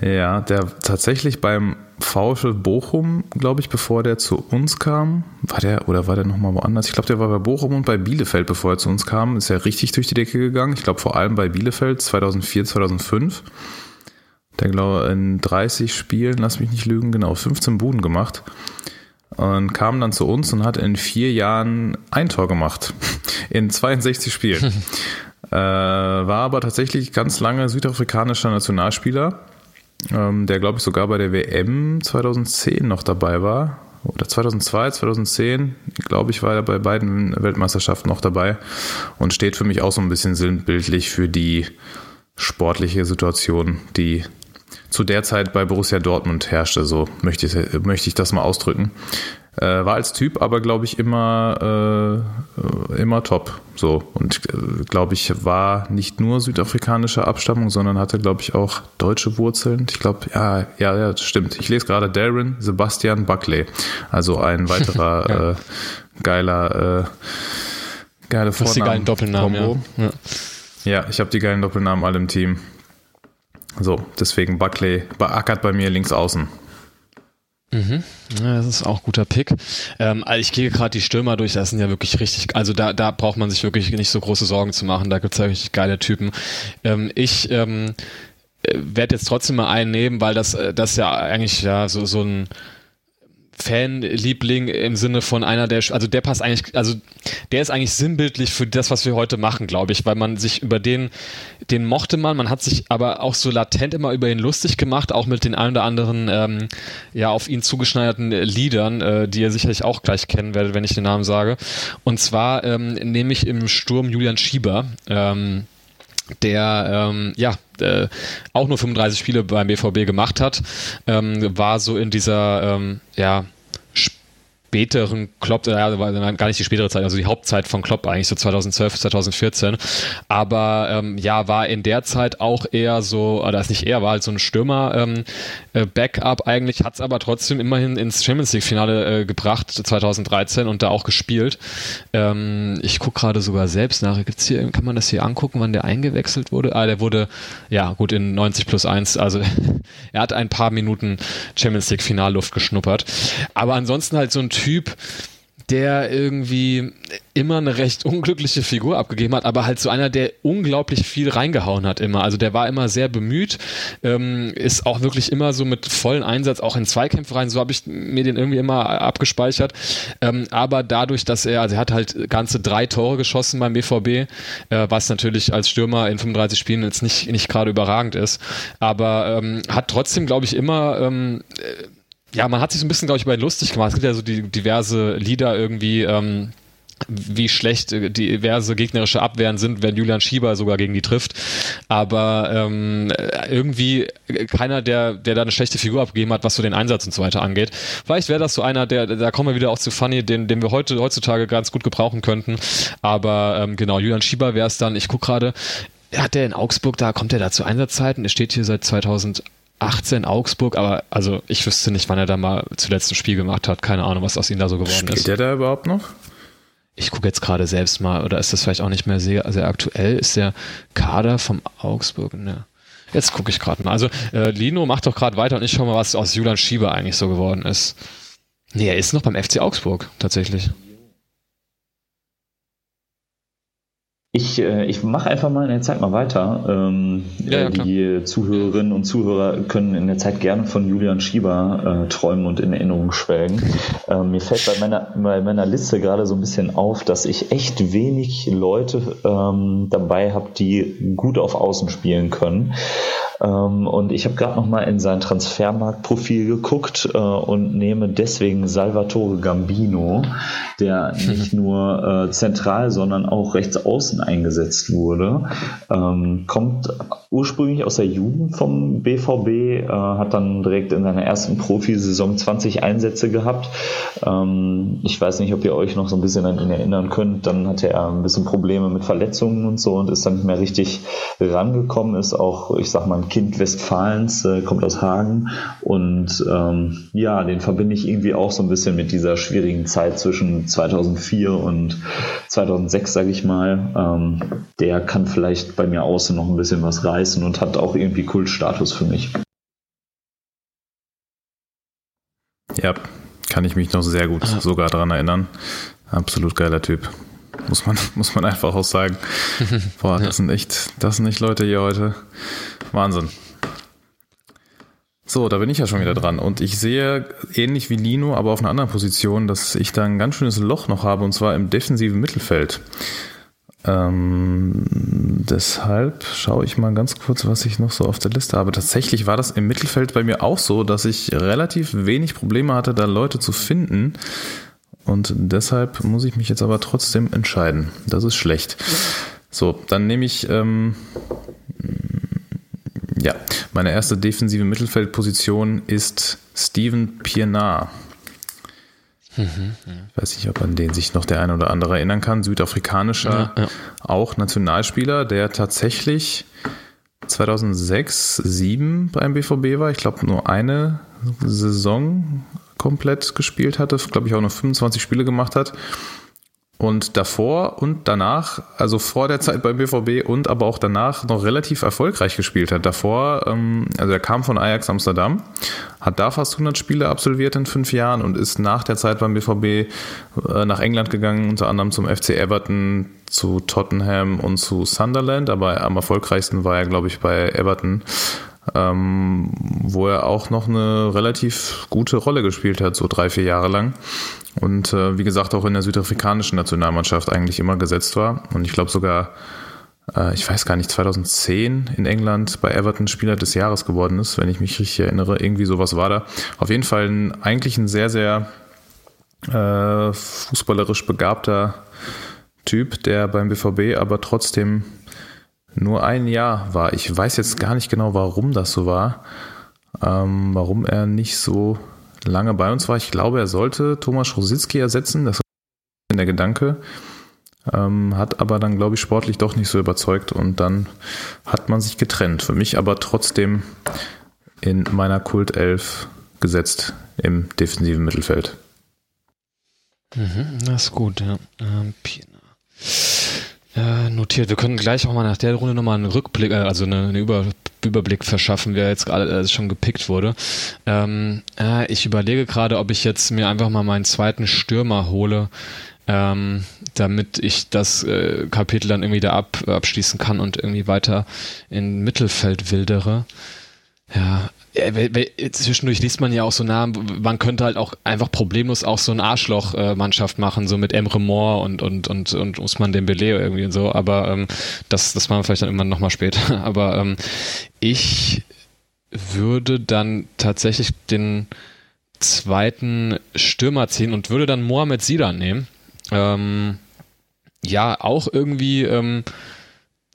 Ja, der tatsächlich beim VfL Bochum, glaube ich, bevor der zu uns kam, war der oder war der nochmal woanders? Ich glaube, der war bei Bochum und bei Bielefeld, bevor er zu uns kam, ist er richtig durch die Decke gegangen. Ich glaube, vor allem bei Bielefeld 2004, 2005. Der glaube in 30 Spielen, lass mich nicht lügen, genau 15 Buden gemacht und kam dann zu uns und hat in vier Jahren ein Tor gemacht in 62 Spielen. äh, war aber tatsächlich ganz lange südafrikanischer Nationalspieler ähm, der glaube ich sogar bei der WM 2010 noch dabei war. Oder 2002, 2010, glaube ich, war er bei beiden Weltmeisterschaften noch dabei und steht für mich auch so ein bisschen sinnbildlich für die sportliche Situation, die zu der Zeit bei Borussia Dortmund herrschte, so möchte ich, möchte ich das mal ausdrücken. Äh, war als Typ aber, glaube ich, immer, äh, immer top. So und äh, glaube ich war nicht nur südafrikanischer Abstammung, sondern hatte glaube ich auch deutsche Wurzeln. Ich glaube ja ja ja stimmt. Ich lese gerade Darren Sebastian Buckley, also ein weiterer ja. äh, geiler äh, geile Vornamen. die geilen Doppelnamen. Ja. ja. ja, ich habe die geilen Doppelnamen alle im Team. So deswegen Buckley beackert bei mir links außen. Mhm. Ja, das ist auch ein guter Pick. Ähm, also ich gehe gerade die Stürmer durch, das sind ja wirklich richtig, also da, da braucht man sich wirklich nicht so große Sorgen zu machen, da gibt es ja richtig geile Typen. Ähm, ich ähm, äh, werde jetzt trotzdem mal einen nehmen, weil das, äh, das ja eigentlich ja so, so ein Fanliebling im Sinne von einer der, also der passt eigentlich, also der ist eigentlich sinnbildlich für das, was wir heute machen, glaube ich, weil man sich über den, den mochte man, man hat sich aber auch so latent immer über ihn lustig gemacht, auch mit den ein oder anderen, ähm, ja, auf ihn zugeschneiderten Liedern, äh, die ihr sicherlich auch gleich kennen werdet, wenn ich den Namen sage. Und zwar ähm, nehme ich im Sturm Julian Schieber, ähm, der ähm, ja äh, auch nur 35 Spiele beim BVB gemacht hat, ähm, war so in dieser ähm, ja späteren Klopp, äh, gar nicht die spätere Zeit, also die Hauptzeit von Klopp eigentlich, so 2012, 2014. Aber ähm, ja, war in der Zeit auch eher so, oder ist nicht eher, war halt so ein Stürmer-Backup ähm, äh, eigentlich, hat es aber trotzdem immerhin ins Champions League-Finale äh, gebracht, 2013 und da auch gespielt. Ähm, ich gucke gerade sogar selbst nach, gibt's hier, kann man das hier angucken, wann der eingewechselt wurde? Ah, der wurde, ja gut, in 90 plus 1, also er hat ein paar Minuten Champions League-Finalluft geschnuppert. Aber ansonsten halt so ein Typ, der irgendwie immer eine recht unglückliche Figur abgegeben hat, aber halt so einer, der unglaublich viel reingehauen hat immer. Also der war immer sehr bemüht, ähm, ist auch wirklich immer so mit vollen Einsatz auch in Zweikämpfe rein. So habe ich mir den irgendwie immer abgespeichert. Ähm, aber dadurch, dass er, also er hat halt ganze drei Tore geschossen beim BVB, äh, was natürlich als Stürmer in 35 Spielen jetzt nicht, nicht gerade überragend ist, aber ähm, hat trotzdem, glaube ich, immer ähm, ja, man hat sich so ein bisschen, glaube ich, bei lustig gemacht. Es gibt ja so die diverse Lieder irgendwie, ähm, wie schlecht diverse gegnerische Abwehren sind, wenn Julian Schieber sogar gegen die trifft. Aber ähm, irgendwie keiner, der, der da eine schlechte Figur abgegeben hat, was so den Einsatz und so weiter angeht. Vielleicht wäre das so einer, der, da kommen wir wieder auch zu Funny, den, den wir heute heutzutage ganz gut gebrauchen könnten. Aber ähm, genau, Julian Schieber wäre es dann, ich gucke gerade, hat der in Augsburg, da kommt er da zu Einsatzzeiten, er steht hier seit 2000 18 Augsburg, aber also ich wüsste nicht, wann er da mal zuletzt ein Spiel gemacht hat. Keine Ahnung, was aus ihm da so geworden Spielt ist. Spielt der da überhaupt noch? Ich gucke jetzt gerade selbst mal, oder ist das vielleicht auch nicht mehr sehr, sehr aktuell? Ist der Kader vom Augsburg? Ne. Jetzt gucke ich gerade mal. Also äh, Lino macht doch gerade weiter und ich schaue mal, was aus Julian Schieber eigentlich so geworden ist. Nee, er ist noch beim FC Augsburg, tatsächlich. Ich, äh, ich mache einfach mal in der Zeit mal weiter. Ähm, ja, ja, die Zuhörerinnen und Zuhörer können in der Zeit gerne von Julian Schieber äh, träumen und in Erinnerung schwelgen. Ähm, mir fällt bei meiner, bei meiner Liste gerade so ein bisschen auf, dass ich echt wenig Leute ähm, dabei habe, die gut auf Außen spielen können. Ähm, und ich habe gerade noch mal in sein Transfermarktprofil geguckt äh, und nehme deswegen Salvatore Gambino, der nicht nur äh, zentral, sondern auch rechts außen eingesetzt wurde. Ähm, kommt ursprünglich aus der Jugend vom BVB, äh, hat dann direkt in seiner ersten Profisaison 20 Einsätze gehabt. Ähm, ich weiß nicht, ob ihr euch noch so ein bisschen an ihn erinnern könnt. Dann hatte er ein bisschen Probleme mit Verletzungen und so und ist dann nicht mehr richtig rangekommen, ist auch, ich sag mal, Kind Westfalens, äh, kommt aus Hagen und ähm, ja, den verbinde ich irgendwie auch so ein bisschen mit dieser schwierigen Zeit zwischen 2004 und 2006, sage ich mal. Ähm, der kann vielleicht bei mir außen noch ein bisschen was reißen und hat auch irgendwie Kultstatus für mich. Ja, kann ich mich noch sehr gut sogar daran erinnern. Absolut geiler Typ. Muss man, muss man einfach auch sagen. Boah, das sind echt, das sind echt Leute hier heute. Wahnsinn. So, da bin ich ja schon wieder dran. Und ich sehe, ähnlich wie Lino, aber auf einer anderen Position, dass ich da ein ganz schönes Loch noch habe, und zwar im defensiven Mittelfeld. Ähm, deshalb schaue ich mal ganz kurz, was ich noch so auf der Liste habe. Tatsächlich war das im Mittelfeld bei mir auch so, dass ich relativ wenig Probleme hatte, da Leute zu finden. Und deshalb muss ich mich jetzt aber trotzdem entscheiden. Das ist schlecht. So, dann nehme ich ähm, ja, meine erste defensive Mittelfeldposition ist Steven Pienaar. Mhm, ja. Weiß nicht, ob an den sich noch der eine oder andere erinnern kann. Südafrikanischer, ja, ja. auch Nationalspieler, der tatsächlich 2006, 2007 beim BVB war. Ich glaube, nur eine Saison komplett gespielt hatte. Glaube ich, auch nur 25 Spiele gemacht hat. Und davor und danach, also vor der Zeit beim BVB und aber auch danach noch relativ erfolgreich gespielt hat. Davor, ähm, also er kam von Ajax Amsterdam, hat da fast 100 Spiele absolviert in fünf Jahren und ist nach der Zeit beim BVB äh, nach England gegangen, unter anderem zum FC Everton, zu Tottenham und zu Sunderland. Aber am erfolgreichsten war er, glaube ich, bei Everton ähm, wo er auch noch eine relativ gute Rolle gespielt hat, so drei, vier Jahre lang. Und äh, wie gesagt, auch in der südafrikanischen Nationalmannschaft eigentlich immer gesetzt war. Und ich glaube sogar, äh, ich weiß gar nicht, 2010 in England bei Everton Spieler des Jahres geworden ist, wenn ich mich richtig erinnere. Irgendwie sowas war da. Auf jeden Fall ein, eigentlich ein sehr, sehr äh, fußballerisch begabter Typ, der beim BVB aber trotzdem nur ein Jahr war. Ich weiß jetzt gar nicht genau, warum das so war. Ähm, warum er nicht so lange bei uns war. Ich glaube, er sollte Thomas Rositzky ersetzen. Das war der Gedanke. Ähm, hat aber dann, glaube ich, sportlich doch nicht so überzeugt und dann hat man sich getrennt. Für mich aber trotzdem in meiner Kultelf gesetzt im defensiven Mittelfeld. Mhm, das ist gut, ja. Ähm, Pina. Ja, notiert. Wir können gleich auch mal nach der Runde nochmal einen Rückblick, äh, also einen Über, Überblick verschaffen, wer jetzt gerade äh, schon gepickt wurde. Ähm, äh, ich überlege gerade, ob ich jetzt mir einfach mal meinen zweiten Stürmer hole, ähm, damit ich das äh, Kapitel dann irgendwie da ab, abschließen kann und irgendwie weiter in Mittelfeld wildere. Ja, zwischendurch liest man ja auch so nah, man könnte halt auch einfach problemlos auch so eine Arschloch-Mannschaft machen, so mit Emre Moore und, und, und, und Usman Dembele irgendwie und so, aber ähm, das, das machen wir vielleicht dann immer nochmal später. Aber ähm, ich würde dann tatsächlich den zweiten Stürmer ziehen und würde dann Mohamed Sidan nehmen. Ähm, ja, auch irgendwie ähm,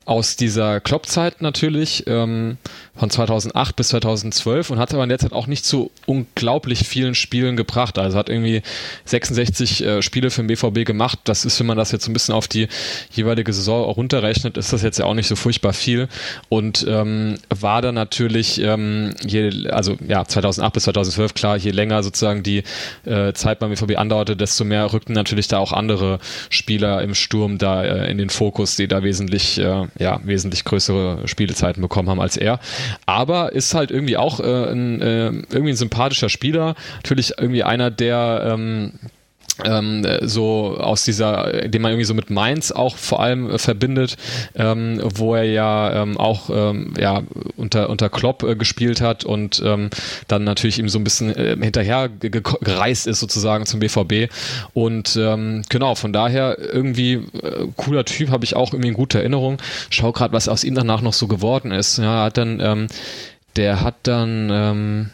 aus dieser Klopp-Zeit natürlich, ähm, von 2008 bis 2012 und hat aber in der Zeit auch nicht zu unglaublich vielen Spielen gebracht. Also hat irgendwie 66 äh, Spiele für den BVB gemacht. Das ist, wenn man das jetzt so ein bisschen auf die jeweilige Saison runterrechnet, ist das jetzt ja auch nicht so furchtbar viel. Und ähm, war dann natürlich, ähm, je, also ja, 2008 bis 2012, klar, je länger sozusagen die äh, Zeit beim BVB andauerte, desto mehr rückten natürlich da auch andere Spieler im Sturm da äh, in den Fokus, die da wesentlich, äh, ja, wesentlich größere Spielzeiten bekommen haben als er aber ist halt irgendwie auch äh, ein, äh, irgendwie ein sympathischer Spieler. Natürlich irgendwie einer, der ähm, ähm, so aus dieser, den man irgendwie so mit Mainz auch vor allem äh, verbindet, ähm, wo er ja ähm, auch ähm, ja unter unter Klopp äh, gespielt hat und ähm, dann natürlich ihm so ein bisschen äh, hinterher gereist ist sozusagen zum BVB und ähm, genau von daher irgendwie äh, cooler Typ habe ich auch irgendwie eine gute Erinnerung. Schau gerade, was aus ihm danach noch so geworden ist. Ja, hat dann der hat dann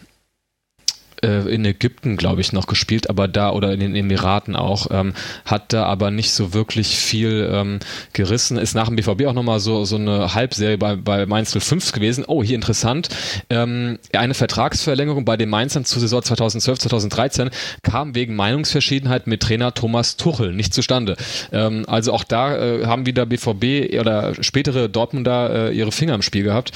in Ägypten, glaube ich, noch gespielt, aber da oder in den Emiraten auch, ähm, hat da aber nicht so wirklich viel ähm, gerissen. Ist nach dem BVB auch nochmal so, so eine Halbserie bei, bei Mainz 05 gewesen. Oh, hier interessant. Ähm, eine Vertragsverlängerung bei den Mainzern zur Saison 2012, 2013 kam wegen Meinungsverschiedenheit mit Trainer Thomas Tuchel nicht zustande. Ähm, also auch da äh, haben wieder BVB oder spätere Dortmunder äh, ihre Finger im Spiel gehabt.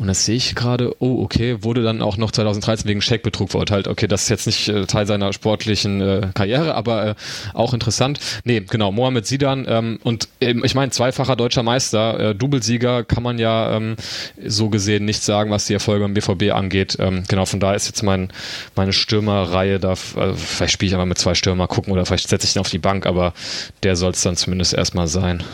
Und das sehe ich gerade, oh, okay, wurde dann auch noch 2013 wegen Scheckbetrug verurteilt. Okay, das ist jetzt nicht äh, Teil seiner sportlichen äh, Karriere, aber äh, auch interessant. Nee, genau, Mohamed Sidan ähm, und ähm, ich meine, zweifacher deutscher Meister, äh, Doublesieger kann man ja ähm, so gesehen nicht sagen, was die Erfolge beim BVB angeht. Ähm, genau, von da ist jetzt mein, meine Stürmerreihe da, also vielleicht spiele ich aber mit zwei Stürmer gucken oder vielleicht setze ich ihn auf die Bank, aber der soll es dann zumindest erstmal sein.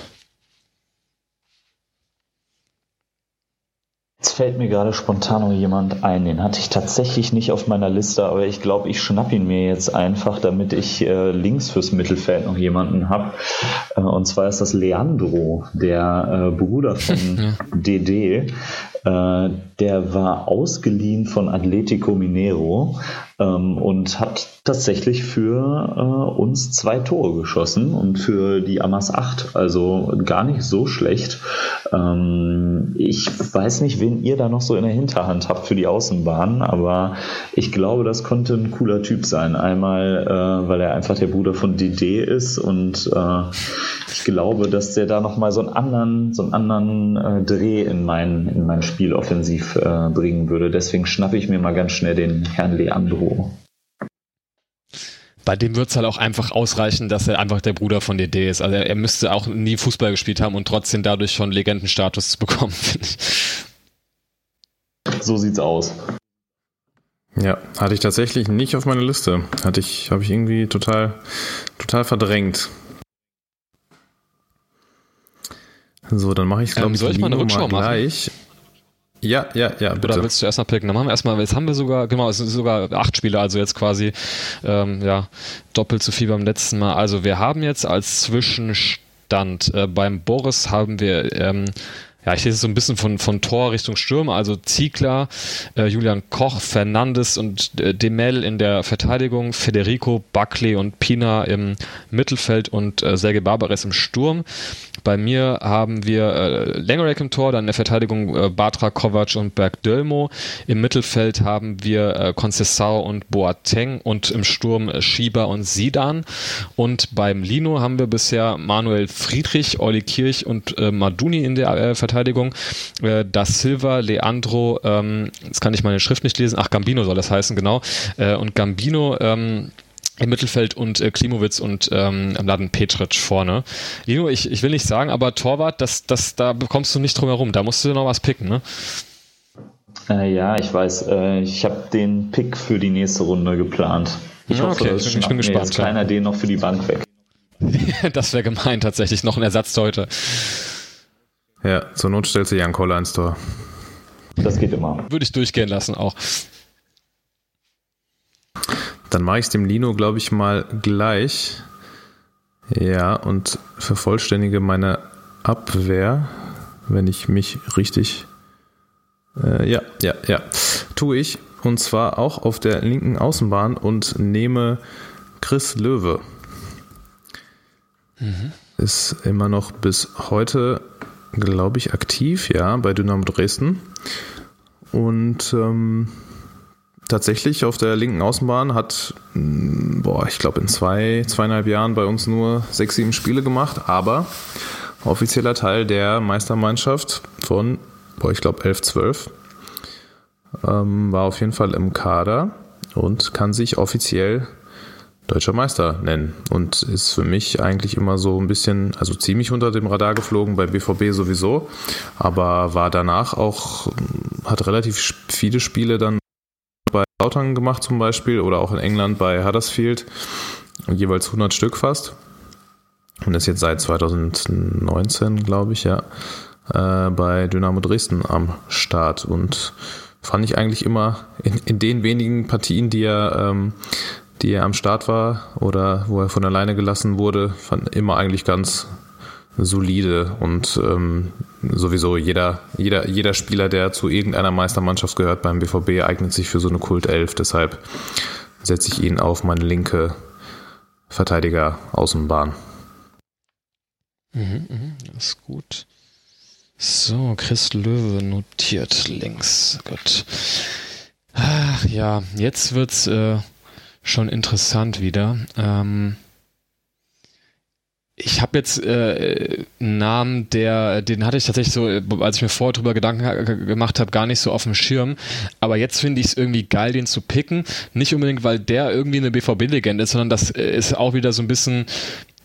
Jetzt fällt mir gerade spontan noch jemand ein, den hatte ich tatsächlich nicht auf meiner Liste, aber ich glaube, ich schnapp ihn mir jetzt einfach, damit ich äh, links fürs Mittelfeld noch jemanden habe. Äh, und zwar ist das Leandro, der äh, Bruder von DD. Äh, der war ausgeliehen von Atletico Minero ähm, und hat tatsächlich für äh, uns zwei Tore geschossen und für die Amas acht. Also gar nicht so schlecht. Ähm, ich weiß nicht, wen ihr da noch so in der Hinterhand habt für die Außenbahn, aber ich glaube, das konnte ein cooler Typ sein. Einmal, äh, weil er einfach der Bruder von Didi ist und äh, ich glaube, dass der da nochmal so einen anderen, so einen anderen äh, Dreh in mein, in mein Spiel offensiv äh, bringen würde. Deswegen schnappe ich mir mal ganz schnell den Herrn Leandro bei dem wird es halt auch einfach ausreichen, dass er einfach der Bruder von DD ist. Also er, er, müsste auch nie Fußball gespielt haben und trotzdem dadurch schon Legendenstatus bekommen, finde ich. So sieht's aus. Ja, hatte ich tatsächlich nicht auf meiner Liste. Hatte ich, habe ich irgendwie total, total verdrängt. So, dann mache ich es, glaube ähm, ich, soll ich mal eine Rückschau mal gleich. Machen? Ja, ja, ja, bitte. Oder willst du erstmal picken? Dann machen wir erstmal, jetzt haben wir sogar, genau, es sind sogar acht Spiele, also jetzt quasi ähm, ja, doppelt so viel beim letzten Mal. Also wir haben jetzt als Zwischenstand äh, beim Boris haben wir ähm, ja, ich lese so ein bisschen von, von Tor Richtung Stürmer, also Ziegler, äh, Julian Koch, Fernandes und äh, Demel in der Verteidigung, Federico, Buckley und Pina im Mittelfeld und äh, Sergei Barbares im Sturm. Bei mir haben wir äh, Lengerek im Tor, dann in der Verteidigung äh, Batra, Kovac und Bergdölmo. Im Mittelfeld haben wir äh, Concessao und Boateng und im Sturm äh, Schieber und Sidan. Und beim Lino haben wir bisher Manuel Friedrich, Olli Kirch und äh, Maduni in der äh, Verteidigung. Äh, Da Silva, Leandro, ähm, jetzt kann ich meine Schrift nicht lesen, ach Gambino soll das heißen, genau. Äh, und Gambino ähm, im Mittelfeld und äh, Klimowitz und ähm, Laden Petric vorne. Lino, ich, ich will nicht sagen, aber Torwart, das, das, da bekommst du nicht drum herum. Da musst du noch was picken, ne? Äh, ja, ich weiß. Äh, ich habe den Pick für die nächste Runde geplant. Ich ja, hoffe, okay, ich bin, ich bin gespannt. Jetzt kleiner den noch für die Bank weg. das wäre gemein tatsächlich. Noch ein Ersatz heute. Ja, zur Not stellst du Jan Koller ins Tor. Das geht immer. Würde ich durchgehen lassen auch. Dann mache ich es dem Lino, glaube ich, mal gleich. Ja, und vervollständige meine Abwehr, wenn ich mich richtig. Äh, ja, ja, ja. Tue ich. Und zwar auch auf der linken Außenbahn und nehme Chris Löwe. Mhm. Ist immer noch bis heute, glaube ich, aktiv, ja, bei Dynamo Dresden. Und ähm, tatsächlich auf der linken Außenbahn hat, mm, boah, ich glaube in zwei, zweieinhalb Jahren bei uns nur sechs, sieben Spiele gemacht, aber offizieller Teil der Meistermannschaft von, boah, ich glaube 11, 12. Ähm, war auf jeden Fall im Kader und kann sich offiziell deutscher Meister nennen und ist für mich eigentlich immer so ein bisschen, also ziemlich unter dem Radar geflogen, bei BVB sowieso, aber war danach auch, hat relativ viele Spiele dann bei Lautern gemacht zum Beispiel oder auch in England bei Huddersfield. Jeweils 100 Stück fast. Und ist jetzt seit 2019, glaube ich, ja, äh, bei Dynamo Dresden am Start. Und fand ich eigentlich immer in, in den wenigen Partien, die er, ähm, die er am Start war oder wo er von alleine gelassen wurde, fand immer eigentlich ganz solide und ähm, sowieso jeder, jeder, jeder Spieler, der zu irgendeiner Meistermannschaft gehört beim BVB, eignet sich für so eine Kult 11. Deshalb setze ich ihn auf meine linke Verteidiger-Außenbahn. Mhm, mhm, das ist gut. So, Chris Löwe notiert links. Gut. Ach ja, jetzt wird's äh, schon interessant wieder. Ähm, ich habe jetzt äh, einen Namen, der, den hatte ich tatsächlich so, als ich mir vorher drüber Gedanken gemacht habe, gar nicht so auf dem Schirm. Aber jetzt finde ich es irgendwie geil, den zu picken. Nicht unbedingt, weil der irgendwie eine BVB-Legende ist, sondern das ist auch wieder so ein bisschen,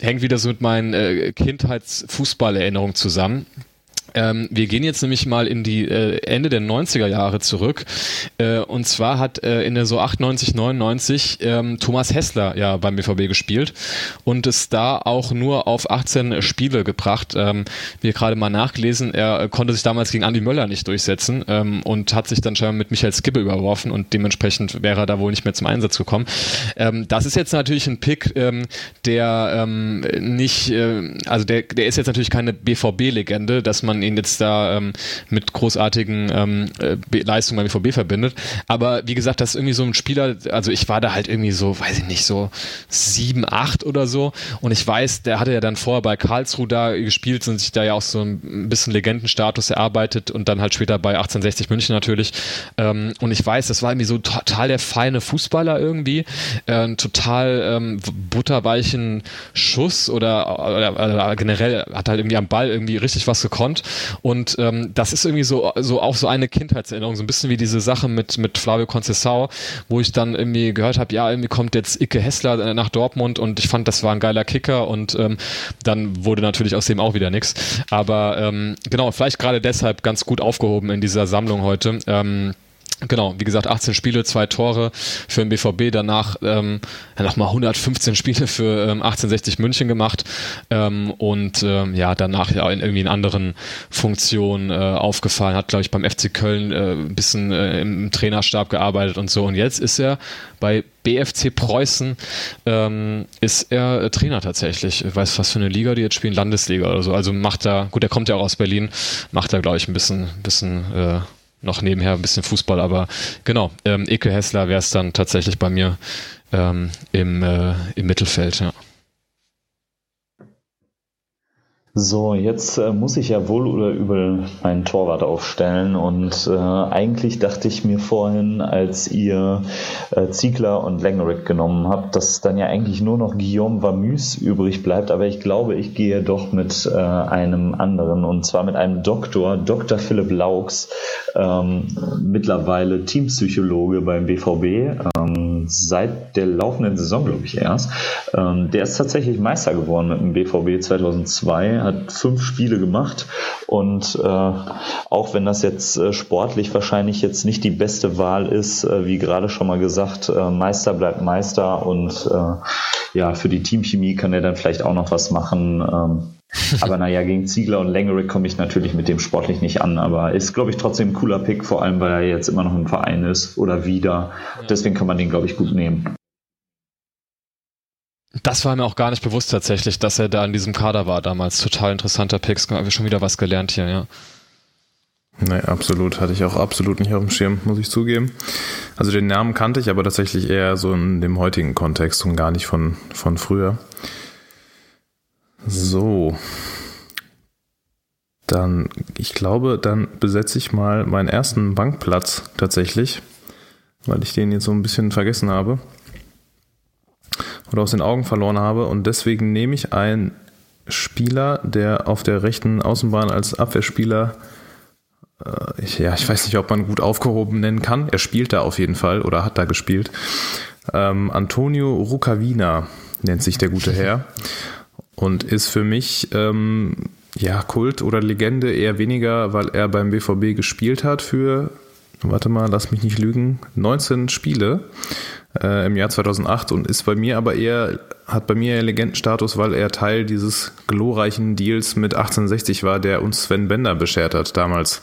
hängt wieder so mit meinen äh, Kindheitsfußballerinnerungen zusammen. Ähm, wir gehen jetzt nämlich mal in die äh, Ende der 90er Jahre zurück. Äh, und zwar hat äh, in der so 98, 99 ähm, Thomas Hessler ja beim BVB gespielt und es da auch nur auf 18 Spiele gebracht. Ähm, wir gerade mal nachgelesen, er konnte sich damals gegen Andi Möller nicht durchsetzen ähm, und hat sich dann scheinbar mit Michael Skibbe überworfen und dementsprechend wäre er da wohl nicht mehr zum Einsatz gekommen. Ähm, das ist jetzt natürlich ein Pick, ähm, der ähm, nicht, äh, also der, der ist jetzt natürlich keine BVB-Legende, dass man ihn jetzt da ähm, mit großartigen ähm, äh, Leistungen beim BVB verbindet. Aber wie gesagt, das ist irgendwie so ein Spieler, also ich war da halt irgendwie so, weiß ich nicht, so sieben, acht oder so. Und ich weiß, der hatte ja dann vorher bei Karlsruhe da gespielt und sich da ja auch so ein bisschen Legendenstatus erarbeitet und dann halt später bei 1860 München natürlich. Ähm, und ich weiß, das war irgendwie so total der feine Fußballer irgendwie, äh, total ähm, butterweichen Schuss oder, oder, oder, generell hat halt irgendwie am Ball irgendwie richtig was gekonnt. Und ähm, das ist irgendwie so, so auch so eine Kindheitserinnerung, so ein bisschen wie diese Sache mit, mit Flavio Concesao, wo ich dann irgendwie gehört habe, ja, irgendwie kommt jetzt Icke Hessler nach Dortmund und ich fand, das war ein geiler Kicker und ähm, dann wurde natürlich aus dem auch wieder nichts. Aber ähm, genau, vielleicht gerade deshalb ganz gut aufgehoben in dieser Sammlung heute. Ähm, Genau, wie gesagt, 18 Spiele, zwei Tore für den BVB, danach ähm, nochmal 115 Spiele für ähm, 1860 München gemacht. Ähm, und ähm, ja, danach ja in irgendwie in anderen Funktionen äh, aufgefallen, hat glaube ich beim FC Köln äh, ein bisschen äh, im Trainerstab gearbeitet und so. Und jetzt ist er bei BFC Preußen ähm, ist er äh, Trainer tatsächlich. Ich weiß was für eine Liga die jetzt spielen, Landesliga oder so. Also macht er, gut, er kommt ja auch aus Berlin, macht er glaube ich ein bisschen, bisschen äh, noch nebenher ein bisschen Fußball, aber genau, ähm, Eke Hessler wäre es dann tatsächlich bei mir ähm, im, äh, im Mittelfeld, ja. So, jetzt äh, muss ich ja wohl oder übel meinen Torwart aufstellen und äh, eigentlich dachte ich mir vorhin, als ihr äh, Ziegler und Langerick genommen habt, dass dann ja eigentlich nur noch Guillaume Vamus übrig bleibt, aber ich glaube, ich gehe doch mit äh, einem anderen und zwar mit einem Doktor, Dr. Philipp Laux, ähm, mittlerweile Teampsychologe beim BVB, ähm, seit der laufenden Saison, glaube ich erst. Ähm, der ist tatsächlich Meister geworden mit dem BVB 2002 hat fünf Spiele gemacht und äh, auch wenn das jetzt äh, sportlich wahrscheinlich jetzt nicht die beste Wahl ist, äh, wie gerade schon mal gesagt, äh, Meister bleibt Meister und äh, ja, für die Teamchemie kann er dann vielleicht auch noch was machen. Ähm, aber naja, gegen Ziegler und Langerick komme ich natürlich mit dem sportlich nicht an, aber ist, glaube ich, trotzdem ein cooler Pick, vor allem weil er jetzt immer noch im Verein ist oder wieder. Deswegen kann man den, glaube ich, gut nehmen. Das war mir auch gar nicht bewusst tatsächlich, dass er da in diesem Kader war damals. Total interessanter Pick. Haben wir schon wieder was gelernt hier, ja. Nee, absolut. Hatte ich auch absolut nicht auf dem Schirm, muss ich zugeben. Also den Namen kannte ich, aber tatsächlich eher so in dem heutigen Kontext und gar nicht von, von früher. So. Dann, ich glaube, dann besetze ich mal meinen ersten Bankplatz tatsächlich, weil ich den jetzt so ein bisschen vergessen habe oder aus den Augen verloren habe. Und deswegen nehme ich einen Spieler, der auf der rechten Außenbahn als Abwehrspieler, äh, ich, ja, ich weiß nicht, ob man gut aufgehoben nennen kann. Er spielt da auf jeden Fall oder hat da gespielt. Ähm, Antonio Rucavina nennt sich der gute Herr und ist für mich ähm, ja Kult oder Legende eher weniger, weil er beim BVB gespielt hat für, warte mal, lass mich nicht lügen, 19 Spiele äh, im Jahr 2008 und ist bei mir aber eher, hat bei mir Legendenstatus, weil er Teil dieses glorreichen Deals mit 1860 war, der uns Sven Bender beschert hat damals.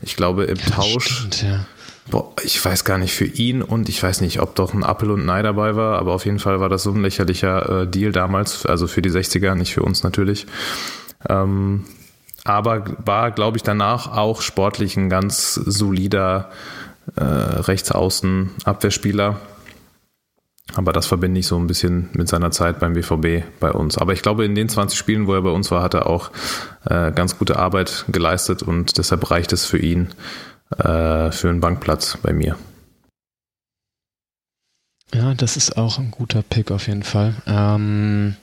Ich glaube im ja, Tausch. Stimmt, ja. Boah, ich weiß gar nicht für ihn und ich weiß nicht, ob doch ein Appel und ein Ei dabei war, aber auf jeden Fall war das so ein lächerlicher äh, Deal damals, also für die 60er, nicht für uns natürlich. Ähm, aber war, glaube ich, danach auch sportlich ein ganz solider äh, Rechtsaußen Abwehrspieler aber das verbinde ich so ein bisschen mit seiner Zeit beim BVB bei uns. Aber ich glaube, in den 20 Spielen, wo er bei uns war, hat er auch äh, ganz gute Arbeit geleistet und deshalb reicht es für ihn äh, für einen Bankplatz bei mir. Ja, das ist auch ein guter Pick auf jeden Fall. Ähm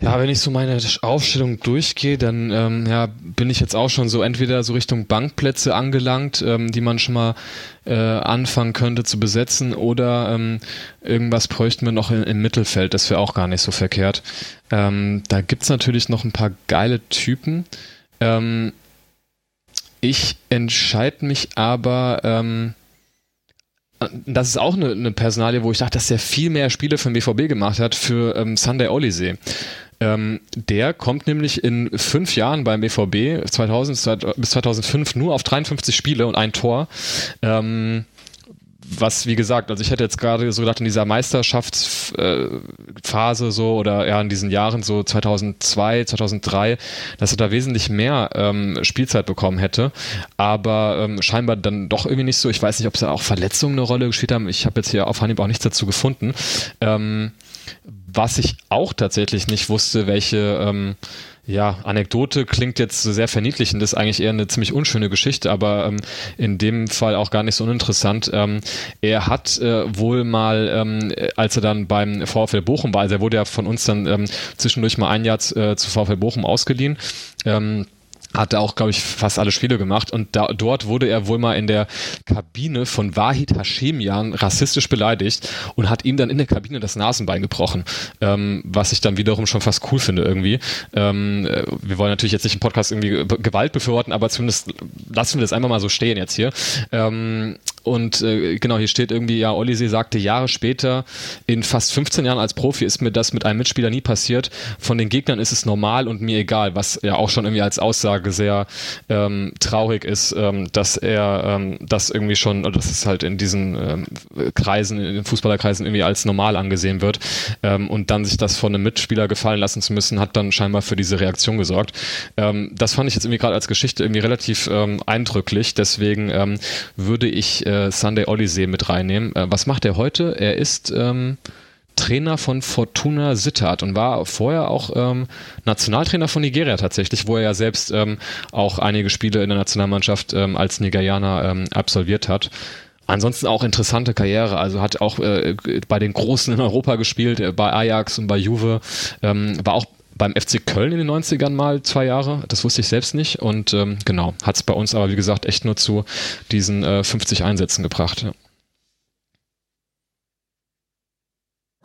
ja, wenn ich so meine Aufstellung durchgehe, dann ähm, ja, bin ich jetzt auch schon so entweder so Richtung Bankplätze angelangt, ähm, die man schon mal äh, anfangen könnte zu besetzen, oder ähm, irgendwas bräuchten wir noch in, im Mittelfeld, das wäre auch gar nicht so verkehrt. Ähm, da gibt's natürlich noch ein paar geile Typen. Ähm, ich entscheide mich aber, ähm, das ist auch eine, eine Personalie, wo ich dachte, dass er viel mehr Spiele für den BVB gemacht hat, für ähm, Sunday Olise. Ähm, der kommt nämlich in fünf Jahren beim BVB 2000 bis 2005 nur auf 53 Spiele und ein Tor. Ähm, was, wie gesagt, also ich hätte jetzt gerade so gedacht, in dieser Meisterschaftsphase so oder ja in diesen Jahren so 2002, 2003, dass er da wesentlich mehr ähm, Spielzeit bekommen hätte, aber ähm, scheinbar dann doch irgendwie nicht so. Ich weiß nicht, ob es da auch Verletzungen eine Rolle gespielt haben. Ich habe jetzt hier auf Hanib auch nichts dazu gefunden. Ähm, was ich auch tatsächlich nicht wusste, welche ähm, ja, Anekdote klingt jetzt sehr verniedlichend, ist eigentlich eher eine ziemlich unschöne Geschichte, aber ähm, in dem Fall auch gar nicht so uninteressant. Ähm, er hat äh, wohl mal, ähm, als er dann beim VfL Bochum war, also er wurde ja von uns dann ähm, zwischendurch mal ein Jahr äh, zu VfL Bochum ausgeliehen. Hat auch, glaube ich, fast alle Spiele gemacht. Und da, dort wurde er wohl mal in der Kabine von Wahid Hashemian rassistisch beleidigt und hat ihm dann in der Kabine das Nasenbein gebrochen. Ähm, was ich dann wiederum schon fast cool finde irgendwie. Ähm, äh, wir wollen natürlich jetzt nicht im Podcast irgendwie Gewalt befürworten, aber zumindest lassen wir das einfach mal so stehen jetzt hier. Ähm, und äh, genau, hier steht irgendwie, ja, Ollisee sagte Jahre später, in fast 15 Jahren als Profi ist mir das mit einem Mitspieler nie passiert. Von den Gegnern ist es normal und mir egal, was ja auch schon irgendwie als Aussage sehr ähm, traurig ist, ähm, dass er ähm, das irgendwie schon, oder dass es halt in diesen ähm, Kreisen, in den Fußballerkreisen irgendwie als normal angesehen wird. Ähm, und dann sich das von einem Mitspieler gefallen lassen zu müssen, hat dann scheinbar für diese Reaktion gesorgt. Ähm, das fand ich jetzt irgendwie gerade als Geschichte irgendwie relativ eindrücklich. Deswegen würde ich äh, Sunday Olisee mit reinnehmen. Äh, was macht er heute? Er ist Trainer von Fortuna Sittard und war vorher auch ähm, Nationaltrainer von Nigeria tatsächlich, wo er ja selbst ähm, auch einige Spiele in der Nationalmannschaft ähm, als Nigerianer ähm, absolviert hat. Ansonsten auch interessante Karriere, also hat auch äh, bei den Großen in Europa gespielt, äh, bei Ajax und bei Juve, ähm, war auch beim FC Köln in den 90ern mal zwei Jahre, das wusste ich selbst nicht und ähm, genau, hat es bei uns aber wie gesagt echt nur zu diesen äh, 50 Einsätzen gebracht. Ja.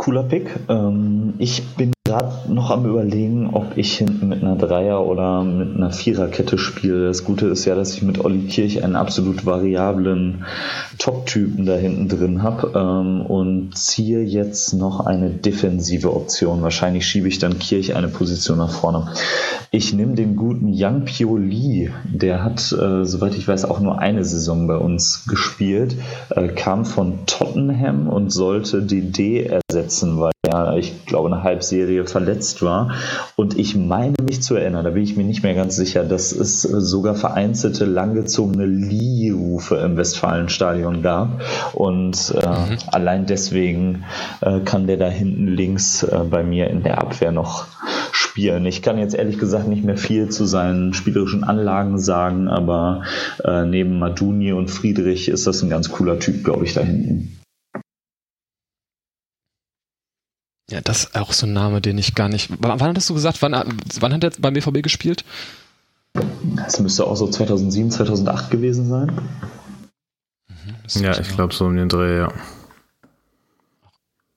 Cooler Pick. Ähm, ich bin gerade noch am überlegen, ob ich hinten mit einer Dreier- oder mit einer Viererkette spiele. Das Gute ist ja, dass ich mit Olli Kirch einen absolut variablen Top-Typen da hinten drin habe ähm, und ziehe jetzt noch eine defensive Option. Wahrscheinlich schiebe ich dann Kirch eine Position nach vorne. Ich nehme den guten Yang Pioli. Der hat, äh, soweit ich weiß, auch nur eine Saison bei uns gespielt, äh, kam von Tottenham und sollte DD ersetzen, weil er, ich glaube, eine Halbserie verletzt war. Und ich meine mich zu erinnern, da bin ich mir nicht mehr ganz sicher, dass es sogar vereinzelte, langgezogene Lee-Rufe im Westfalenstadion gab. Und äh, mhm. allein deswegen äh, kann der da hinten links äh, bei mir in der Abwehr noch spielen. Ich kann jetzt ehrlich gesagt nicht mehr viel zu seinen spielerischen Anlagen sagen, aber äh, neben Maduni und Friedrich ist das ein ganz cooler Typ, glaube ich, da hinten. Ja, das ist auch so ein Name, den ich gar nicht. Wann, wann hattest du gesagt, wann, wann hat er beim BVB gespielt? Das müsste auch so 2007, 2008 gewesen sein. Mhm, ja, ich glaube so um den Dreh, ja.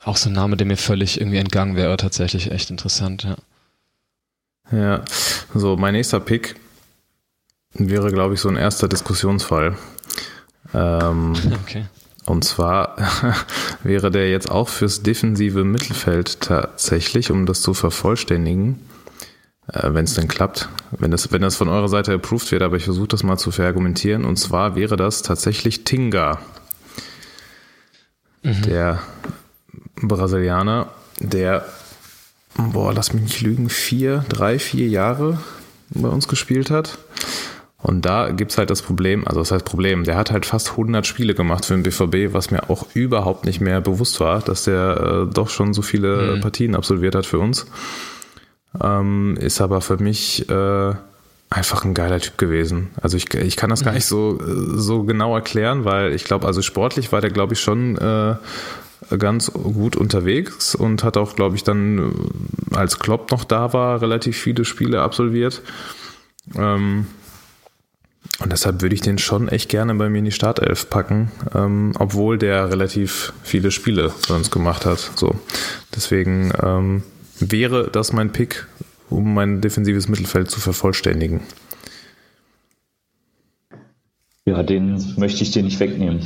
Auch so ein Name, der mir völlig irgendwie entgangen wäre, tatsächlich echt interessant, ja. Ja, so mein nächster Pick wäre, glaube ich, so ein erster Diskussionsfall. Ähm, okay. Und zwar wäre der jetzt auch fürs defensive Mittelfeld tatsächlich, um das zu vervollständigen, äh, wenn es denn klappt, wenn das, wenn das von eurer Seite approved wird, aber ich versuche das mal zu verargumentieren. Und zwar wäre das tatsächlich Tinga, mhm. der Brasilianer, der, boah, lass mich nicht lügen, vier, drei, vier Jahre bei uns gespielt hat. Und da gibt's halt das Problem, also das heißt Problem, der hat halt fast 100 Spiele gemacht für den BVB, was mir auch überhaupt nicht mehr bewusst war, dass der äh, doch schon so viele mhm. Partien absolviert hat für uns. Ähm, ist aber für mich äh, einfach ein geiler Typ gewesen. Also ich, ich kann das gar mhm. nicht so, so genau erklären, weil ich glaube, also sportlich war der, glaube ich, schon äh, ganz gut unterwegs und hat auch, glaube ich, dann, als Klopp noch da war, relativ viele Spiele absolviert. Ähm, und deshalb würde ich den schon echt gerne bei mir in die Startelf packen, ähm, obwohl der relativ viele Spiele uns gemacht hat. So. Deswegen ähm, wäre das mein Pick, um mein defensives Mittelfeld zu vervollständigen. Ja, den möchte ich dir nicht wegnehmen.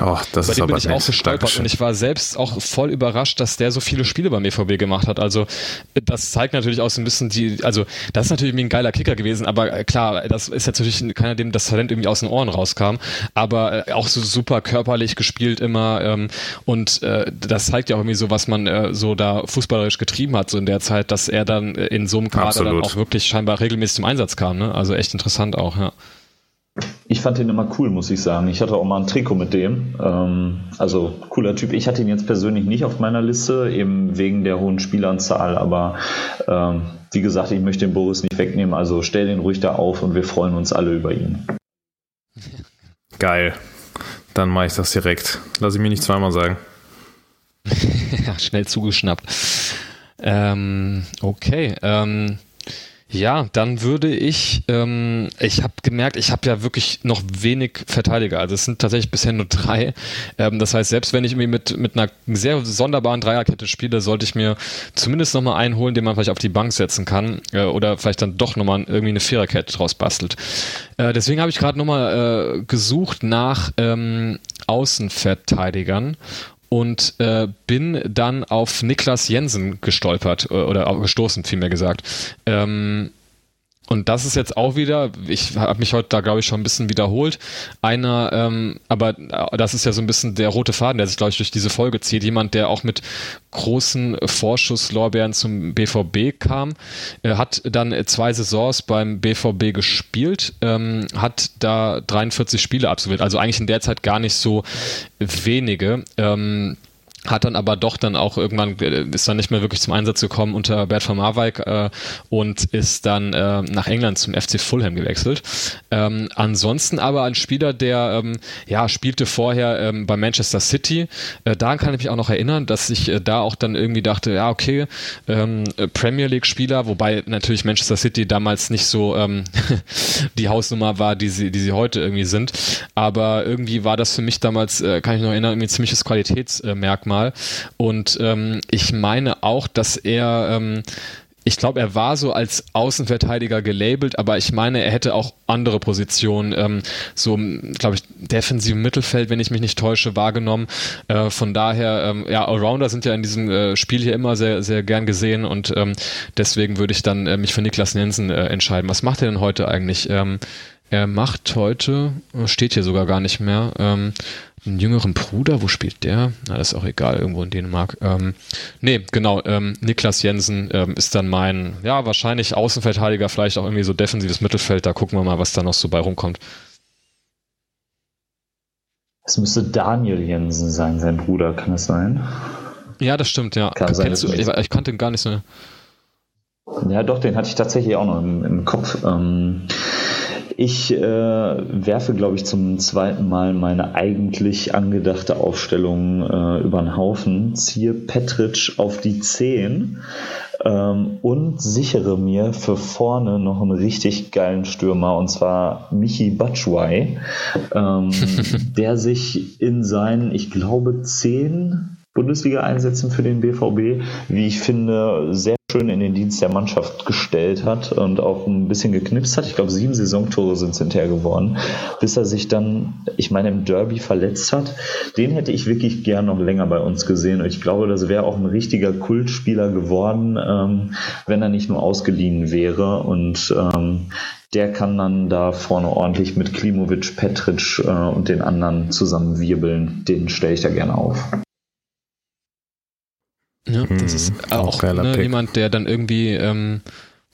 Oh, das Bei ist dem aber bin ich auch gestolpert und ich war selbst auch voll überrascht, dass der so viele Spiele beim BVB gemacht hat. Also das zeigt natürlich auch so ein bisschen die, also das ist natürlich ein geiler Kicker gewesen, aber äh, klar, das ist jetzt natürlich keiner, dem das Talent irgendwie aus den Ohren rauskam, aber äh, auch so super körperlich gespielt immer ähm, und äh, das zeigt ja auch irgendwie so, was man äh, so da fußballerisch getrieben hat so in der Zeit, dass er dann äh, in so einem Kader dann Absolut. auch wirklich scheinbar regelmäßig zum Einsatz kam. Ne? Also echt interessant auch, ja. Ich fand den immer cool, muss ich sagen. Ich hatte auch mal ein Trikot mit dem. Ähm, also cooler Typ. Ich hatte ihn jetzt persönlich nicht auf meiner Liste, eben wegen der hohen Spielanzahl. Aber ähm, wie gesagt, ich möchte den Boris nicht wegnehmen. Also stell den ruhig da auf und wir freuen uns alle über ihn. Geil. Dann mache ich das direkt. Lass ich mir nicht zweimal sagen. ja, schnell zugeschnappt. Ähm, okay. Ähm, ja, dann würde ich, ähm, ich habe gemerkt, ich habe ja wirklich noch wenig Verteidiger. Also es sind tatsächlich bisher nur drei. Ähm, das heißt, selbst wenn ich irgendwie mit, mit einer sehr sonderbaren Dreierkette spiele, sollte ich mir zumindest nochmal einen holen, den man vielleicht auf die Bank setzen kann äh, oder vielleicht dann doch nochmal irgendwie eine Viererkette draus bastelt. Äh, deswegen habe ich gerade nochmal äh, gesucht nach ähm, Außenverteidigern und äh, bin dann auf Niklas Jensen gestolpert äh, oder auch gestoßen, vielmehr gesagt. Ähm, und das ist jetzt auch wieder, ich habe mich heute da, glaube ich, schon ein bisschen wiederholt. Einer, ähm, aber das ist ja so ein bisschen der rote Faden, der sich, glaube ich, durch diese Folge zieht. Jemand, der auch mit großen Vorschusslorbeeren zum BVB kam, äh, hat dann zwei Saisons beim BVB gespielt, ähm, hat da 43 Spiele absolviert, also eigentlich in der Zeit gar nicht so wenige. Ähm, hat dann aber doch dann auch irgendwann äh, ist dann nicht mehr wirklich zum Einsatz gekommen unter Bert van Marwijk äh, und ist dann äh, nach England zum FC Fulham gewechselt. Ähm, ansonsten aber ein Spieler, der ähm, ja spielte vorher ähm, bei Manchester City. Äh, daran kann ich mich auch noch erinnern, dass ich äh, da auch dann irgendwie dachte, ja okay, ähm, äh, Premier League Spieler, wobei natürlich Manchester City damals nicht so ähm, die Hausnummer war, die sie, die sie heute irgendwie sind. Aber irgendwie war das für mich damals, äh, kann ich noch erinnern, irgendwie ein ziemliches Qualitätsmerkmal. Und ähm, ich meine auch, dass er ähm, ich glaube, er war so als Außenverteidiger gelabelt, aber ich meine, er hätte auch andere Positionen, ähm, so, glaube ich, defensiv Mittelfeld, wenn ich mich nicht täusche, wahrgenommen. Äh, von daher, ähm, ja, Allrounder sind ja in diesem äh, Spiel hier immer sehr, sehr gern gesehen und ähm, deswegen würde ich dann äh, mich für Niklas Jensen äh, entscheiden. Was macht er denn heute eigentlich? Er macht heute, steht hier sogar gar nicht mehr, ähm, einen jüngeren Bruder, wo spielt der? Na, das ist auch egal, irgendwo in Dänemark. Ähm, nee, genau, ähm, Niklas Jensen ähm, ist dann mein, ja, wahrscheinlich Außenverteidiger, vielleicht auch irgendwie so defensives Mittelfeld, da gucken wir mal, was da noch so bei rumkommt. Es müsste Daniel Jensen sein, sein Bruder, kann es sein? Ja, das stimmt, ja. Kann sein, du, ich- ich kannte ihn gar nicht so. Ja, doch, den hatte ich tatsächlich auch noch im, im Kopf. Ähm, ich äh, werfe, glaube ich, zum zweiten Mal meine eigentlich angedachte Aufstellung äh, über den Haufen, ziehe Petric auf die 10 ähm, und sichere mir für vorne noch einen richtig geilen Stürmer, und zwar Michi Batshuayi, ähm, der sich in seinen, ich glaube, zehn Bundesliga-Einsätzen für den BVB, wie ich finde, sehr schön in den Dienst der Mannschaft gestellt hat und auch ein bisschen geknipst hat. Ich glaube, sieben Saisontore sind es hinterher geworden, bis er sich dann, ich meine, im Derby verletzt hat. Den hätte ich wirklich gern noch länger bei uns gesehen und ich glaube, das wäre auch ein richtiger Kultspieler geworden, ähm, wenn er nicht nur ausgeliehen wäre und ähm, der kann dann da vorne ordentlich mit Klimovic, Petric äh, und den anderen zusammen wirbeln. Den stelle ich da gerne auf. Ja, das Mhm, ist auch auch, ne, jemand, der dann irgendwie, ähm,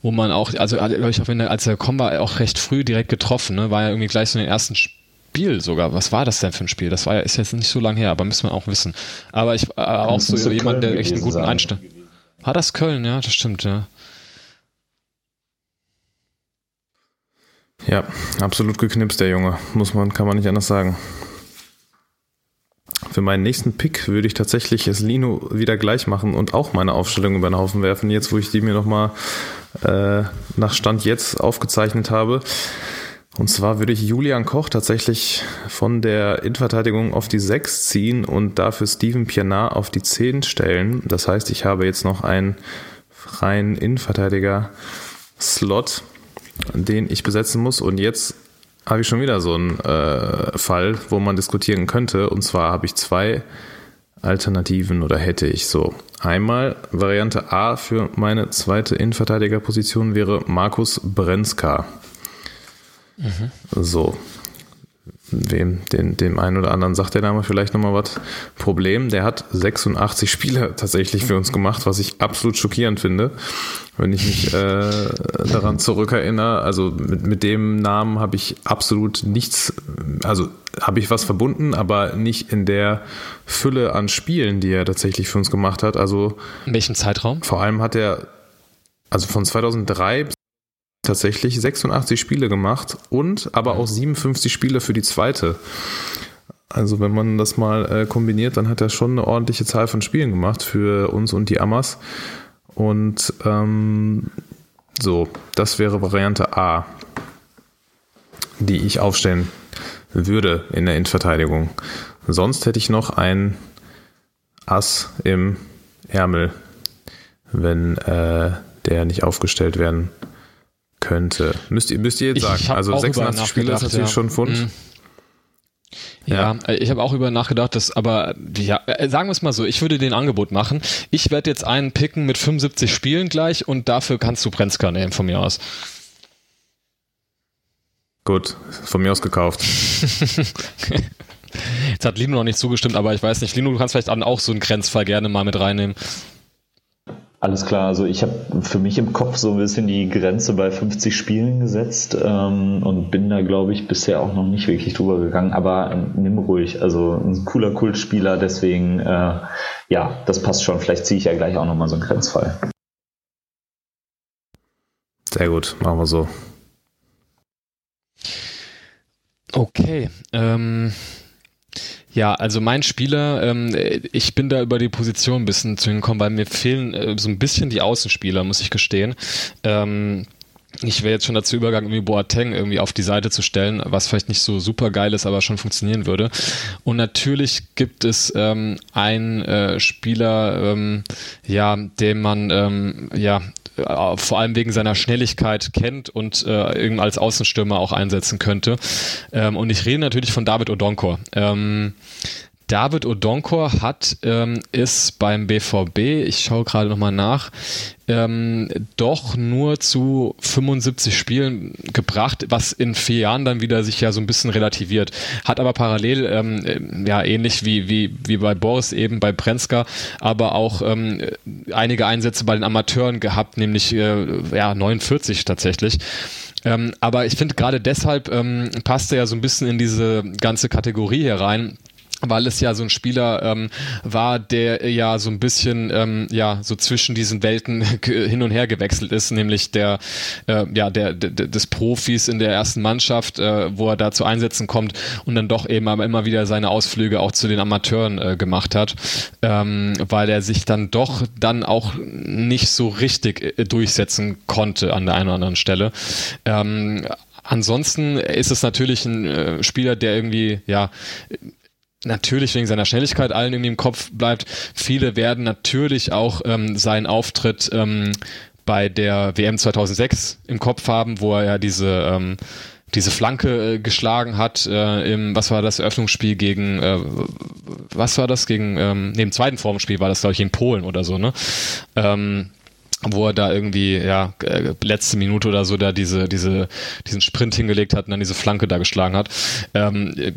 wo man auch, also glaube ich, auch wenn er, als er gekommen war, auch recht früh direkt getroffen, ne, war ja irgendwie gleich so in den ersten Spiel sogar. Was war das denn für ein Spiel? Das war ja, ist jetzt nicht so lange her, aber müssen wir auch wissen. Aber ich, äh, auch so müsste jemand, der echt einen guten. Einstand. War das Köln? Ja, das stimmt, ja. Ja, absolut geknipst, der Junge. Muss man, kann man nicht anders sagen. Für meinen nächsten Pick würde ich tatsächlich es Lino wieder gleich machen und auch meine Aufstellung über den Haufen werfen, jetzt wo ich die mir nochmal äh, nach Stand jetzt aufgezeichnet habe. Und zwar würde ich Julian Koch tatsächlich von der Innenverteidigung auf die 6 ziehen und dafür Steven Pienaar auf die 10 stellen. Das heißt, ich habe jetzt noch einen freien Innenverteidiger-Slot, den ich besetzen muss. Und jetzt habe ich schon wieder so einen äh, Fall, wo man diskutieren könnte. Und zwar habe ich zwei Alternativen oder hätte ich so. Einmal Variante A für meine zweite Innenverteidigerposition wäre Markus Brenzka. Mhm. So, wem, den, dem einen oder anderen sagt der Name vielleicht nochmal was. Problem, der hat 86 Spiele tatsächlich für uns gemacht, was ich absolut schockierend finde, wenn ich mich äh, daran zurückerinnere. Also mit, mit dem Namen habe ich absolut nichts, also habe ich was verbunden, aber nicht in der Fülle an Spielen, die er tatsächlich für uns gemacht hat. Also in welchem Zeitraum? Vor allem hat er also von 2003 bis tatsächlich 86 Spiele gemacht und aber auch 57 Spiele für die zweite. Also wenn man das mal äh, kombiniert, dann hat er schon eine ordentliche Zahl von Spielen gemacht für uns und die Amas. Und ähm, so, das wäre Variante A, die ich aufstellen würde in der Innenverteidigung. Sonst hätte ich noch ein Ass im Ärmel, wenn äh, der nicht aufgestellt werden könnte. Müsst ihr, müsst ihr jetzt sagen. Also 86 Spiele ist natürlich ja. schon Fund. Mhm. Ja, ja, ich habe auch über nachgedacht, dass, aber ja, äh, sagen wir es mal so, ich würde den Angebot machen. Ich werde jetzt einen picken mit 75 Spielen gleich und dafür kannst du Prenzka nehmen von mir aus. Gut, von mir aus gekauft. Jetzt hat Lino noch nicht zugestimmt, aber ich weiß nicht, Lino, du kannst vielleicht auch so einen Grenzfall gerne mal mit reinnehmen. Alles klar, also ich habe für mich im Kopf so ein bisschen die Grenze bei 50 Spielen gesetzt ähm, und bin da, glaube ich, bisher auch noch nicht wirklich drüber gegangen, aber ähm, nimm ruhig. Also ein cooler Kultspieler, deswegen, äh, ja, das passt schon. Vielleicht ziehe ich ja gleich auch nochmal so einen Grenzfall. Sehr gut, machen wir so. Okay, ähm, ja, also mein Spieler, ähm, ich bin da über die Position ein bisschen zu hinkommen, weil mir fehlen äh, so ein bisschen die Außenspieler, muss ich gestehen. Ähm, ich wäre jetzt schon dazu übergegangen, irgendwie Boateng irgendwie auf die Seite zu stellen, was vielleicht nicht so super geil ist, aber schon funktionieren würde. Und natürlich gibt es ähm, einen äh, Spieler, ähm, ja, den man ähm, ja äh, vor allem wegen seiner Schnelligkeit kennt und äh, als Außenstürmer auch einsetzen könnte. Ähm, und ich rede natürlich von David Odonkor. Ähm, David Odonkor hat ähm, ist beim BVB, ich schaue gerade nochmal nach, ähm, doch nur zu 75 Spielen gebracht, was in vier Jahren dann wieder sich ja so ein bisschen relativiert. Hat aber parallel, ähm, ja, ähnlich wie, wie, wie bei Boris eben, bei Prenzka, aber auch ähm, einige Einsätze bei den Amateuren gehabt, nämlich äh, ja, 49 tatsächlich. Ähm, aber ich finde gerade deshalb ähm, passt er ja so ein bisschen in diese ganze Kategorie hier rein weil es ja so ein Spieler ähm, war, der ja so ein bisschen ähm, ja so zwischen diesen Welten hin und her gewechselt ist, nämlich der äh, ja der, der des Profis in der ersten Mannschaft, äh, wo er da zu Einsätzen kommt und dann doch eben aber immer wieder seine Ausflüge auch zu den Amateuren äh, gemacht hat, ähm, weil er sich dann doch dann auch nicht so richtig äh, durchsetzen konnte an der einen oder anderen Stelle. Ähm, Ansonsten ist es natürlich ein äh, Spieler, der irgendwie, ja, natürlich wegen seiner Schnelligkeit allen irgendwie im Kopf bleibt. Viele werden natürlich auch ähm, seinen Auftritt ähm, bei der WM 2006 im Kopf haben, wo er ja diese ähm, diese Flanke äh, geschlagen hat äh, im was war das Eröffnungsspiel gegen äh, was war das gegen ähm, neben zweiten Formspiel war das glaube ich in Polen oder so ne ähm, wo er da irgendwie, ja, äh, letzte Minute oder so da diese, diese, diesen Sprint hingelegt hat und dann diese Flanke da geschlagen hat. Ähm, äh,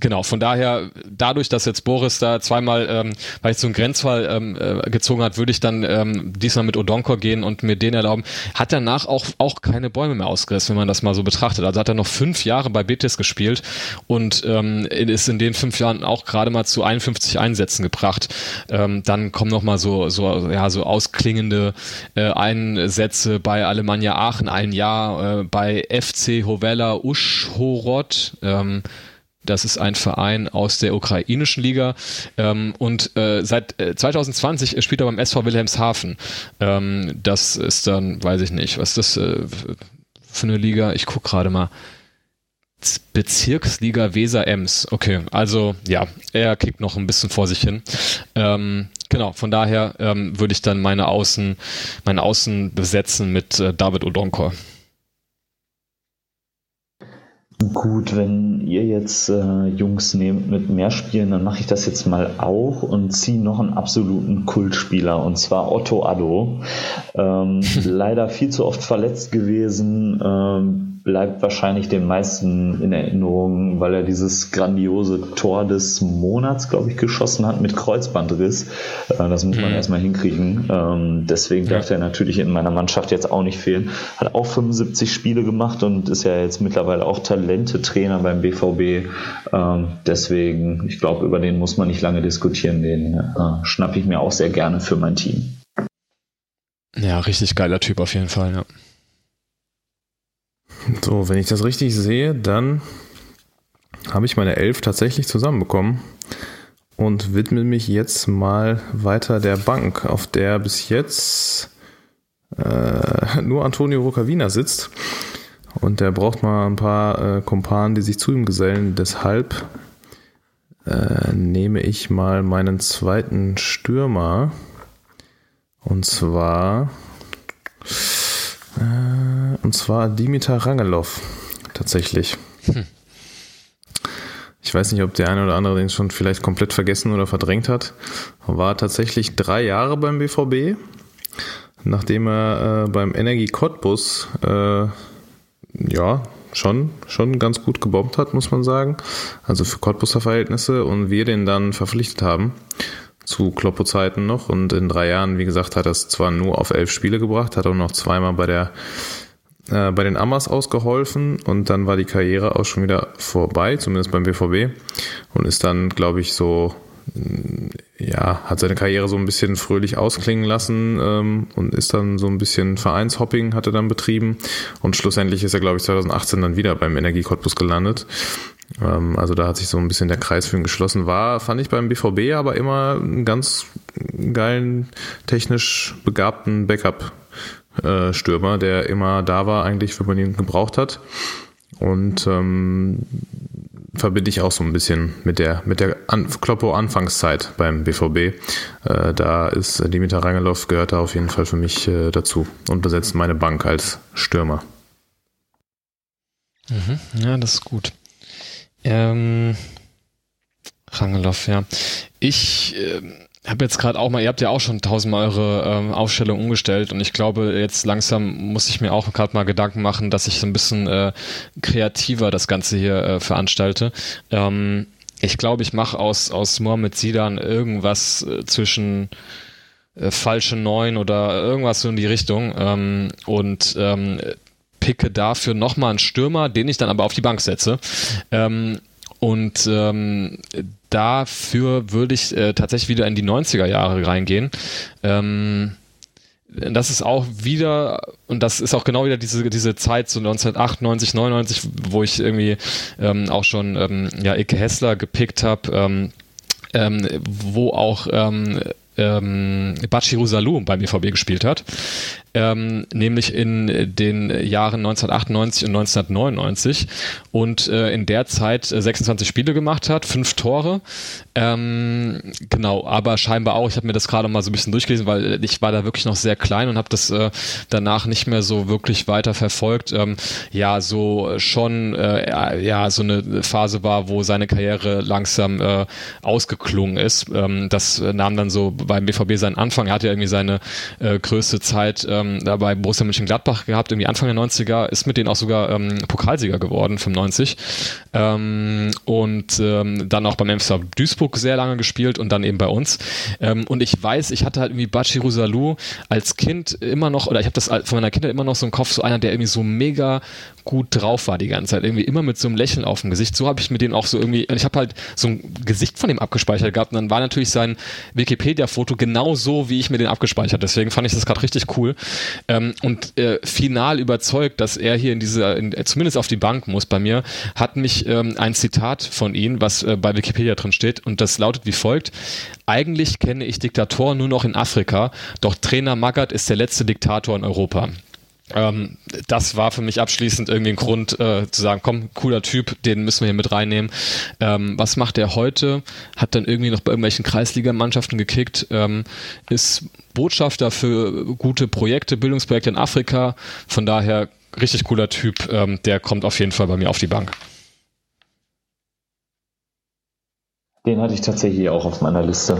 genau, von daher, dadurch, dass jetzt Boris da zweimal, ähm, weil ich so einen Grenzfall ähm, äh, gezogen hat, würde ich dann ähm, diesmal mit Odonkor gehen und mir den erlauben. Hat danach auch, auch keine Bäume mehr ausgerissen, wenn man das mal so betrachtet. Also hat er noch fünf Jahre bei Betis gespielt und ähm, ist in den fünf Jahren auch gerade mal zu 51 Einsätzen gebracht. Ähm, dann kommen noch mal so, so, ja, so ausklingende äh, Einsätze bei Alemannia Aachen ein Jahr, äh, bei FC Hovella Uschhorod. Ähm, das ist ein Verein aus der ukrainischen Liga ähm, und äh, seit äh, 2020 spielt er beim SV Wilhelmshaven. Ähm, das ist dann, weiß ich nicht, was das äh, für eine Liga? Ich gucke gerade mal. Bezirksliga Weser Ems. Okay, also ja, er kickt noch ein bisschen vor sich hin. Ähm, genau, von daher ähm, würde ich dann meine Außen, meine Außen besetzen mit äh, David Odonkor. Gut, wenn ihr jetzt äh, Jungs nehmt mit mehr Spielen, dann mache ich das jetzt mal auch und ziehe noch einen absoluten Kultspieler und zwar Otto Addo. Ähm, leider viel zu oft verletzt gewesen. Ähm, bleibt wahrscheinlich den meisten in Erinnerung, weil er dieses grandiose Tor des Monats, glaube ich, geschossen hat mit Kreuzbandriss. Äh, das muss man mhm. erstmal hinkriegen. Ähm, deswegen ja. darf er natürlich in meiner Mannschaft jetzt auch nicht fehlen. Hat auch 75 Spiele gemacht und ist ja jetzt mittlerweile auch Talente-Trainer beim BVB. Ähm, deswegen, ich glaube, über den muss man nicht lange diskutieren. Den äh, schnappe ich mir auch sehr gerne für mein Team. Ja, richtig geiler Typ auf jeden Fall, ja. So, wenn ich das richtig sehe, dann habe ich meine Elf tatsächlich zusammenbekommen und widme mich jetzt mal weiter der Bank, auf der bis jetzt äh, nur Antonio Rocavina sitzt. Und der braucht mal ein paar äh, Kumpanen, die sich zu ihm gesellen. Deshalb äh, nehme ich mal meinen zweiten Stürmer. Und zwar und zwar Dimitar Rangelov. Tatsächlich. Hm. Ich weiß nicht, ob der eine oder andere den schon vielleicht komplett vergessen oder verdrängt hat. War tatsächlich drei Jahre beim BVB, nachdem er äh, beim Energie Cottbus äh, ja schon schon ganz gut gebombt hat, muss man sagen. Also für Cottbuser Verhältnisse und wir den dann verpflichtet haben zu Kloppo-Zeiten noch und in drei Jahren, wie gesagt, hat er es zwar nur auf elf Spiele gebracht, hat auch noch zweimal bei der äh, bei den Amas ausgeholfen und dann war die Karriere auch schon wieder vorbei, zumindest beim BVB und ist dann, glaube ich, so ja, hat seine Karriere so ein bisschen fröhlich ausklingen lassen ähm, und ist dann so ein bisschen Vereinshopping hat er dann betrieben und schlussendlich ist er, glaube ich, 2018 dann wieder beim Energie Cottbus gelandet ähm, also da hat sich so ein bisschen der Kreis für ihn geschlossen. War, fand ich beim BVB aber immer einen ganz geilen, technisch begabten Backup-Stürmer, äh, der immer da war, eigentlich, wenn man ihn gebraucht hat. Und ähm, verbinde ich auch so ein bisschen mit der, mit der An Kloppo-Anfangszeit beim BVB. Äh, da ist Dimitar Rangelov gehört da auf jeden Fall für mich äh, dazu und besetzt meine Bank als Stürmer. Mhm, ja, das ist gut. Ähm, Rangeloff, ja. Ich äh, habe jetzt gerade auch mal, ihr habt ja auch schon tausendmal eure ähm, Aufstellung umgestellt und ich glaube, jetzt langsam muss ich mir auch gerade mal Gedanken machen, dass ich so ein bisschen äh, kreativer das Ganze hier äh, veranstalte. Ähm, ich glaube, ich mache aus, aus Mohamed Sidan irgendwas äh, zwischen äh, falsche Neun oder irgendwas so in die Richtung ähm, und ähm, picke dafür nochmal einen Stürmer, den ich dann aber auf die Bank setze. Ähm, und ähm, dafür würde ich äh, tatsächlich wieder in die 90er Jahre reingehen. Ähm, das ist auch wieder, und das ist auch genau wieder diese, diese Zeit, so 1998, 99, wo ich irgendwie ähm, auch schon ähm, ja, Ike Hessler gepickt habe, ähm, ähm, wo auch ähm, ähm, Bachiru Salou beim BVB gespielt hat ähm, nämlich in den Jahren 1998 und 1999 und äh, in der Zeit 26 äh, Spiele gemacht hat, fünf Tore. Ähm, genau, aber scheinbar auch, ich habe mir das gerade mal so ein bisschen durchgelesen, weil ich war da wirklich noch sehr klein und habe das äh, danach nicht mehr so wirklich weiter verfolgt. Ähm, ja, so schon äh, ja so eine Phase war, wo seine Karriere langsam äh, ausgeklungen ist. Ähm, das nahm dann so beim BVB seinen Anfang. Er hatte ja irgendwie seine äh, größte Zeit äh, ähm, da bei Borussia Mönchengladbach gehabt, irgendwie Anfang der 90er, ist mit denen auch sogar ähm, Pokalsieger geworden, 95. Ähm, und ähm, dann auch beim MSV Duisburg sehr lange gespielt und dann eben bei uns. Ähm, und ich weiß, ich hatte halt irgendwie Bachiru Salou als Kind immer noch, oder ich habe das von meiner Kindheit immer noch so im Kopf, so einer, der irgendwie so mega gut drauf war die ganze Zeit, irgendwie immer mit so einem Lächeln auf dem Gesicht. So habe ich mit denen auch so irgendwie, ich habe halt so ein Gesicht von dem abgespeichert gehabt und dann war natürlich sein Wikipedia-Foto genau so, wie ich mir den abgespeichert. Deswegen fand ich das gerade richtig cool ähm, und äh, final überzeugt, dass er hier in dieser, in, zumindest auf die Bank muss bei mir, hat mich ähm, ein Zitat von ihm, was äh, bei Wikipedia drin steht und das lautet wie folgt. Eigentlich kenne ich Diktatoren nur noch in Afrika, doch Trainer Magath ist der letzte Diktator in Europa. Ähm, das war für mich abschließend irgendwie ein Grund äh, zu sagen, komm, cooler Typ, den müssen wir hier mit reinnehmen. Ähm, was macht er heute? Hat dann irgendwie noch bei irgendwelchen Kreisligamannschaften gekickt, ähm, ist Botschafter für gute Projekte, Bildungsprojekte in Afrika. Von daher richtig cooler Typ. Ähm, der kommt auf jeden Fall bei mir auf die Bank. Den hatte ich tatsächlich auch auf meiner Liste.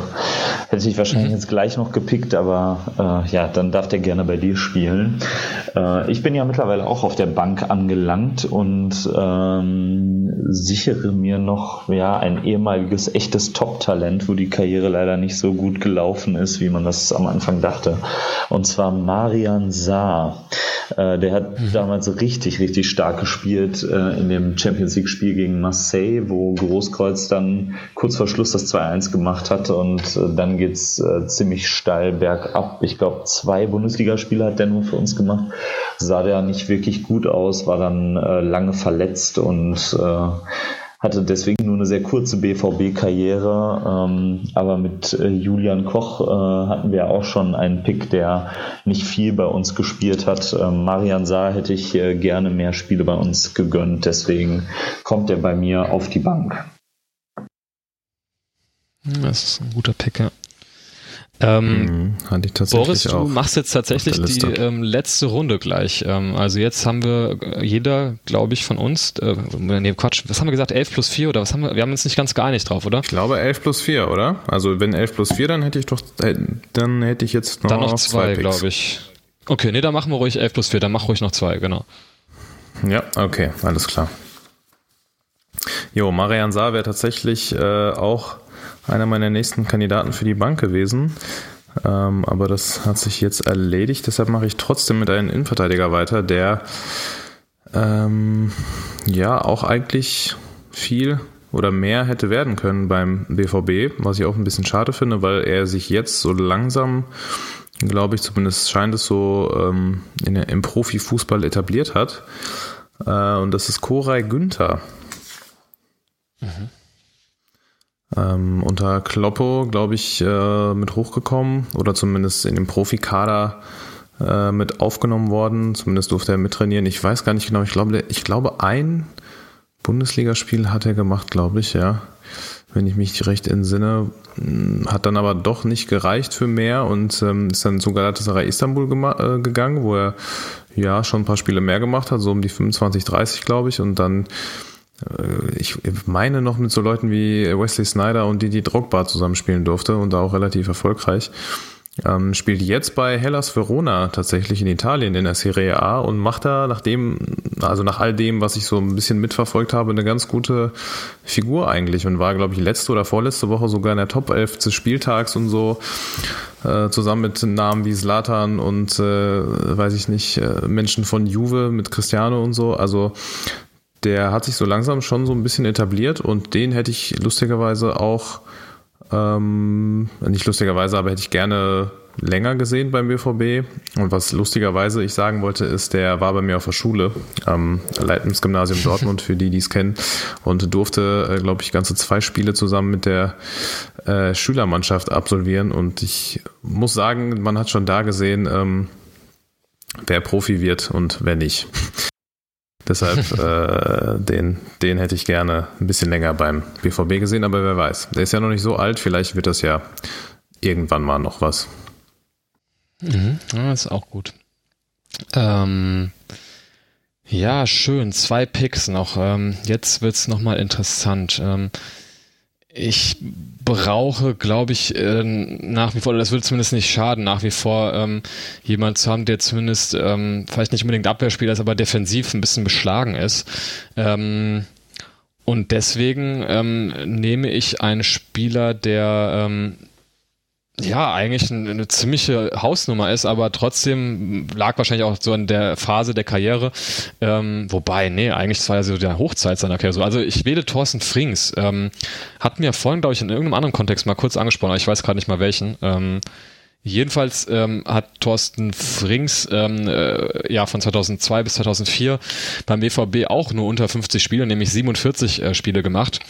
Hätte ich wahrscheinlich mhm. jetzt gleich noch gepickt, aber äh, ja, dann darf der gerne bei dir spielen. Äh, ich bin ja mittlerweile auch auf der Bank angelangt und ähm, sichere mir noch ja ein ehemaliges echtes Top-Talent, wo die Karriere leider nicht so gut gelaufen ist, wie man das am Anfang dachte. Und zwar Marian Saar. Äh, der hat mhm. damals richtig, richtig stark gespielt äh, in dem Champions League-Spiel gegen Marseille, wo Großkreuz dann kurz vor Schluss das 2-1 gemacht hat und äh, dann geht's äh, ziemlich steil bergab. Ich glaube, zwei Bundesligaspiele hat der nur für uns gemacht. Sah der nicht wirklich gut aus, war dann äh, lange verletzt und äh, hatte deswegen nur eine sehr kurze BVB-Karriere, ähm, aber mit äh, Julian Koch äh, hatten wir auch schon einen Pick, der nicht viel bei uns gespielt hat. Ähm, Marian Saar hätte ich gerne mehr Spiele bei uns gegönnt, deswegen kommt er bei mir auf die Bank. Das ist ein guter Pick, ja. Ähm, mhm, hatte ich tatsächlich Boris, du machst jetzt tatsächlich die ähm, letzte Runde gleich. Ähm, also jetzt haben wir äh, jeder, glaube ich, von uns, äh, nee, Quatsch, was haben wir gesagt, 11 plus 4 oder was haben wir, wir haben uns nicht ganz geeinigt drauf, oder? Ich glaube 11 plus 4, oder? Also wenn 11 plus 4, dann hätte ich doch, äh, dann hätte ich jetzt noch, dann noch zwei, zwei glaube ich. Okay, nee, dann machen wir ruhig 11 plus 4, dann mach ruhig noch zwei, genau. Ja, okay, alles klar. Jo, Marian Saar wäre tatsächlich äh, auch einer meiner nächsten Kandidaten für die Bank gewesen. Ähm, aber das hat sich jetzt erledigt. Deshalb mache ich trotzdem mit einem Innenverteidiger weiter, der ähm, ja auch eigentlich viel oder mehr hätte werden können beim BVB, was ich auch ein bisschen schade finde, weil er sich jetzt so langsam, glaube ich, zumindest scheint es so, ähm, in, im Profifußball etabliert hat. Äh, und das ist Koray Günther. Mhm. Ähm, unter Kloppo, glaube ich, äh, mit hochgekommen oder zumindest in dem Profikader äh, mit aufgenommen worden. Zumindest durfte er mittrainieren. Ich weiß gar nicht genau. Ich glaube, ich glaube, ein Bundesligaspiel hat er gemacht, glaube ich, ja. Wenn ich mich recht entsinne, hm, hat dann aber doch nicht gereicht für mehr und ähm, ist dann zu Galatasaray Istanbul äh, gegangen, wo er ja schon ein paar Spiele mehr gemacht hat, so um die 25, 30, glaube ich, und dann ich meine noch mit so Leuten wie Wesley Snyder und die die Drogba zusammenspielen durfte und da auch relativ erfolgreich. Ähm, spielt jetzt bei Hellas Verona tatsächlich in Italien in der Serie A und macht da nach dem, also nach all dem, was ich so ein bisschen mitverfolgt habe, eine ganz gute Figur eigentlich und war, glaube ich, letzte oder vorletzte Woche sogar in der Top 11 des Spieltags und so, äh, zusammen mit Namen wie Slatan und, äh, weiß ich nicht, äh, Menschen von Juve mit Cristiano und so. Also der hat sich so langsam schon so ein bisschen etabliert und den hätte ich lustigerweise auch, ähm, nicht lustigerweise, aber hätte ich gerne länger gesehen beim BVB. Und was lustigerweise ich sagen wollte, ist, der war bei mir auf der Schule am Leitensgymnasium Dortmund, für die, die es kennen, und durfte, äh, glaube ich, ganze zwei Spiele zusammen mit der äh, Schülermannschaft absolvieren. Und ich muss sagen, man hat schon da gesehen, ähm, wer Profi wird und wer nicht. Deshalb äh, den, den hätte ich gerne ein bisschen länger beim BVB gesehen, aber wer weiß. Der ist ja noch nicht so alt, vielleicht wird das ja irgendwann mal noch was. Mhm, das ist auch gut. Ähm, ja, schön. Zwei Picks noch. Ähm, jetzt wird es nochmal interessant. Ähm, ich brauche, glaube ich, äh, nach wie vor, das würde zumindest nicht schaden, nach wie vor ähm, jemand zu haben, der zumindest ähm, vielleicht nicht unbedingt Abwehrspieler ist, aber defensiv ein bisschen beschlagen ist. Ähm, und deswegen ähm, nehme ich einen Spieler, der ähm, ja, eigentlich eine, eine ziemliche Hausnummer ist, aber trotzdem lag wahrscheinlich auch so in der Phase der Karriere. Ähm, wobei, nee, eigentlich war ja so der Hochzeit seiner Karriere. Also ich wähle Thorsten Frings. Ähm, hat mir vorhin, glaube ich, in irgendeinem anderen Kontext mal kurz angesprochen, aber ich weiß gerade nicht mal welchen. Ähm, Jedenfalls ähm, hat Thorsten Frings ähm, äh, ja von 2002 bis 2004 beim BVB auch nur unter 50 Spiele, nämlich 47 äh, Spiele gemacht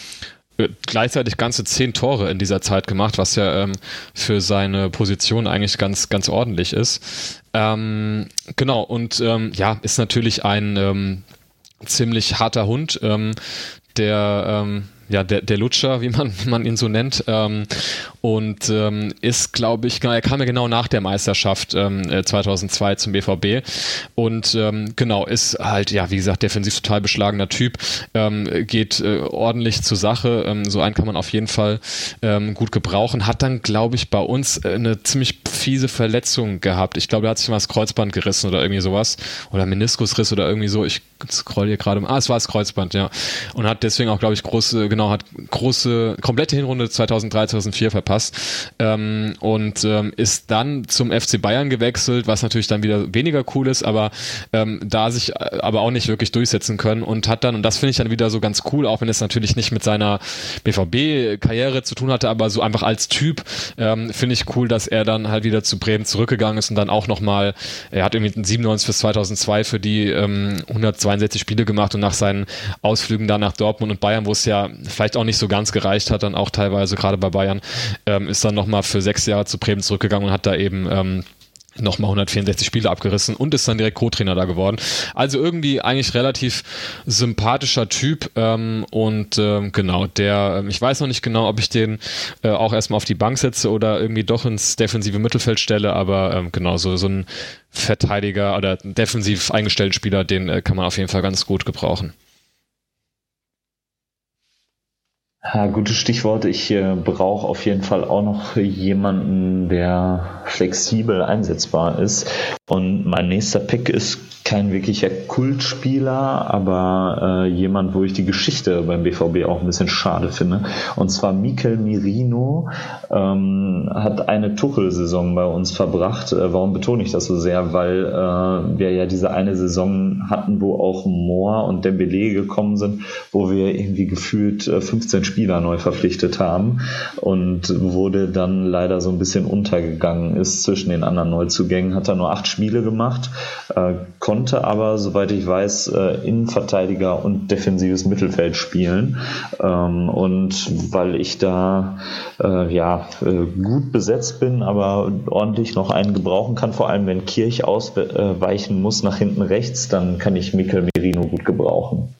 gleichzeitig ganze zehn Tore in dieser Zeit gemacht, was ja ähm, für seine Position eigentlich ganz, ganz ordentlich ist. Ähm, genau, und ähm, ja, ist natürlich ein ähm, ziemlich harter Hund, ähm, der ähm, ja, der, der Lutscher, wie man, wie man ihn so nennt. Ähm, und ähm, ist, glaube ich, er kam ja genau nach der Meisterschaft ähm, 2002 äh, zum BVB und ähm, genau, ist halt, ja, wie gesagt, defensiv total beschlagener Typ, ähm, geht äh, ordentlich zur Sache, ähm, so einen kann man auf jeden Fall ähm, gut gebrauchen, hat dann, glaube ich, bei uns äh, eine ziemlich fiese Verletzung gehabt. Ich glaube, er hat sich mal das Kreuzband gerissen oder irgendwie sowas oder Meniskusriss oder irgendwie so. Ich scroll hier gerade, ah, es war das Kreuzband, ja. Und hat deswegen auch, glaube ich, große, genau, hat große, komplette Hinrunde 2003, 2004 verpasst ähm, und ähm, ist dann zum FC Bayern gewechselt, was natürlich dann wieder weniger cool ist, aber ähm, da sich äh, aber auch nicht wirklich durchsetzen können und hat dann, und das finde ich dann wieder so ganz cool, auch wenn es natürlich nicht mit seiner BVB-Karriere zu tun hatte, aber so einfach als Typ ähm, finde ich cool, dass er dann halt wieder zu Bremen zurückgegangen ist und dann auch nochmal, er hat irgendwie 97 bis 2002 für die ähm, 162 Spiele gemacht und nach seinen Ausflügen da nach Dortmund und Bayern, wo es ja vielleicht auch nicht so ganz gereicht hat, dann auch teilweise gerade bei Bayern, ähm, ist dann nochmal für sechs Jahre zu Bremen zurückgegangen und hat da eben ähm, nochmal 164 Spiele abgerissen und ist dann direkt Co-Trainer da geworden. Also irgendwie eigentlich relativ sympathischer Typ ähm, und ähm, genau, der, ähm, ich weiß noch nicht genau, ob ich den äh, auch erstmal auf die Bank setze oder irgendwie doch ins defensive Mittelfeld stelle, aber ähm, genau, so, so ein Verteidiger oder defensiv eingestellten Spieler, den äh, kann man auf jeden Fall ganz gut gebrauchen. Ja, gutes Stichwort. Ich äh, brauche auf jeden Fall auch noch jemanden, der flexibel einsetzbar ist. Und mein nächster Pick ist kein wirklicher Kultspieler, aber äh, jemand, wo ich die Geschichte beim BVB auch ein bisschen schade finde. Und zwar Mikel Mirino ähm, hat eine Tuchel-Saison bei uns verbracht. Äh, warum betone ich das so sehr? Weil äh, wir ja diese eine Saison hatten, wo auch Moore und Dembele gekommen sind, wo wir irgendwie gefühlt äh, 15 Spieler neu verpflichtet haben und wurde dann leider so ein bisschen untergegangen ist zwischen den anderen Neuzugängen. Hat er nur acht Spiele gemacht, äh, konnte aber, soweit ich weiß, äh, Innenverteidiger und defensives Mittelfeld spielen. Ähm, und weil ich da äh, ja äh, gut besetzt bin, aber ordentlich noch einen gebrauchen kann, vor allem wenn Kirch ausweichen muss nach hinten rechts, dann kann ich Mikel Merino gut gebrauchen.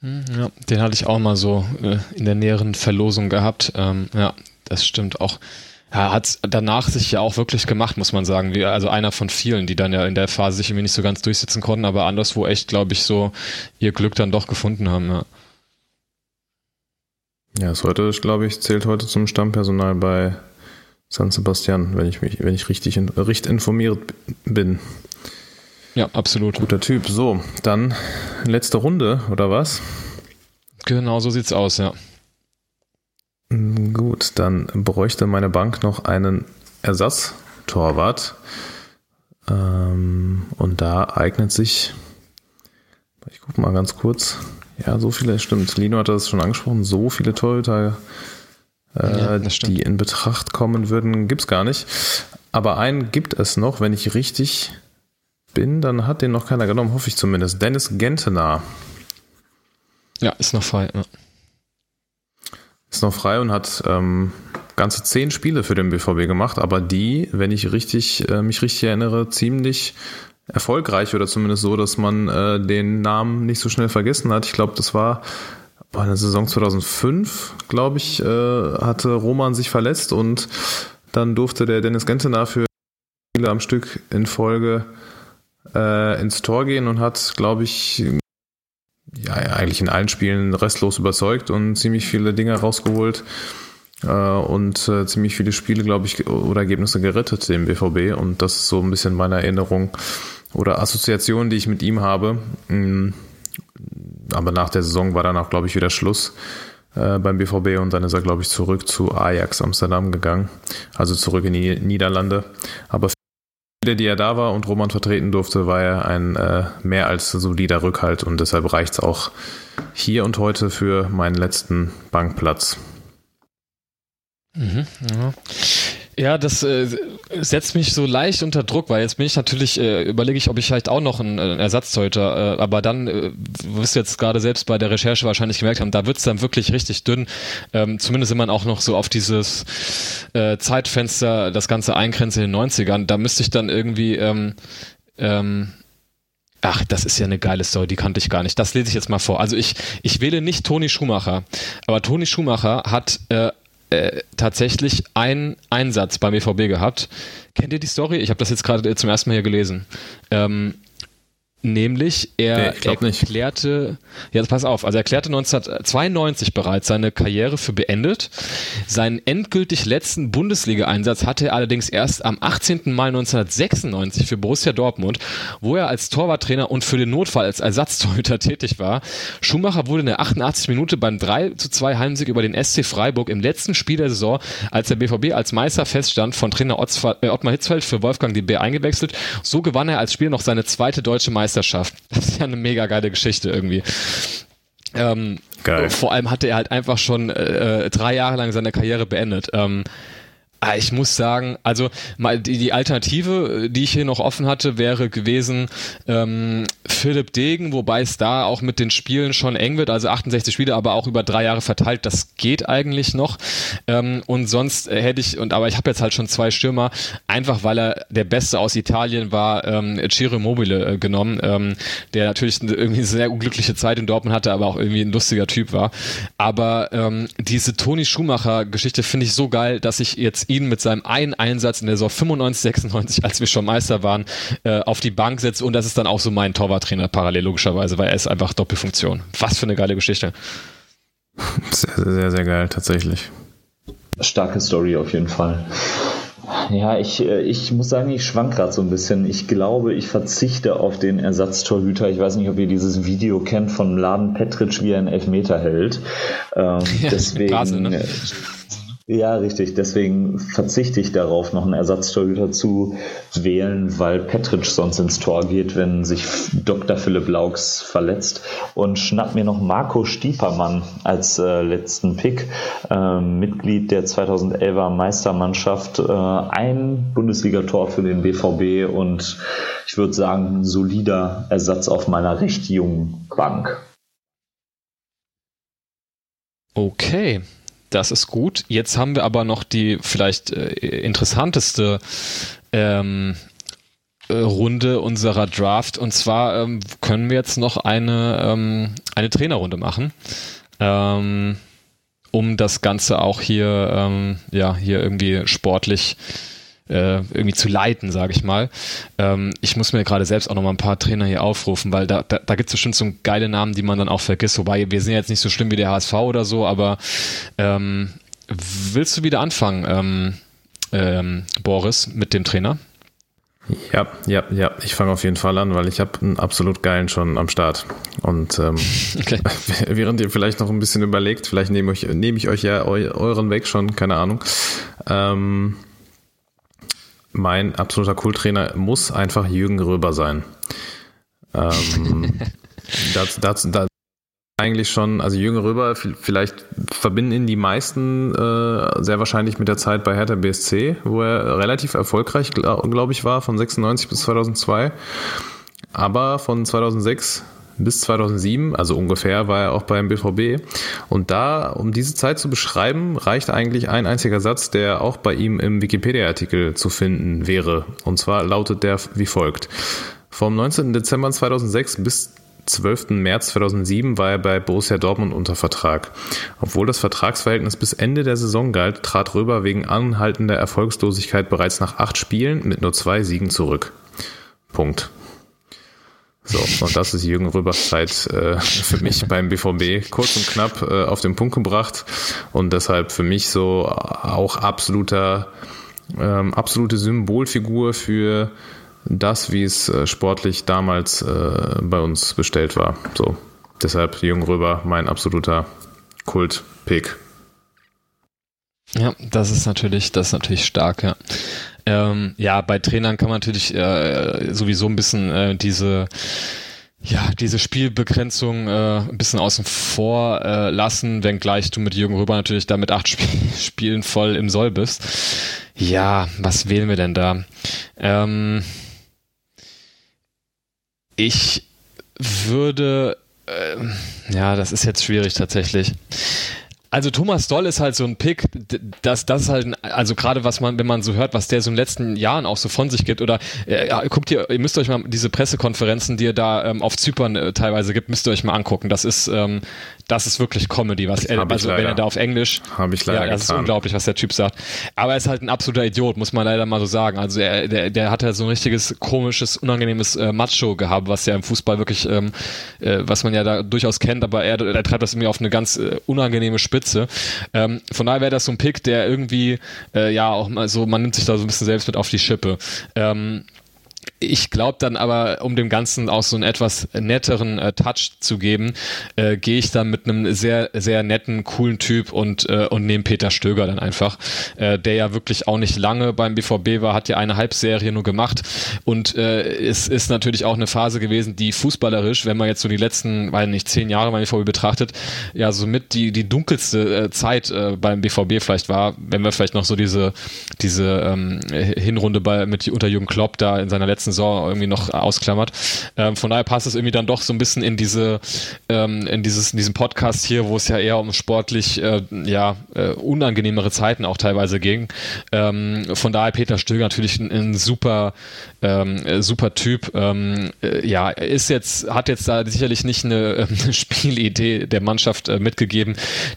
Hm, ja, den hatte ich auch mal so äh, in der näheren Verlosung gehabt. Ähm, ja, das stimmt auch. Ja, hat danach sich ja auch wirklich gemacht, muss man sagen. Wie, also einer von vielen, die dann ja in der Phase sich irgendwie nicht so ganz durchsetzen konnten, aber anderswo echt, glaube ich, so ihr Glück dann doch gefunden haben. Ja, ja ist heute, glaube ich, zählt heute zum Stammpersonal bei San Sebastian, wenn ich mich, wenn ich richtig, richtig informiert bin. Ja, absolut. Guter Typ. So, dann letzte Runde, oder was? Genau, so sieht's aus, ja. Gut, dann bräuchte meine Bank noch einen Ersatztorwart. Ähm, und da eignet sich, ich gucke mal ganz kurz, ja, so viele, stimmt, Lino hat das schon angesprochen, so viele Torhüter, äh, ja, die in Betracht kommen würden, gibt es gar nicht. Aber einen gibt es noch, wenn ich richtig bin, dann hat den noch keiner genommen, hoffe ich zumindest. Dennis Gentener. Ja, ist noch frei. Ja. Ist noch frei und hat ähm, ganze zehn Spiele für den BVB gemacht, aber die, wenn ich richtig, äh, mich richtig erinnere, ziemlich erfolgreich oder zumindest so, dass man äh, den Namen nicht so schnell vergessen hat. Ich glaube, das war bei der Saison 2005, glaube ich, äh, hatte Roman sich verletzt und dann durfte der Dennis Gentener für Spiele am Stück in Folge äh, ins Tor gehen und hat, glaube ich, ja, eigentlich in allen Spielen restlos überzeugt und ziemlich viele Dinge rausgeholt äh, und äh, ziemlich viele Spiele, glaube ich, oder Ergebnisse gerettet dem BVB. Und das ist so ein bisschen meine Erinnerung oder Assoziation, die ich mit ihm habe. Mm, aber nach der Saison war dann auch, glaube ich, wieder Schluss äh, beim BVB und dann ist er, glaube ich, zurück zu Ajax Amsterdam gegangen, also zurück in die Niederlande. Aber Spiele, die er da war und Roman vertreten durfte, war er ein äh, mehr als solider Rückhalt und deshalb reicht es auch hier und heute für meinen letzten Bankplatz. Mhm, ja. Ja, das äh, setzt mich so leicht unter Druck, weil jetzt bin ich natürlich, äh, überlege ich, ob ich vielleicht auch noch einen, einen Ersatzteuter, äh, aber dann, äh, wirst du jetzt gerade selbst bei der Recherche wahrscheinlich gemerkt haben, da wird's dann wirklich richtig dünn. Ähm, zumindest wenn man auch noch so auf dieses äh, Zeitfenster das Ganze eingrenzt in den 90ern, da müsste ich dann irgendwie ähm, ähm, Ach, das ist ja eine geile Story, die kannte ich gar nicht. Das lese ich jetzt mal vor. Also ich, ich wähle nicht Toni Schumacher, aber Toni Schumacher hat äh, äh, tatsächlich einen Einsatz beim BVB gehabt. Kennt ihr die Story? Ich habe das jetzt gerade zum ersten Mal hier gelesen. Ähm, Nämlich, er nee, erklärte, ja, pass auf, also er erklärte 1992 bereits seine Karriere für beendet. Seinen endgültig letzten Bundesliga-Einsatz hatte er allerdings erst am 18. Mai 1996 für Borussia Dortmund, wo er als Torwarttrainer und für den Notfall als Ersatztorhüter tätig war. Schumacher wurde in der 88 Minute beim 3 zu 2 Heimsieg über den SC Freiburg im letzten Spiel der Saison, als der BVB als Meister feststand, von Trainer äh, Ottmar Hitzfeld für Wolfgang DB eingewechselt. So gewann er als Spieler noch seine zweite deutsche Meisterschaft Meisterschaft. Das ist ja eine mega geile Geschichte irgendwie. Ähm, Geil. Vor allem hatte er halt einfach schon äh, drei Jahre lang seine Karriere beendet. Ähm, ich muss sagen, also mal die, die Alternative, die ich hier noch offen hatte, wäre gewesen ähm, Philipp Degen, wobei es da auch mit den Spielen schon eng wird, also 68 Spiele, aber auch über drei Jahre verteilt. Das geht eigentlich noch. Ähm, und sonst hätte ich, und aber ich habe jetzt halt schon zwei Stürmer, einfach weil er der Beste aus Italien war, ähm, Ciro Mobile äh, genommen, ähm, der natürlich irgendwie eine sehr unglückliche Zeit in Dortmund hatte, aber auch irgendwie ein lustiger Typ war. Aber ähm, diese Toni Schumacher-Geschichte finde ich so geil, dass ich jetzt ihn mit seinem einen Einsatz in der Saison 95, 96, als wir schon Meister waren, äh, auf die Bank setzt und das ist dann auch so mein Torwarttrainer parallel logischerweise, weil er ist einfach Doppelfunktion. Was für eine geile Geschichte. Sehr, sehr, sehr geil, tatsächlich. Starke Story auf jeden Fall. Ja, ich, äh, ich muss sagen, ich schwank gerade so ein bisschen. Ich glaube, ich verzichte auf den Ersatztorhüter. Ich weiß nicht, ob ihr dieses Video kennt von Laden Petric, wie er einen Elfmeter hält. Ähm, ja, deswegen. Basel, ne? Ja, richtig. Deswegen verzichte ich darauf, noch einen Ersatztorhüter zu wählen, weil Petric sonst ins Tor geht, wenn sich Dr. Philipp Laux verletzt. Und schnapp mir noch Marco Stiepermann als äh, letzten Pick. Äh, Mitglied der 2011er Meistermannschaft. Äh, ein Bundesligator für den BVB und ich würde sagen, ein solider Ersatz auf meiner recht jungen Bank. Okay, das ist gut. Jetzt haben wir aber noch die vielleicht äh, interessanteste ähm, äh, Runde unserer Draft. Und zwar ähm, können wir jetzt noch eine, ähm, eine Trainerrunde machen. Ähm, um das Ganze auch hier, ähm, ja, hier irgendwie sportlich äh, irgendwie zu leiten, sage ich mal. Ähm, ich muss mir gerade selbst auch noch mal ein paar Trainer hier aufrufen, weil da, da, da gibt es bestimmt so geile Namen, die man dann auch vergisst. Wobei wir sind jetzt nicht so schlimm wie der HSV oder so, aber ähm, willst du wieder anfangen, ähm, ähm, Boris, mit dem Trainer? Ja, ja, ja, ich fange auf jeden Fall an, weil ich habe einen absolut geilen schon am Start. Und ähm, okay. während ihr vielleicht noch ein bisschen überlegt, vielleicht nehme ich, nehm ich euch ja eu euren weg schon, keine Ahnung. Ähm, mein absoluter Kulttrainer muss einfach Jürgen Röber sein. Ähm, das, das, das, eigentlich schon, also Jürgen Röber, vielleicht verbinden ihn die meisten äh, sehr wahrscheinlich mit der Zeit bei Hertha BSC, wo er relativ erfolgreich, glaube glaub ich, war, von 96 bis 2002. Aber von 2006 bis 2007, also ungefähr, war er auch beim BVB. Und da, um diese Zeit zu beschreiben, reicht eigentlich ein einziger Satz, der auch bei ihm im Wikipedia-Artikel zu finden wäre. Und zwar lautet der wie folgt. Vom 19. Dezember 2006 bis 12. März 2007 war er bei Borussia Dortmund unter Vertrag. Obwohl das Vertragsverhältnis bis Ende der Saison galt, trat Röber wegen anhaltender Erfolgslosigkeit bereits nach acht Spielen mit nur zwei Siegen zurück. Punkt. So, und das ist Jürgen Röbers Zeit äh, für mich beim BVB kurz und knapp äh, auf den Punkt gebracht und deshalb für mich so auch absoluter, ähm, absolute Symbolfigur für das, wie es äh, sportlich damals äh, bei uns bestellt war. So, deshalb Jürgen Röber mein absoluter Kult-Pick. Ja, das ist natürlich, das ist natürlich stark, ja. Ähm, ja, bei Trainern kann man natürlich äh, sowieso ein bisschen äh, diese ja, diese Spielbegrenzung äh, ein bisschen außen vor äh, lassen, wenngleich du mit Jürgen Röber natürlich da mit acht Sp Spielen voll im Soll bist. Ja, was wählen wir denn da? Ähm, ich würde, äh, ja, das ist jetzt schwierig tatsächlich. Also Thomas Doll ist halt so ein Pick, das, das ist halt, also gerade was man, wenn man so hört, was der so in den letzten Jahren auch so von sich gibt, oder äh, guckt ihr, ihr müsst euch mal diese Pressekonferenzen, die er da ähm, auf Zypern äh, teilweise gibt, müsst ihr euch mal angucken. Das ist, ähm, das ist wirklich Comedy, was er, also wenn er da auf Englisch, habe ich leider ja, das getan. ist unglaublich, was der Typ sagt. Aber er ist halt ein absoluter Idiot, muss man leider mal so sagen. Also er, der, der hat ja so ein richtiges komisches, unangenehmes äh, Macho gehabt, was ja im Fußball wirklich, ähm, äh, was man ja da durchaus kennt, aber er, er treibt das irgendwie auf eine ganz äh, unangenehme Spitze. Ähm, von daher wäre das so ein Pick, der irgendwie, äh, ja, auch mal so, man nimmt sich da so ein bisschen selbst mit auf die Schippe. Ähm, ich glaube dann aber, um dem Ganzen auch so einen etwas netteren äh, Touch zu geben, äh, gehe ich dann mit einem sehr, sehr netten, coolen Typ und, äh, und nehme Peter Stöger dann einfach, äh, der ja wirklich auch nicht lange beim BVB war, hat ja eine Halbserie nur gemacht. Und äh, es ist natürlich auch eine Phase gewesen, die fußballerisch, wenn man jetzt so die letzten, weil nicht zehn Jahre beim BVB betrachtet, ja somit die, die dunkelste äh, Zeit äh, beim BVB vielleicht war, wenn wir vielleicht noch so diese, diese ähm, Hinrunde bei, mit unter Jürgen Klopp da in seiner letzten letzten Saison irgendwie noch ausklammert. Ähm, von daher passt es irgendwie dann doch so ein bisschen in diese, ähm, in dieses, in diesem Podcast hier, wo es ja eher um sportlich, äh, ja, äh, unangenehmere Zeiten auch teilweise ging. Ähm, von daher Peter Stöger natürlich ein, ein super, ähm, äh, super Typ. Ähm, äh, ja, ist jetzt, hat jetzt da sicherlich nicht eine, eine Spielidee der Mannschaft äh, mitgegeben,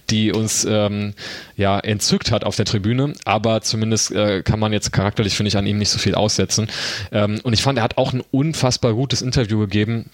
die uns ähm, ja entzückt hat auf der Tribüne, aber zumindest äh, kann man jetzt charakterlich, finde ich, an ihm nicht so viel aussetzen. Ähm, und ich fand, er hat auch ein unfassbar gutes Interview gegeben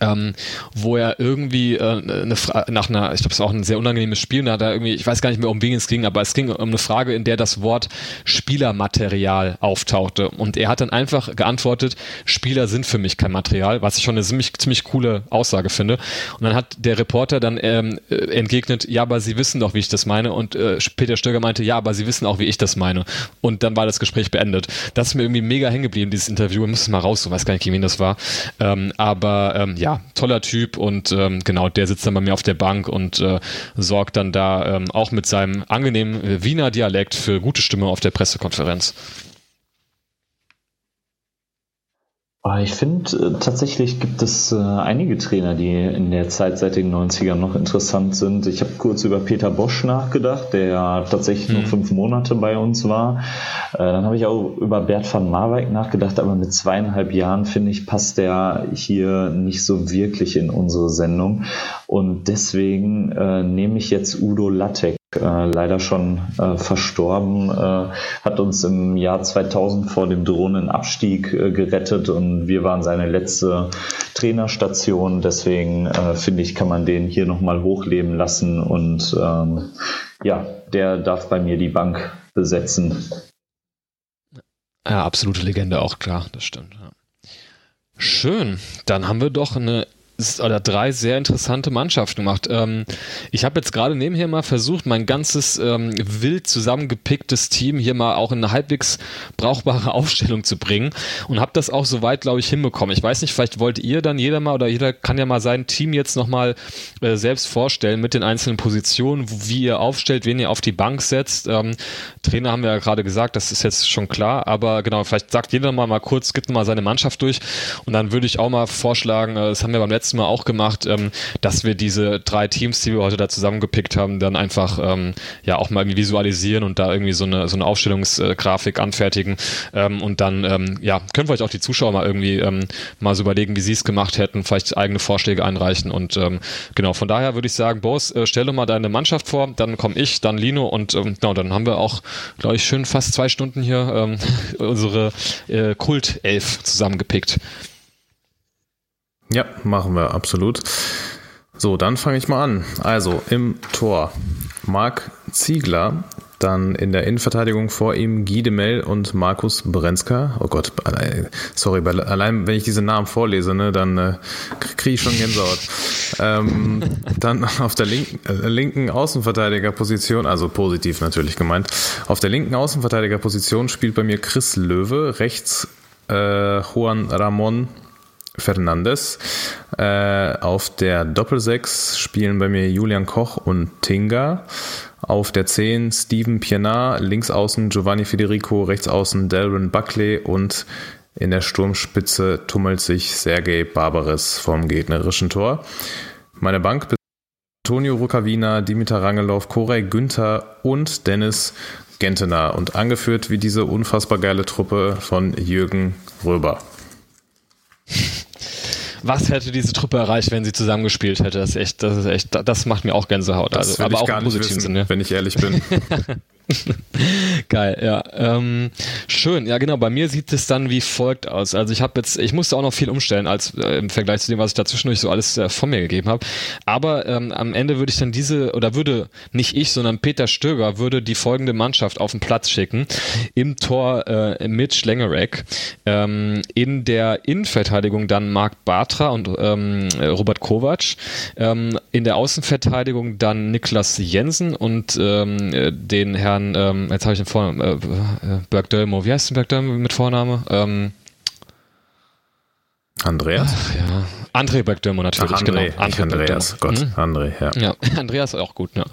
ähm, wo er irgendwie äh, eine nach einer, ich glaube, es war auch ein sehr unangenehmes Spiel, da hat er irgendwie, ich weiß gar nicht mehr, um wen es ging, aber es ging um eine Frage, in der das Wort Spielermaterial auftauchte. Und er hat dann einfach geantwortet, Spieler sind für mich kein Material, was ich schon eine ziemlich, ziemlich coole Aussage finde. Und dann hat der Reporter dann ähm, äh, entgegnet, ja, aber Sie wissen doch, wie ich das meine. Und äh, Peter Stöger meinte, ja, aber Sie wissen auch, wie ich das meine. Und dann war das Gespräch beendet. Das ist mir irgendwie mega hängen geblieben, dieses Interview. Ich muss es mal raus, so weiß gar nicht, wen das war. Ähm, aber ähm, ja, toller Typ und ähm, genau, der sitzt dann bei mir auf der Bank und äh, sorgt dann da ähm, auch mit seinem angenehmen Wiener Dialekt für gute Stimme auf der Pressekonferenz. Ah, ich finde, äh, tatsächlich gibt es äh, einige Trainer, die in der Zeit seit den 90ern noch interessant sind. Ich habe kurz über Peter Bosch nachgedacht, der ja tatsächlich mhm. nur fünf Monate bei uns war. Äh, dann habe ich auch über Bert van Marwijk nachgedacht, aber mit zweieinhalb Jahren, finde ich, passt der hier nicht so wirklich in unsere Sendung. Und deswegen äh, nehme ich jetzt Udo Lattek äh, leider schon äh, verstorben, äh, hat uns im Jahr 2000 vor dem Drohnenabstieg äh, gerettet und wir waren seine letzte Trainerstation. Deswegen äh, finde ich, kann man den hier nochmal hochleben lassen und ähm, ja, der darf bei mir die Bank besetzen. Ja, absolute Legende auch, klar, das stimmt. Schön, dann haben wir doch eine oder drei sehr interessante Mannschaften gemacht. Ähm, ich habe jetzt gerade nebenher mal versucht, mein ganzes ähm, wild zusammengepicktes Team hier mal auch in eine halbwegs brauchbare Aufstellung zu bringen und habe das auch soweit, glaube ich, hinbekommen. Ich weiß nicht, vielleicht wollt ihr dann jeder mal oder jeder kann ja mal sein Team jetzt nochmal äh, selbst vorstellen mit den einzelnen Positionen, wie ihr aufstellt, wen ihr auf die Bank setzt. Ähm, Trainer haben wir ja gerade gesagt, das ist jetzt schon klar, aber genau, vielleicht sagt jeder mal, mal kurz, gibt mal seine Mannschaft durch und dann würde ich auch mal vorschlagen, äh, das haben wir beim letzten Mal auch gemacht, ähm, dass wir diese drei Teams, die wir heute da zusammengepickt haben, dann einfach ähm, ja auch mal irgendwie visualisieren und da irgendwie so eine so eine Aufstellungsgrafik anfertigen ähm, und dann ja können wir euch auch die Zuschauer mal irgendwie mal so überlegen, wie sie es gemacht hätten, vielleicht eigene Vorschläge einreichen und genau von daher würde ich sagen, Boris, äh, stell doch mal deine Mannschaft vor, dann komme ich, dann Lino und genau dann haben wir auch, glaube ich, schön fast zwei Stunden hier ähm, unsere äh, Kult-Elf zusammengepickt. Ja, machen wir, absolut. So, dann fange ich mal an. Also im Tor Marc Ziegler, dann in der Innenverteidigung vor ihm Guy Demel und Markus Brenzka. Oh Gott, sorry, allein wenn ich diese Namen vorlese, ne, dann äh, kriege ich schon Gänsehaut. ähm, dann auf der linken, äh, linken Außenverteidigerposition, also positiv natürlich gemeint, auf der linken Außenverteidigerposition spielt bei mir Chris Löwe, rechts äh, Juan Ramon Fernandes. Äh, auf der Doppelsechs spielen bei mir Julian Koch und Tinga. Auf der 10 Steven Pienaar, links außen Giovanni Federico, rechts außen Delvin Buckley und in der Sturmspitze tummelt sich Sergei Barbares vom gegnerischen Tor. Meine Bank Antonio Rukavina, Dimitar Rangelov, Korey Günther und Dennis Gentener und angeführt wie diese unfassbar geile Truppe von Jürgen Röber. Was hätte diese Truppe erreicht, wenn sie zusammengespielt hätte? Das ist echt, das ist echt, das macht mir auch Gänsehaut. Das also, aber auch im positiven Sinne. Wenn ich ehrlich bin. Geil, ja. Ähm, schön, ja genau. Bei mir sieht es dann wie folgt aus. Also ich habe jetzt, ich musste auch noch viel umstellen als äh, im Vergleich zu dem, was ich dazwischendurch so alles äh, von mir gegeben habe. Aber ähm, am Ende würde ich dann diese oder würde nicht ich, sondern Peter Stöger würde die folgende Mannschaft auf den Platz schicken. Im Tor äh, Mitch Lengerek, ähm, in der Innenverteidigung dann Marc Bartra und ähm, Robert Kovac, ähm, in der Außenverteidigung dann Niklas Jensen und ähm, den Herrn Herrn, ähm, jetzt habe ich den Vornamen, äh, äh, Bergdölmo, wie heißt denn Bergdölmo mit Vorname? Ähm, Andreas? Ach, ja, André Bergdörmer natürlich, Ach, André, genau. André Andreas, Gott, mhm. André, ja. Ja, Andreas auch gut, ja.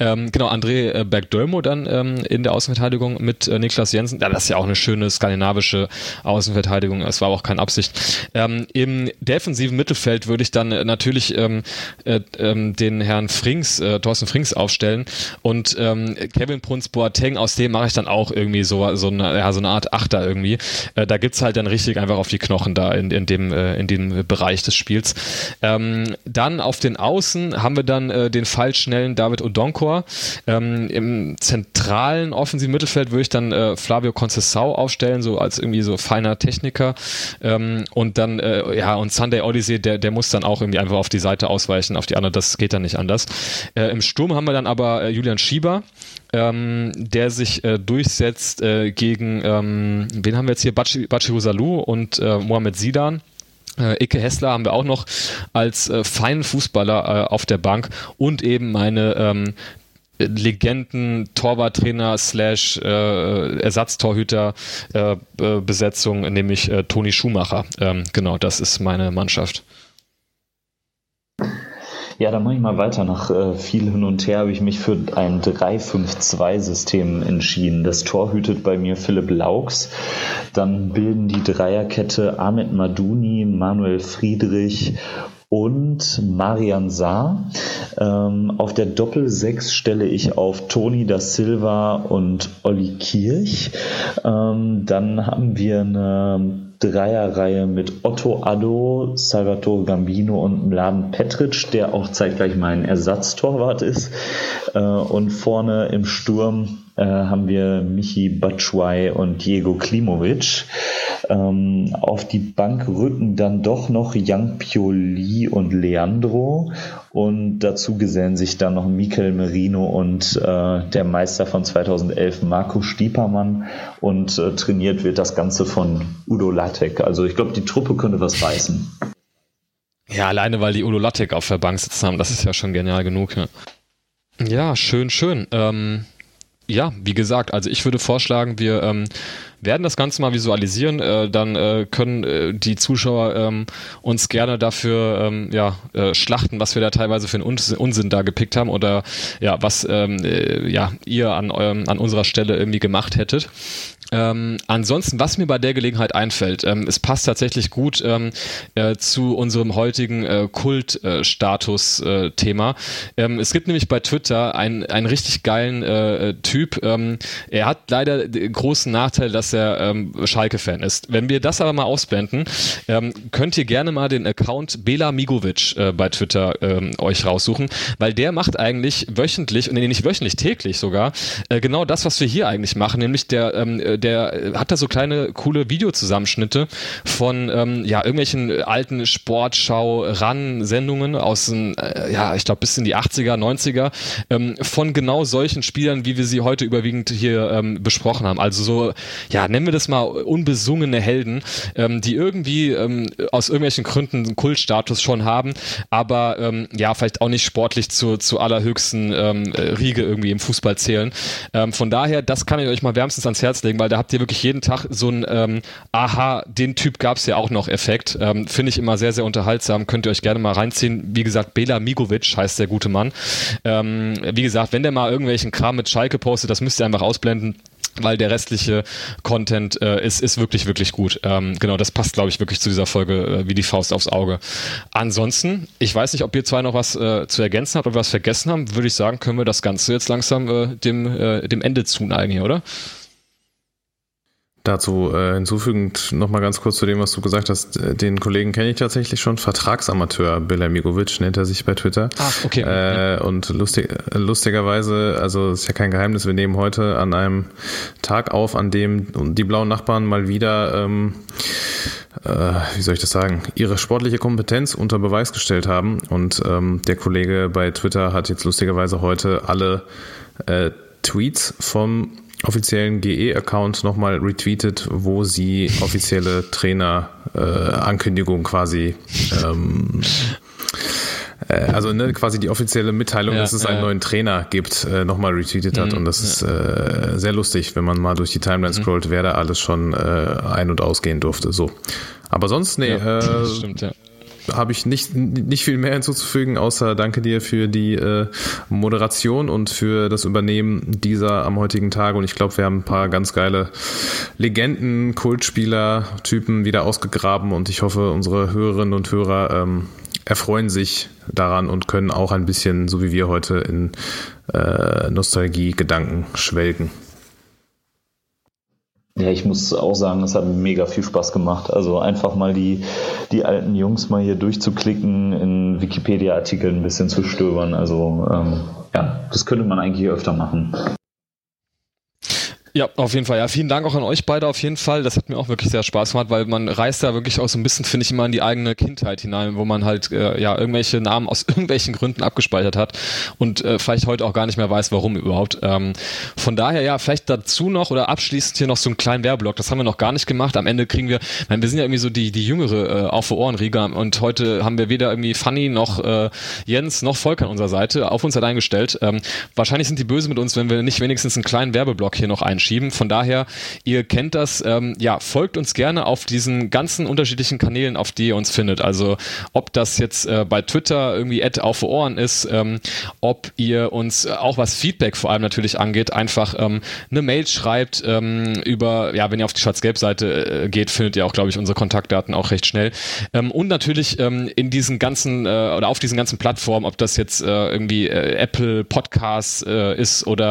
Ähm, genau, André äh, Bergdölmo dann ähm, in der Außenverteidigung mit äh, Niklas Jensen. Ja, das ist ja auch eine schöne skandinavische Außenverteidigung. Es war aber auch keine Absicht. Ähm, Im defensiven Mittelfeld würde ich dann äh, natürlich ähm, äh, ähm, den Herrn Frings, äh, Thorsten Frings aufstellen und ähm, Kevin Prinz Boateng, aus dem mache ich dann auch irgendwie so, so, eine, ja, so eine Art Achter irgendwie. Äh, da gibt's halt dann richtig einfach auf die Knochen da in, in, dem, äh, in dem Bereich des Spiels. Spiels. Ähm, dann auf den Außen haben wir dann äh, den fallschnellen David Odonkor. Ähm, Im zentralen offensiven Mittelfeld würde ich dann äh, Flavio Concesao aufstellen, so als irgendwie so feiner Techniker. Ähm, und dann, äh, ja, und Sunday Odyssey, der, der muss dann auch irgendwie einfach auf die Seite ausweichen, auf die andere, das geht dann nicht anders. Äh, Im Sturm haben wir dann aber äh, Julian Schieber, ähm, der sich äh, durchsetzt äh, gegen, ähm, wen haben wir jetzt hier? Bachi, Bachiru Salou und äh, Mohamed Sidan. Äh, Icke Hessler haben wir auch noch als äh, feinen Fußballer äh, auf der Bank und eben meine ähm, Legenden, Torwarttrainer slash äh, Ersatztorhüter äh, Besetzung, nämlich äh, Toni Schumacher. Ähm, genau, das ist meine Mannschaft. Ja, dann mache ich mal weiter. Nach äh, viel hin und her habe ich mich für ein 3-5-2-System entschieden. Das Tor hütet bei mir Philipp Laux. Dann bilden die Dreierkette Ahmed Maduni, Manuel Friedrich und Marian Saar. Ähm, auf der Doppel-6 stelle ich auf Toni da Silva und Olli Kirch. Ähm, dann haben wir eine Dreierreihe mit Otto Addo, Salvatore Gambino und Mladen Petric, der auch zeitgleich mein Ersatztorwart ist. Äh, und vorne im Sturm äh, haben wir Michi Batshuayi und Diego Klimovic. Ähm, auf die Bank rücken dann doch noch Jan Pioli und Leandro und dazu gesellen sich dann noch Mikel Merino und äh, der Meister von 2011 Marco Stiepermann und äh, trainiert wird das Ganze von Udo Lattek. Also ich glaube, die Truppe könnte was reißen. Ja, alleine weil die Udo Lattek auf der Bank sitzen haben, das ist ja schon genial genug. Ja, ja schön, schön. Ähm, ja, wie gesagt, also ich würde vorschlagen, wir ähm, werden das Ganze mal visualisieren. Äh, dann äh, können äh, die Zuschauer ähm, uns gerne dafür ähm, ja, äh, schlachten, was wir da teilweise für einen Unsinn da gepickt haben oder ja, was ähm, äh, ja, ihr an, eurem, an unserer Stelle irgendwie gemacht hättet. Ähm, ansonsten, was mir bei der Gelegenheit einfällt, ähm, es passt tatsächlich gut ähm, äh, zu unserem heutigen äh, Kultstatus-Thema. Äh, ähm, es gibt nämlich bei Twitter einen, einen richtig geilen äh, Typ. Ähm, er hat leider den großen Nachteil, dass er ähm, Schalke-Fan ist. Wenn wir das aber mal ausblenden, könnt ihr gerne mal den Account Bela Migovic äh, bei Twitter euch raussuchen, weil der macht eigentlich wöchentlich, nee, nicht wöchentlich, täglich sogar, äh, genau das, was wir hier eigentlich machen, nämlich der äh, der hat da so kleine coole Videozusammenschnitte von ähm, ja irgendwelchen alten Sportschau-Ran-Sendungen aus den, äh, ja, ich glaube bis in die 80er, 90er ähm, von genau solchen Spielern, wie wir sie heute überwiegend hier ähm, besprochen haben. Also so, ja, nennen wir das mal unbesungene Helden, ähm, die irgendwie ähm, aus irgendwelchen Gründen einen Kultstatus schon haben, aber ähm, ja, vielleicht auch nicht sportlich zu, zu allerhöchsten ähm, Riege irgendwie im Fußball zählen. Ähm, von daher, das kann ich euch mal wärmstens ans Herz legen, weil weil da habt ihr wirklich jeden Tag so ein ähm, Aha, den Typ gab es ja auch noch Effekt. Ähm, Finde ich immer sehr, sehr unterhaltsam. Könnt ihr euch gerne mal reinziehen. Wie gesagt, Bela Migovic heißt der gute Mann. Ähm, wie gesagt, wenn der mal irgendwelchen Kram mit Schalke postet, das müsst ihr einfach ausblenden weil der restliche Content äh, ist, ist wirklich, wirklich gut. Ähm, genau, das passt, glaube ich, wirklich zu dieser Folge äh, wie die Faust aufs Auge. Ansonsten, ich weiß nicht, ob ihr zwei noch was äh, zu ergänzen habt oder was vergessen haben, würde ich sagen, können wir das Ganze jetzt langsam äh, dem, äh, dem Ende zuneigen hier, oder? Dazu äh, hinzufügend nochmal ganz kurz zu dem, was du gesagt hast. Den Kollegen kenne ich tatsächlich schon. Vertragsamateur Bela Migovic nennt er sich bei Twitter. Ach, okay. Äh, und lustig, lustigerweise, also ist ja kein Geheimnis, wir nehmen heute an einem Tag auf, an dem die blauen Nachbarn mal wieder, ähm, äh, wie soll ich das sagen, ihre sportliche Kompetenz unter Beweis gestellt haben. Und ähm, der Kollege bei Twitter hat jetzt lustigerweise heute alle äh, Tweets vom offiziellen GE-Account nochmal retweetet, wo sie offizielle Trainer-Ankündigung äh, quasi ähm, äh, also ne, quasi die offizielle Mitteilung, ja, dass es einen ja. neuen Trainer gibt, äh, nochmal retweetet hat. Mhm, und das ist äh, sehr lustig, wenn man mal durch die Timeline mhm. scrollt, wer da alles schon äh, ein- und ausgehen durfte. So. Aber sonst, nee, ja, äh, stimmt, ja habe ich nicht, nicht viel mehr hinzuzufügen, außer danke dir für die äh, Moderation und für das Übernehmen dieser am heutigen Tag. Und ich glaube, wir haben ein paar ganz geile Legenden, Kultspieler, Typen wieder ausgegraben und ich hoffe, unsere Hörerinnen und Hörer ähm, erfreuen sich daran und können auch ein bisschen, so wie wir heute, in äh, Nostalgie-Gedanken schwelgen. Ja, ich muss auch sagen, es hat mega viel Spaß gemacht. Also einfach mal die, die alten Jungs mal hier durchzuklicken, in Wikipedia-Artikeln ein bisschen zu stöbern. Also ähm, ja, das könnte man eigentlich öfter machen. Ja, auf jeden Fall. Ja, vielen Dank auch an euch beide auf jeden Fall. Das hat mir auch wirklich sehr Spaß gemacht, weil man reist da wirklich auch so ein bisschen, finde ich, immer in die eigene Kindheit hinein, wo man halt äh, ja irgendwelche Namen aus irgendwelchen Gründen abgespeichert hat und äh, vielleicht heute auch gar nicht mehr weiß, warum überhaupt. Ähm, von daher ja, vielleicht dazu noch oder abschließend hier noch so einen kleinen Werbeblock. Das haben wir noch gar nicht gemacht. Am Ende kriegen wir, meine, wir sind ja irgendwie so die die jüngere äh, auf für Ohren Riga und heute haben wir weder irgendwie Fanny noch äh, Jens noch Volker an unserer Seite auf uns hat eingestellt. Ähm, wahrscheinlich sind die böse mit uns, wenn wir nicht wenigstens einen kleinen Werbeblock hier noch einschieben schieben. Von daher, ihr kennt das, ähm, ja, folgt uns gerne auf diesen ganzen unterschiedlichen Kanälen, auf die ihr uns findet. Also ob das jetzt äh, bei Twitter irgendwie Ad auf Ohren ist, ähm, ob ihr uns auch was Feedback vor allem natürlich angeht, einfach ähm, eine Mail schreibt ähm, über, ja, wenn ihr auf die Schwarz-Gelb-Seite äh, geht, findet ihr auch, glaube ich, unsere Kontaktdaten auch recht schnell. Ähm, und natürlich ähm, in diesen ganzen äh, oder auf diesen ganzen Plattformen, ob das jetzt äh, irgendwie äh, Apple Podcasts äh, ist oder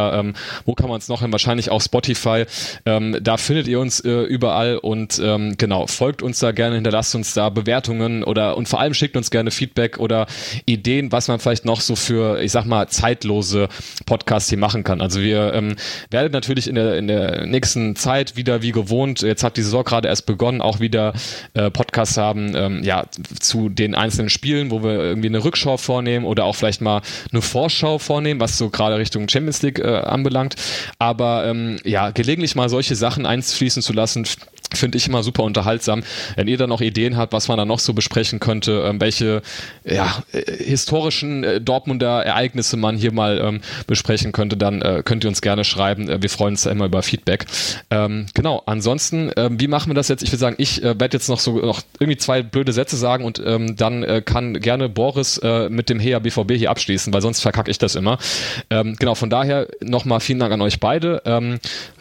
wo kann man es noch hin? Wahrscheinlich auch Spotify Spotify. Ähm, da findet ihr uns äh, überall und ähm, genau, folgt uns da gerne, hinterlasst uns da Bewertungen oder und vor allem schickt uns gerne Feedback oder Ideen, was man vielleicht noch so für, ich sag mal, zeitlose Podcasts hier machen kann. Also wir ähm, werden natürlich in der, in der nächsten Zeit wieder wie gewohnt, jetzt hat die Saison gerade erst begonnen, auch wieder äh, Podcasts haben, ähm, ja, zu den einzelnen Spielen, wo wir irgendwie eine Rückschau vornehmen oder auch vielleicht mal eine Vorschau vornehmen, was so gerade Richtung Champions League äh, anbelangt. Aber ähm, ja, gelegentlich mal solche Sachen einfließen zu lassen, finde ich immer super unterhaltsam. Wenn ihr dann noch Ideen habt, was man da noch so besprechen könnte, ähm, welche ja, äh, historischen äh, Dortmunder Ereignisse man hier mal ähm, besprechen könnte, dann äh, könnt ihr uns gerne schreiben. Äh, wir freuen uns da immer über Feedback. Ähm, genau, ansonsten, ähm, wie machen wir das jetzt? Ich würde sagen, ich äh, werde jetzt noch so noch irgendwie zwei blöde Sätze sagen und ähm, dann äh, kann gerne Boris mit dem HEA BVB hier abschließen, weil sonst verkacke ich das immer. Ähm, genau, von daher nochmal vielen Dank an euch beide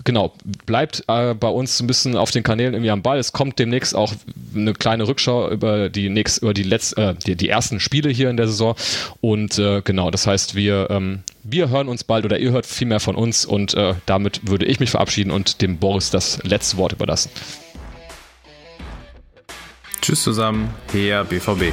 genau, bleibt äh, bei uns ein bisschen auf den Kanälen irgendwie am Ball. Es kommt demnächst auch eine kleine Rückschau über die nächst, über die letzten, äh, die, die, ersten Spiele hier in der Saison. Und äh, genau, das heißt, wir, ähm, wir hören uns bald oder ihr hört viel mehr von uns und äh, damit würde ich mich verabschieden und dem Boris das letzte Wort überlassen. Tschüss zusammen, her BVB.